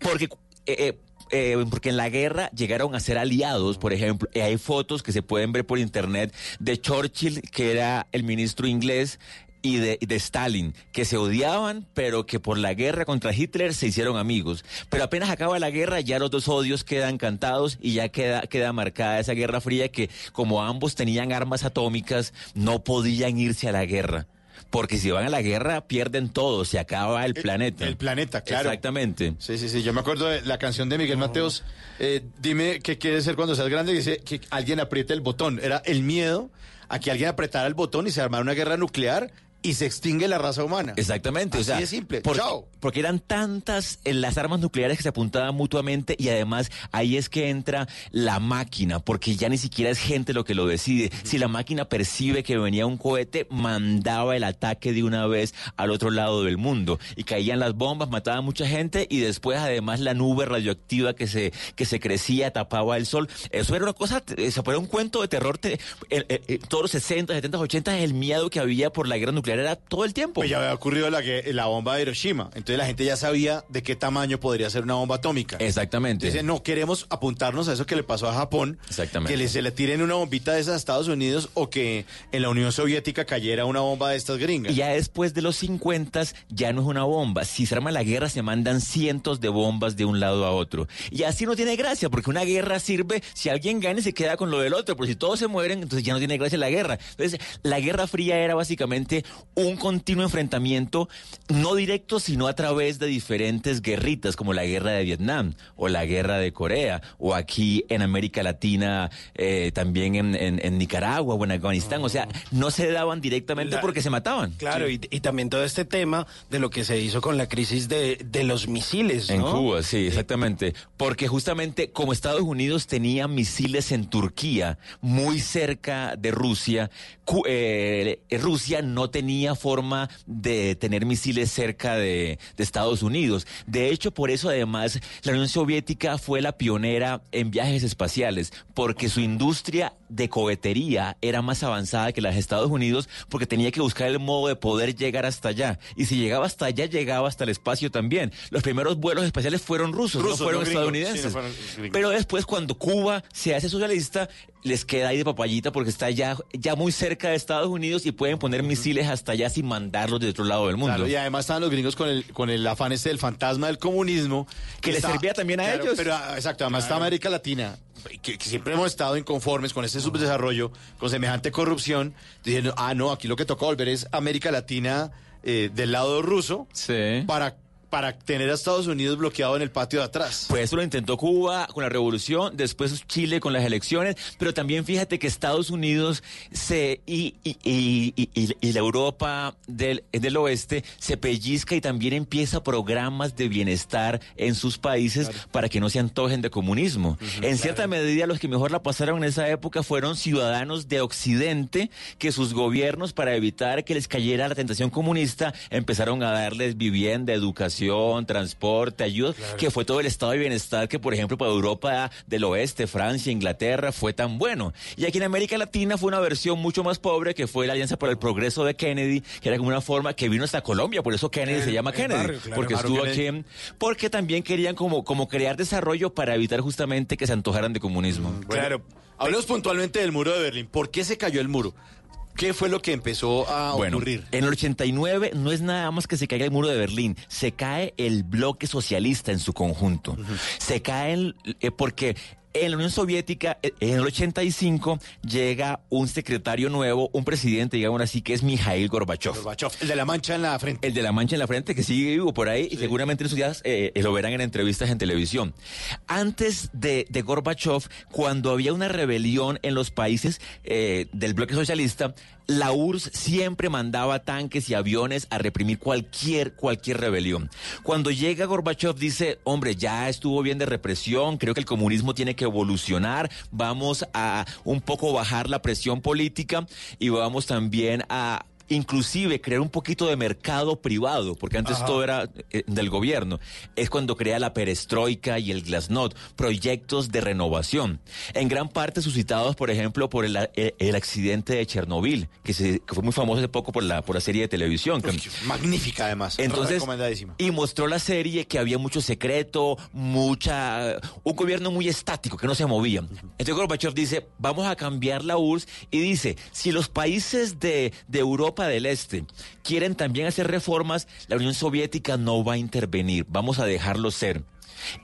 Porque... eh, eh, eh, porque en la guerra llegaron a ser aliados, por ejemplo, hay fotos que se pueden ver por internet de Churchill, que era el ministro inglés, y de, de Stalin, que se odiaban, pero que por la guerra contra Hitler se hicieron amigos. Pero apenas acaba la guerra, ya los dos odios quedan cantados y ya queda, queda marcada esa guerra fría que como ambos tenían armas atómicas, no podían irse a la guerra. Porque si van a la guerra, pierden todo, se acaba el planeta. El planeta, claro. Exactamente. Sí, sí, sí. Yo me acuerdo de la canción de Miguel Mateos. eh, dime qué quieres ser cuando seas grande. Dice que alguien apriete el botón. Era el miedo a que alguien apretara el botón y se armara una guerra nuclear y se extingue la raza humana. Exactamente, Así o sea, de simple. Porque, Chao. porque eran tantas eh, las armas nucleares que se apuntaban mutuamente y además ahí es que entra la máquina, porque ya ni siquiera es gente lo que lo decide. Si la máquina percibe que venía un cohete, mandaba el ataque de una vez al otro lado del mundo y caían las bombas, mataban mucha gente y después además la nube radioactiva que se que se crecía tapaba el sol. Eso era una cosa, eh, se fue un cuento de terror. te- todos los 60, 70, 80 el miedo que había por la guerra nuclear era todo el tiempo. Pues ya había ocurrido la, gue- la bomba de Hiroshima. Entonces la gente ya sabía de qué tamaño podría ser una bomba atómica. Exactamente. Dice, no queremos apuntarnos a eso que le pasó a Japón. Exactamente. Que le, se le tiren una bombita de esas a Estados Unidos o que en la Unión Soviética cayera una bomba de estas gringas. Y ya después de los 50 ya no es una bomba. Si se arma la guerra se mandan cientos de bombas de un lado a otro. Y así no tiene gracia, porque una guerra sirve si alguien gana y se queda con lo del otro, pero si todos se mueren, entonces ya no tiene gracia la guerra. Entonces, la Guerra Fría era básicamente un continuo enfrentamiento, no directo, sino a través de diferentes guerritas, como la guerra de Vietnam, o la guerra de Corea, o aquí en América Latina, eh, también en, en- en Nicaragua o en Afganistán. O sea, no se daban directamente La- porque se mataban. Claro, y, y también todo este tema de lo que se hizo con la crisis de, de los misiles, En. Cuba, sí, exactamente. Porque justamente como Estados Unidos tenía misiles en Turquía, muy cerca de Rusia, eh, Rusia no tenía tenía forma de tener misiles cerca de, de Estados Unidos. De hecho, por eso además la Unión Soviética fue la pionera en viajes espaciales, porque su industria de cohetería era más avanzada que la de Estados Unidos, porque tenía que buscar el modo de poder llegar hasta allá. Y si llegaba hasta allá, llegaba hasta el espacio también. Los primeros vuelos espaciales fueron rusos, Rusos, no fueron no gringos. estadounidenses. Sí, no fueron gringos. Pero después, cuando Cuba se hace socialista, les queda ahí de papayita porque está ya, ya muy cerca de Estados Unidos y pueden poner misiles hasta allá sin mandarlos de otro lado del mundo. Claro, y además estaban los gringos con el, con el afán este del fantasma del comunismo. Que les servía también a Claro, ellos. Pero, ah, exacto, además está América Latina, que, que siempre hemos estado inconformes con ese subdesarrollo, con semejante corrupción, diciendo, ah, no, aquí lo que toca volver es América Latina eh, del lado ruso para, para tener a Estados Unidos bloqueado en el patio de atrás. Pues eso lo intentó Cuba con la revolución, después Chile con las elecciones, pero también fíjate que Estados Unidos se y, y, y- y- la Europa del, del oeste se pellizca y también empieza programas de bienestar en sus países para que no se antojen de comunismo. en cierta medida los que mejor la pasaron en esa época fueron ciudadanos de Occidente que sus gobiernos para evitar que les cayera la tentación comunista empezaron a darles vivienda, educación, transporte, ayuda, que fue todo el estado de bienestar que, por ejemplo, para Europa del Oeste, Francia, Inglaterra, fue tan bueno. Y aquí en América Latina fue una versión mucho más pobre que fue la Alianza para el Progreso de Kennedy, que era como una forma que vino hasta Colombia, por eso Kennedy El- se llama Kennedy, barrio, claro, porque estuvo Kennedy. aquí, en- porque también querían como, como crear desarrollo para evitar justamente que se antojaran de comunismo. Claro. Hablemos puntualmente del muro de Berlín. ¿Por qué se cayó el muro? ¿Qué fue lo que empezó a Bueno, ocurrir? en el 89 no es nada más que se caiga el muro de Berlín, se cae el bloque socialista en su conjunto. Se cae el- eh, porque en la Unión Soviética, eh, en el 85, llega un secretario nuevo, un presidente, digamos así, que es Mikhail Gorbachev. Gorbachev, el de la mancha en la frente. El de la mancha en la frente, que sigue vivo por ahí, y seguramente en sus días eh, lo verán en entrevistas en televisión. Antes de, de Gorbachev, cuando había una rebelión en los países eh, del bloque socialista, la URSS siempre mandaba tanques y aviones a reprimir cualquier, cualquier rebelión. Cuando llega Gorbachev dice, hombre, ya estuvo bien de represión, creo que el comunismo tiene que evolucionar, vamos a un poco bajar la presión política y vamos también a inclusive crear un poquito de mercado privado, porque antes Ajá. todo era eh, del gobierno. Es cuando crea la perestroika y el glasnost, proyectos de renovación. En gran parte suscitados, por ejemplo, por el, el- el accidente de Chernobyl, que, se, que fue muy famoso hace poco por la, por la serie de televisión. que- Magnífica, además. entonces, Recomendadísima. y mostró la serie que había mucho secreto, mucha, un gobierno muy estático que no se movía. Entonces Gorbachev dice, vamos a cambiar la URSS y dice, si los países de, de Europa del Este quieren también hacer reformas, la Unión Soviética no va a intervenir, vamos a dejarlo ser.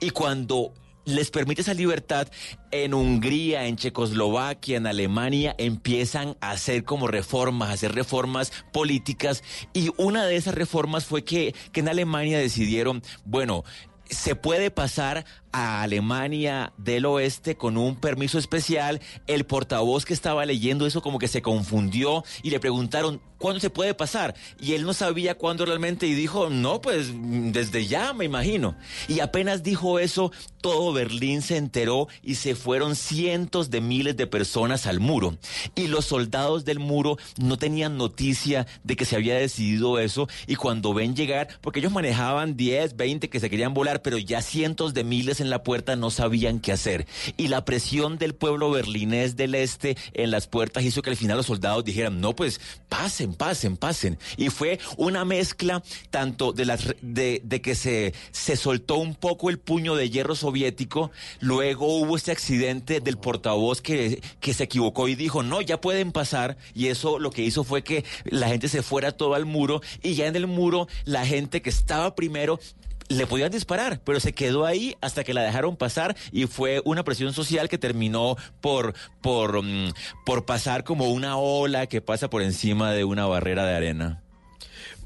Y cuando les permite esa libertad, en Hungría, en Checoslovaquia, en Alemania, empiezan a hacer como reformas, a hacer reformas políticas. Y una de esas reformas fue que, que en Alemania decidieron, bueno, se puede pasar a Alemania del Oeste con un permiso especial. El portavoz que estaba leyendo eso como que se confundió y le preguntaron, ¿cuándo se puede pasar? Y él no sabía cuándo realmente y dijo, no, pues desde ya me imagino. Y apenas dijo eso, todo Berlín se enteró y se fueron cientos de miles de personas al muro. Y los soldados del muro no tenían noticia de que se había decidido eso y cuando ven llegar, porque ellos manejaban 10, 20 que se querían volar, pero ya cientos de miles en la puerta no sabían qué hacer. Y la presión del pueblo berlinés del este en las puertas hizo que al final los soldados dijeran, no, pues pasen, pasen, pasen. Y fue una mezcla tanto de, las, de, que se, se soltó un poco el puño de hierro soviético, luego hubo este accidente del portavoz que, que se equivocó y dijo, no, ya pueden pasar. Y eso lo que hizo fue que la gente se fuera todo al muro y ya en el muro la gente que estaba primero le podían disparar, pero se quedó ahí hasta que la dejaron pasar y fue una presión social que terminó por, por, mm, por pasar como una ola que pasa por encima de una barrera de arena.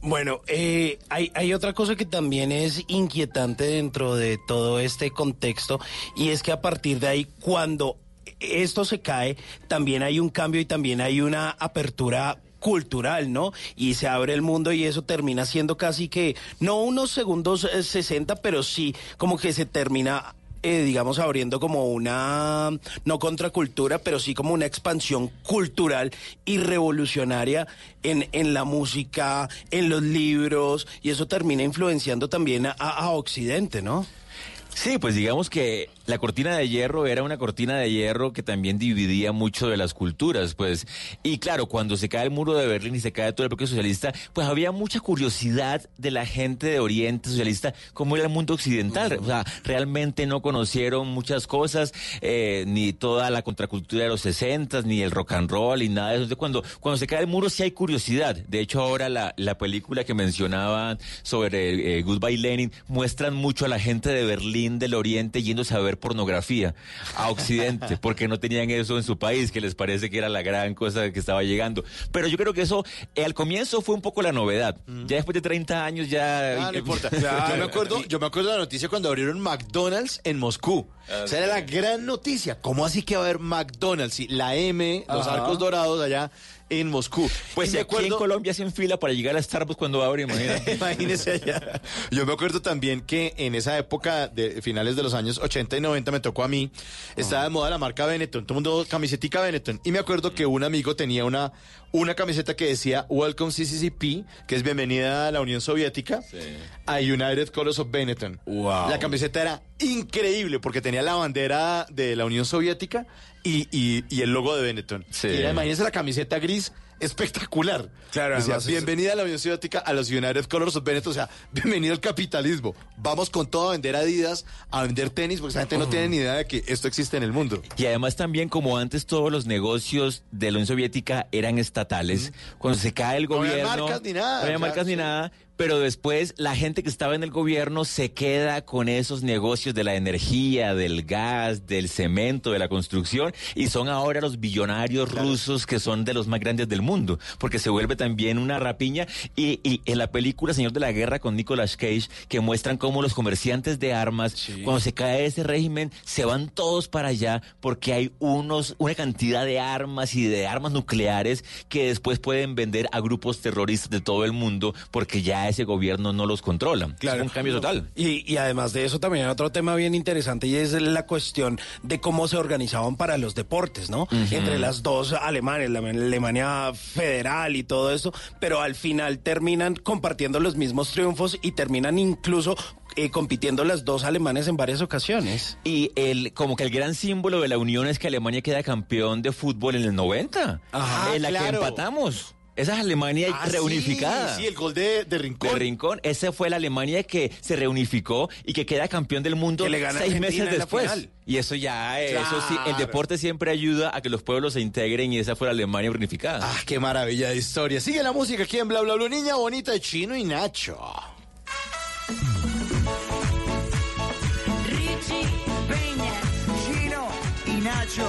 Bueno, eh, hay, hay otra cosa que también es inquietante dentro de todo este contexto y es que a partir de ahí, cuando esto se cae, también hay un cambio y también hay una apertura cultural, ¿no? Y se abre el mundo y eso termina siendo casi que, no unos segundos eh, 60, pero sí como que se termina eh, digamos, abriendo como una, no contracultura, pero sí como una expansión cultural y revolucionaria en, en la música, en los libros, y eso termina influenciando también a Occidente, ¿no? Sí, pues digamos que la cortina de hierro era una cortina de hierro que también dividía mucho de las culturas, pues. Y claro, cuando se cae el muro de Berlín y se cae todo el bloque socialista, pues había mucha curiosidad de la gente de Oriente socialista, cómo era el mundo occidental. O sea, realmente no conocieron muchas cosas, eh, ni toda la contracultura de los 60, ni el rock and roll, ni nada de eso. Entonces, cuando, cuando se cae el muro sí hay curiosidad. De hecho, ahora la, la película que mencionaba sobre eh, Goodbye Lenin muestran mucho a la gente de Berlín, del Oriente, yéndose a ver pornografía a Occidente, porque no tenían eso en su país, que les parece que era la gran cosa que estaba llegando. Pero yo creo que eso, eh, al comienzo fue un poco la novedad. Ya después de 30 años ya... Ah, no importa. Yo me acuerdo, yo me acuerdo de la noticia cuando abrieron McDonald's en Moscú. Ah, o sea, era la gran noticia. ¿Cómo así que va a haber McDonald's? Sí, la M, los arcos dorados allá en Moscú. Pues si me aquí en acuerdo- Colombia hacen fila para llegar a Starbucks cuando abre, imagínate. Imagínese allá. Yo me acuerdo también que en esa época de finales de los años 80 y 90 me tocó a mí, estaba de moda la marca Benetton, todo el mundo camisetica Benetton. Y me acuerdo que un amigo tenía una, una camiseta que decía Welcome CCCP, que es bienvenida a la Unión Soviética, a United Colors of Benetton. La camiseta era increíble porque tenía la bandera de la Unión Soviética y, y- y el logo de Benetton. Sí. Y era, imagínense la camiseta gris espectacular. Claro, Decía, además es- bienvenida a la Unión Soviética, a los United Colors of Benetton, o sea, bienvenido al capitalismo. Vamos con todo a vender Adidas, a vender tenis, porque esa gente no tiene ni idea de que esto existe en el mundo. Y además también como antes todos los negocios de la Unión Soviética eran estatales, cuando se cae el No había gobierno... marcas ni nada, No había marcas ni nada, pero después la gente que estaba en el gobierno se queda con esos negocios de la energía, del gas, del cemento, de la construcción, y son ahora los billonarios rusos que son de los más grandes del mundo, porque se vuelve también una rapiña. Y, y en la película Señor de la Guerra con Nicolas Cage, que muestran cómo los comerciantes de armas, cuando se cae ese régimen, se van todos para allá porque hay unos, una cantidad de armas y de armas nucleares que después pueden vender a grupos terroristas de todo el mundo porque ya ese gobierno no los controla. Claro. Es un cambio total. Y, y además de eso también hay otro tema bien interesante y es la cuestión de cómo se organizaban para los deportes, ¿no? Entre las dos Alemanes, la Alemania federal y todo eso, pero al final terminan compartiendo los mismos triunfos y terminan incluso eh, compitiendo las dos alemanes en varias ocasiones. Y el, como que el gran símbolo de la unión es que Alemania queda campeón de fútbol en el 90. Ajá, en la que empatamos. Esa es Alemania Ah, reunificada. Sí, sí, el gol de, de Rincón. De Rincón, esa fue la Alemania que se reunificó y que queda campeón del mundo Que le gana seis Argentina meses en la después. final. Y eso ya, eh, eso sí, el deporte siempre ayuda a que los pueblos se integren y esa fue la Alemania reunificada. Ah, qué maravilla de historia. Sigue la música aquí en Bla Bla Bla. Niña bonita de Chino y Nacho. Richie Peña, Chino y Nacho.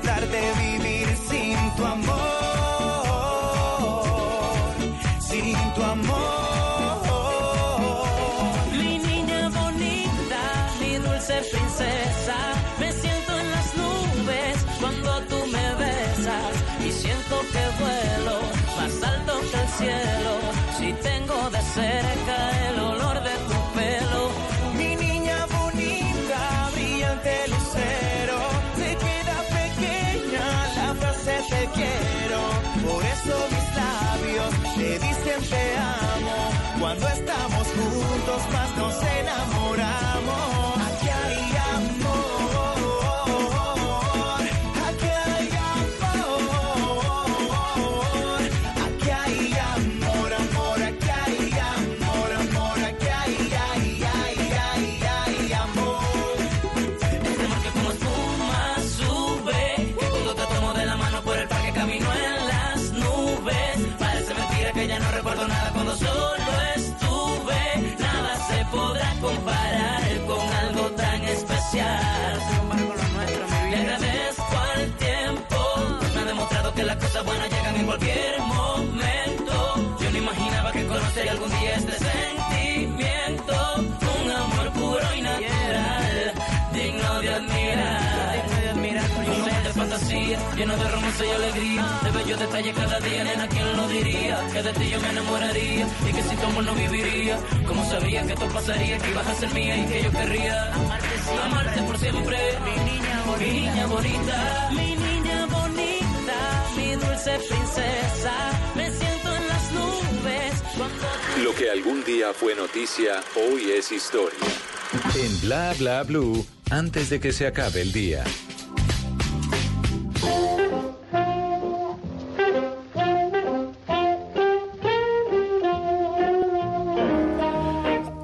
Tratar de vivir sin tu amor. Sin tu amor. Mi niña bonita, mi dulce princesa, me siento en las nubes cuando tú me besas y siento que vuelo más alto que el cielo. Bellos detalles cada día, nena, ¿quién lo diría? Que de ti yo me enamoraría y que si tu amor no viviría. Como sabía que esto pasaría, que ibas a ser mía y que yo querría amarte, amarte por siempre. Mi niña bonita, mi niña bonita, mi niña bonita, mi dulce princesa. Me siento en las nubes cuando Lo que algún día fue noticia, hoy es historia. En Bla Bla Blue, antes de que se acabe el día.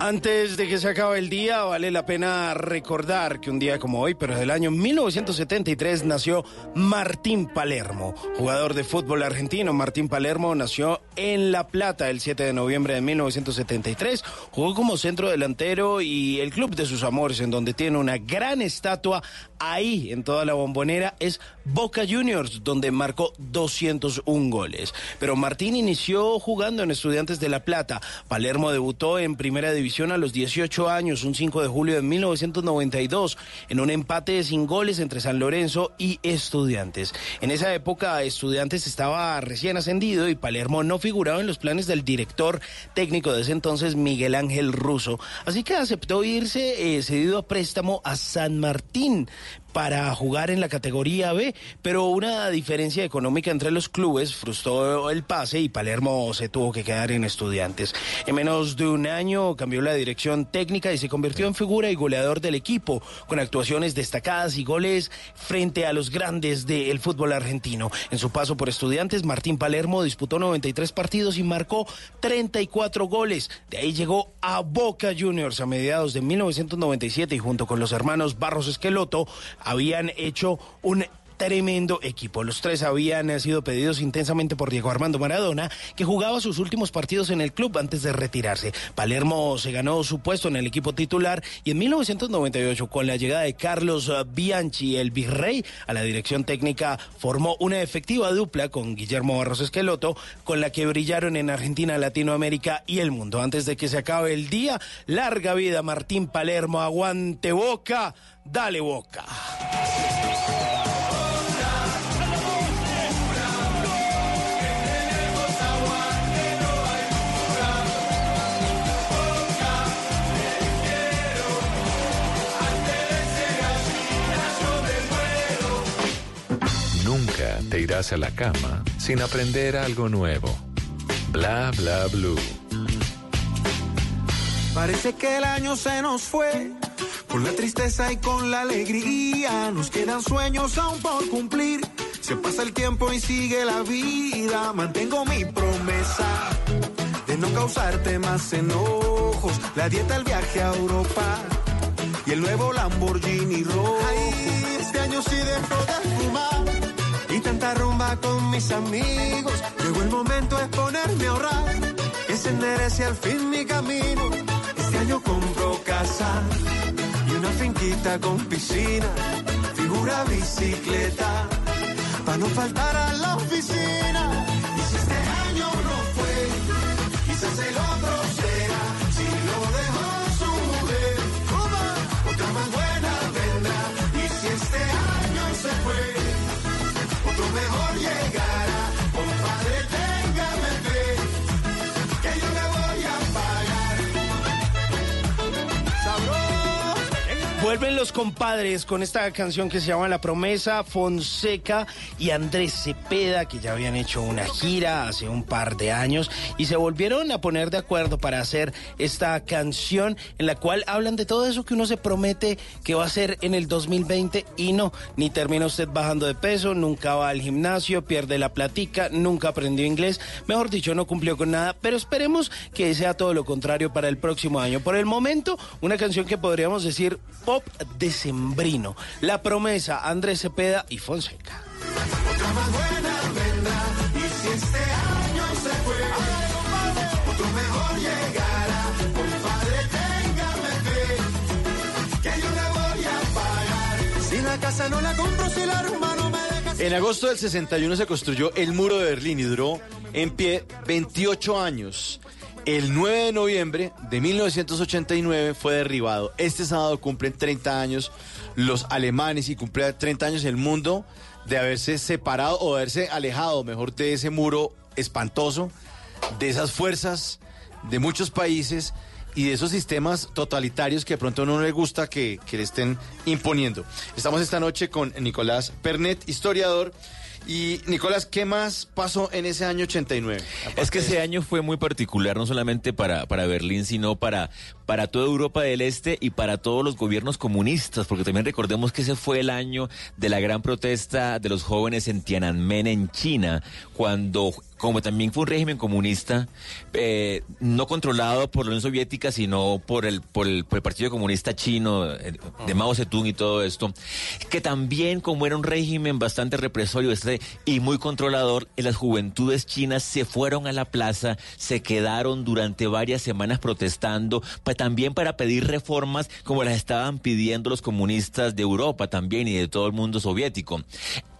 Antes de que se acabe el día, vale la pena recordar que un día como hoy, pero del año 1973, nació Martín Palermo, jugador de fútbol argentino. Martín Palermo nació en La Plata el 7 de noviembre de 1973. Jugó como centro delantero y el club de sus amores, en donde tiene una gran estatua ahí en toda la bombonera, es Boca Juniors, donde marcó 201 goles. Pero Martín inició jugando en Estudiantes de La Plata. Palermo debutó en Primera División a los 18 años, un 5 de julio de 1992, en un empate sin goles entre San Lorenzo y Estudiantes. En esa época, Estudiantes estaba recién ascendido y Palermo no figuraba en los planes del director técnico de ese entonces, Miguel Ángel Russo. Así que aceptó irse eh, cedido a préstamo a San Martín para jugar en la categoría B, pero una diferencia económica entre los clubes frustró el pase y Palermo se tuvo que quedar en estudiantes. En menos de un año cambió la dirección técnica y se convirtió en figura y goleador del equipo, con actuaciones destacadas y goles frente a los grandes del fútbol argentino. En su paso por estudiantes, Martín Palermo disputó 93 partidos y marcó 34 goles. De ahí llegó a Boca Juniors a mediados de 1997 y junto con los hermanos Barros Esqueloto habían hecho un tremendo equipo. Los tres habían sido pedidos intensamente por Diego Armando Maradona, que jugaba sus últimos partidos en el club antes de retirarse. Palermo se ganó su puesto en el equipo titular y en 1998, con la llegada de Carlos Bianchi, el virrey, a la dirección técnica, formó una efectiva dupla con Guillermo Barros Esqueloto, con la que brillaron en Argentina, Latinoamérica y el mundo. Antes de que se acabe el día, larga vida Martín Palermo, aguante boca, dale boca. Nunca te irás a la cama sin aprender algo nuevo. Bla Bla Blue. Parece que el año se nos fue, con la tristeza y con la alegría. Nos quedan sueños aún por cumplir. Se pasa el tiempo y sigue la vida. Mantengo mi promesa de no causarte más enojos. La dieta, el viaje a Europa y el nuevo Lamborghini rojo. Este año sí dejo de fumar y tanta rumba con mis amigos. Llegó el momento de ponerme a ahorrar, se enderece al fin mi camino. Este año compro casa finquita con piscina, figura bicicleta, para no faltar a la oficina. Y si este año no fue, quizás el otro será. Vuelven los compadres con esta canción que se llama La Promesa, Fonseca y Andrés Cepeda, que ya habían hecho una gira hace un par de años y se volvieron a poner de acuerdo para hacer esta canción en la cual hablan de todo eso que uno se promete que va a hacer en el 2020 y no, ni termina usted bajando de peso, nunca va al gimnasio, pierde la platica, nunca aprendió inglés, mejor dicho, no cumplió con nada, pero esperemos que sea todo lo contrario para el próximo año. Por el momento, una canción que podríamos decir pop decembrino. La promesa, Andrés Cepeda y Fonseca. En agosto del 61 se construyó el muro de Berlín y duró en pie 28 años. El 9 de noviembre de 1989 fue derribado. Este sábado cumplen 30 años los alemanes y cumple 30 años el mundo de haberse separado o haberse alejado, mejor, de ese muro espantoso, de esas fuerzas de muchos países y de esos sistemas totalitarios que de pronto no le gusta que, que le estén imponiendo. Estamos esta noche con Nicolás Pernet, historiador. Y Nicolás, ¿qué más pasó en ese año 89? Es que ese año fue muy particular, no solamente para, para Berlín, sino para, para toda Europa del Este y para todos los gobiernos comunistas, porque también recordemos que ese fue el año de la gran protesta de los jóvenes en Tiananmen, en China, cuando como también fue un régimen comunista, eh, no controlado por la Unión Soviética, sino por el, por el, Partido Comunista Chino, eh, de Mao Zedong y todo esto, que también como era un régimen bastante represorio este, y muy controlador, las juventudes chinas se fueron a la plaza, se quedaron durante varias semanas protestando, también para pedir reformas como las estaban pidiendo los comunistas de Europa también y de todo el mundo soviético.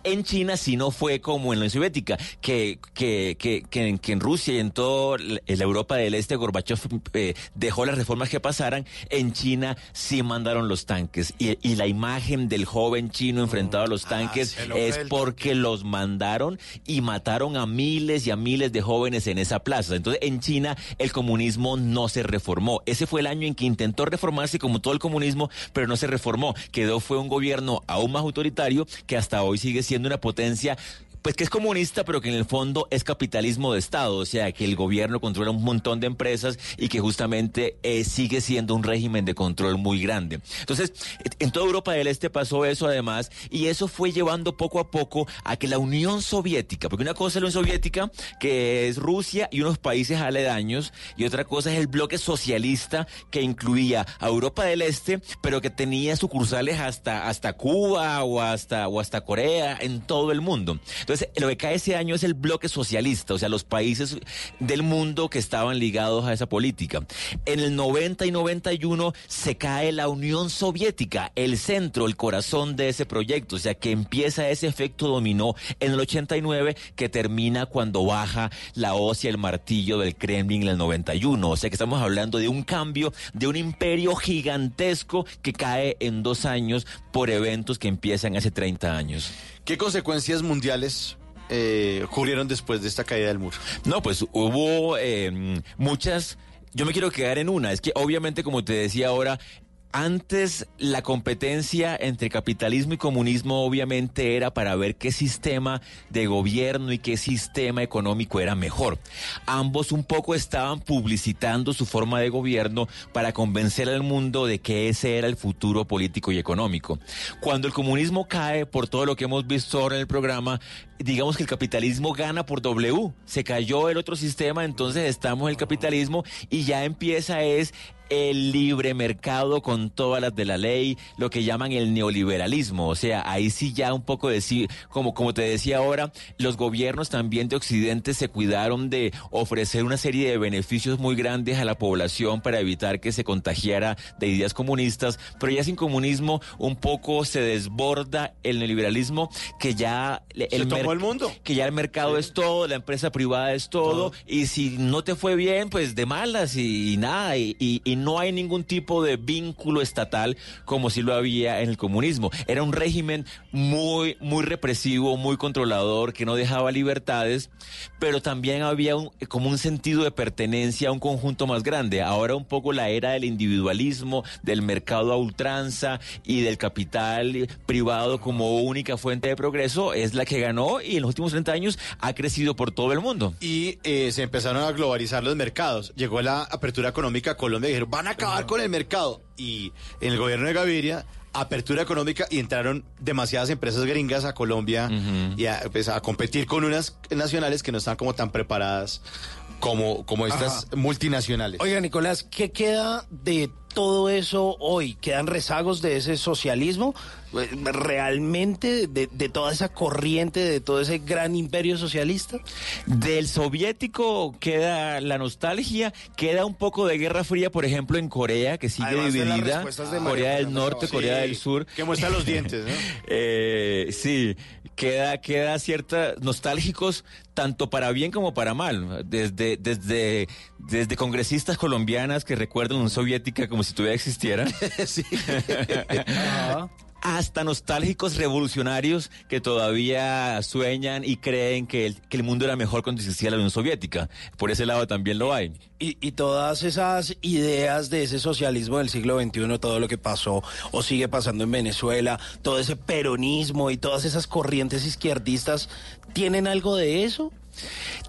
En China sí no fue como en la Unión Soviética, que, que, que, que, en, Rusia y en toda la Europa del Este Gorbachev eh, dejó las reformas que pasaran, en China sí mandaron los tanques. Y, y la imagen del joven chino enfrentado a los tanques se lo es porque los mandaron y mataron a miles y a miles de jóvenes en esa plaza. Entonces en China el comunismo no se reformó. Ese fue el año en que intentó reformarse como todo el comunismo, pero no se reformó. Quedó fue un gobierno aún más autoritario que hasta hoy sigue siendo una potencia pues que es comunista, pero que en el fondo es capitalismo de Estado, o sea, que el gobierno controla un montón de empresas y que justamente eh, sigue siendo un régimen de control muy grande. Entonces, en toda Europa del Este pasó eso además, y eso fue llevando poco a poco a que la Unión Soviética, porque una cosa es la Unión Soviética, que es Rusia y unos países aledaños, y otra cosa es el bloque socialista que incluía a Europa del Este, pero que tenía sucursales hasta, hasta Cuba o hasta, o hasta Corea, en todo el mundo. Lo que cae ese año es el bloque socialista, o sea, los países del mundo que estaban ligados a esa política. En el 90 y 91 se cae la Unión Soviética, el centro, el corazón de ese proyecto, o sea, que empieza ese efecto dominó en el 89 que termina cuando baja la hoz y el martillo del Kremlin en el 91. O sea, que estamos hablando de un cambio de un imperio gigantesco que cae en dos años por eventos que empiezan hace 30 años. ¿Qué consecuencias mundiales eh, ocurrieron después de esta caída del muro? No, pues hubo eh, muchas. Yo me quiero quedar en una. Es que obviamente, como te decía ahora, antes la competencia entre capitalismo y comunismo obviamente era para ver qué sistema de gobierno y qué sistema económico era mejor. Ambos un poco estaban publicitando su forma de gobierno para convencer al mundo de que ese era el futuro político y económico. Cuando el comunismo cae, por todo lo que hemos visto ahora en el programa, digamos que el capitalismo gana por W. Se cayó el otro sistema, entonces estamos en el capitalismo y ya empieza es el libre mercado con todas las de la ley, lo que llaman el neoliberalismo. O sea, ahí sí ya un poco decir, como, como te decía ahora, los gobiernos también de Occidente se cuidaron de ofrecer una serie de beneficios muy grandes a la población para evitar que se contagiara de ideas comunistas, pero ya sin comunismo un poco se desborda el neoliberalismo que ya Se tomó el mundo. que ya el mercado es todo, la empresa privada es todo, y si no te fue bien, pues de malas y, y nada, y, y- no hay ningún tipo de vínculo estatal como si lo había en el comunismo. Era un régimen muy, muy represivo, muy controlador, que no dejaba libertades, pero también había un- como un sentido de pertenencia a un conjunto más grande. Ahora un poco la era del individualismo, del mercado a ultranza y del capital privado como única fuente de progreso es la que ganó y en los últimos 30 años ha crecido por todo el mundo. Y eh, se empezaron a globalizar los mercados. Llegó la apertura económica a Colombia y dijeron, van a acabar con el mercado. Y en el gobierno de Gaviria, apertura económica y entraron demasiadas empresas gringas a Colombia y a, pues, a competir con unas nacionales que no están como tan preparadas como, como estas Ajá. multinacionales. Oiga, Nicolás, ¿qué queda de todo eso hoy? ¿Quedan rezagos de ese socialismo? ¿Realmente de, de toda esa corriente, de todo ese gran imperio socialista? Del soviético queda la nostalgia, queda un poco de Guerra Fría, por ejemplo, en Corea, que sigue Además dividida. de Corea del Norte. Corea Sí, del Sur. que muestra los dientes, ¿no? Eh, sí, queda, queda cierta nostálgicos tanto para bien como para mal. Desde, desde, desde congresistas colombianas que recuerdan una soviética como si todavía existiera. sí. hasta nostálgicos revolucionarios que todavía sueñan y creen que el, que el mundo era mejor cuando existía la Unión Soviética. Por ese lado también lo hay. Y, y todas esas ideas de ese socialismo del siglo XXI, todo lo que pasó o sigue pasando en Venezuela, todo ese peronismo y todas esas corrientes izquierdistas, ¿tienen algo de eso?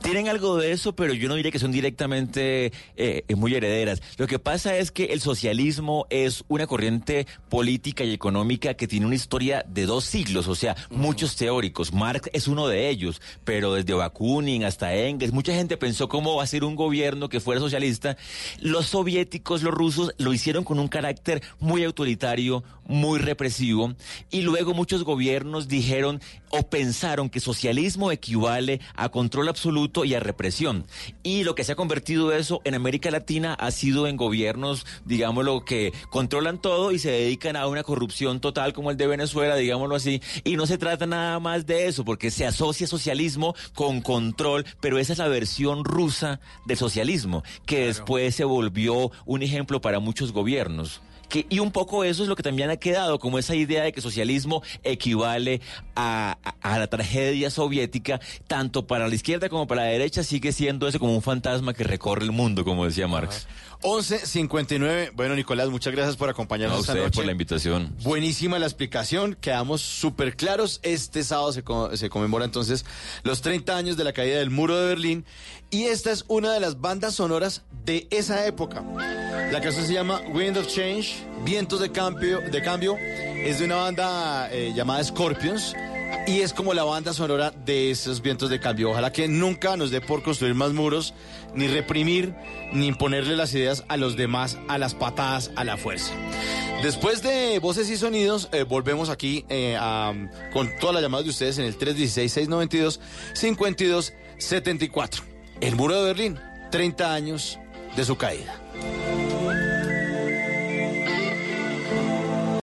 Tienen algo de eso, pero yo no diría que son directamente eh, muy herederas. Lo que pasa es que el socialismo es una corriente política y económica que tiene una historia de dos siglos, o sea, muchos teóricos. Marx es uno de ellos, pero desde Bakunin hasta Engels, mucha gente pensó cómo va a ser un gobierno que fuera socialista. Los soviéticos, los rusos, lo hicieron con un carácter muy autoritario, muy represivo, y luego muchos gobiernos dijeron o pensaron que socialismo equivale a control absoluto y a represión. Y lo que se ha convertido eso en América Latina ha sido en gobiernos, digámoslo, que controlan todo y se dedican a una corrupción total como el de Venezuela, digámoslo así. Y no se trata nada más de eso, porque se asocia socialismo con control, pero esa es la versión rusa del socialismo, que después se volvió un ejemplo para muchos gobiernos. Que, y un poco eso es lo que también ha quedado, como esa idea de que socialismo equivale a, a- la tragedia soviética, tanto para la izquierda como para la derecha, sigue siendo eso como un fantasma que recorre el mundo, como decía Marx. 11.59. Bueno, Nicolás, muchas gracias por acompañarnos esta ustedes noche. por la invitación. Buenísima la explicación, quedamos súper claros. Este sábado se, co- se conmemora entonces los 30 años de la caída del muro de Berlín y esta es una de las bandas sonoras de esa época. La canción se llama Wind of Change, Vientos de Cambio, de cambio. es de una banda eh, llamada Scorpions y es como la banda sonora de esos vientos de cambio. Ojalá que nunca nos dé por construir más muros, ni reprimir, ni imponerle las ideas a los demás a las patadas, a la fuerza. Después de voces y sonidos, eh, volvemos aquí eh, con todas las llamadas de ustedes en el 316-692-5274. El muro de Berlín, 30 años de su caída.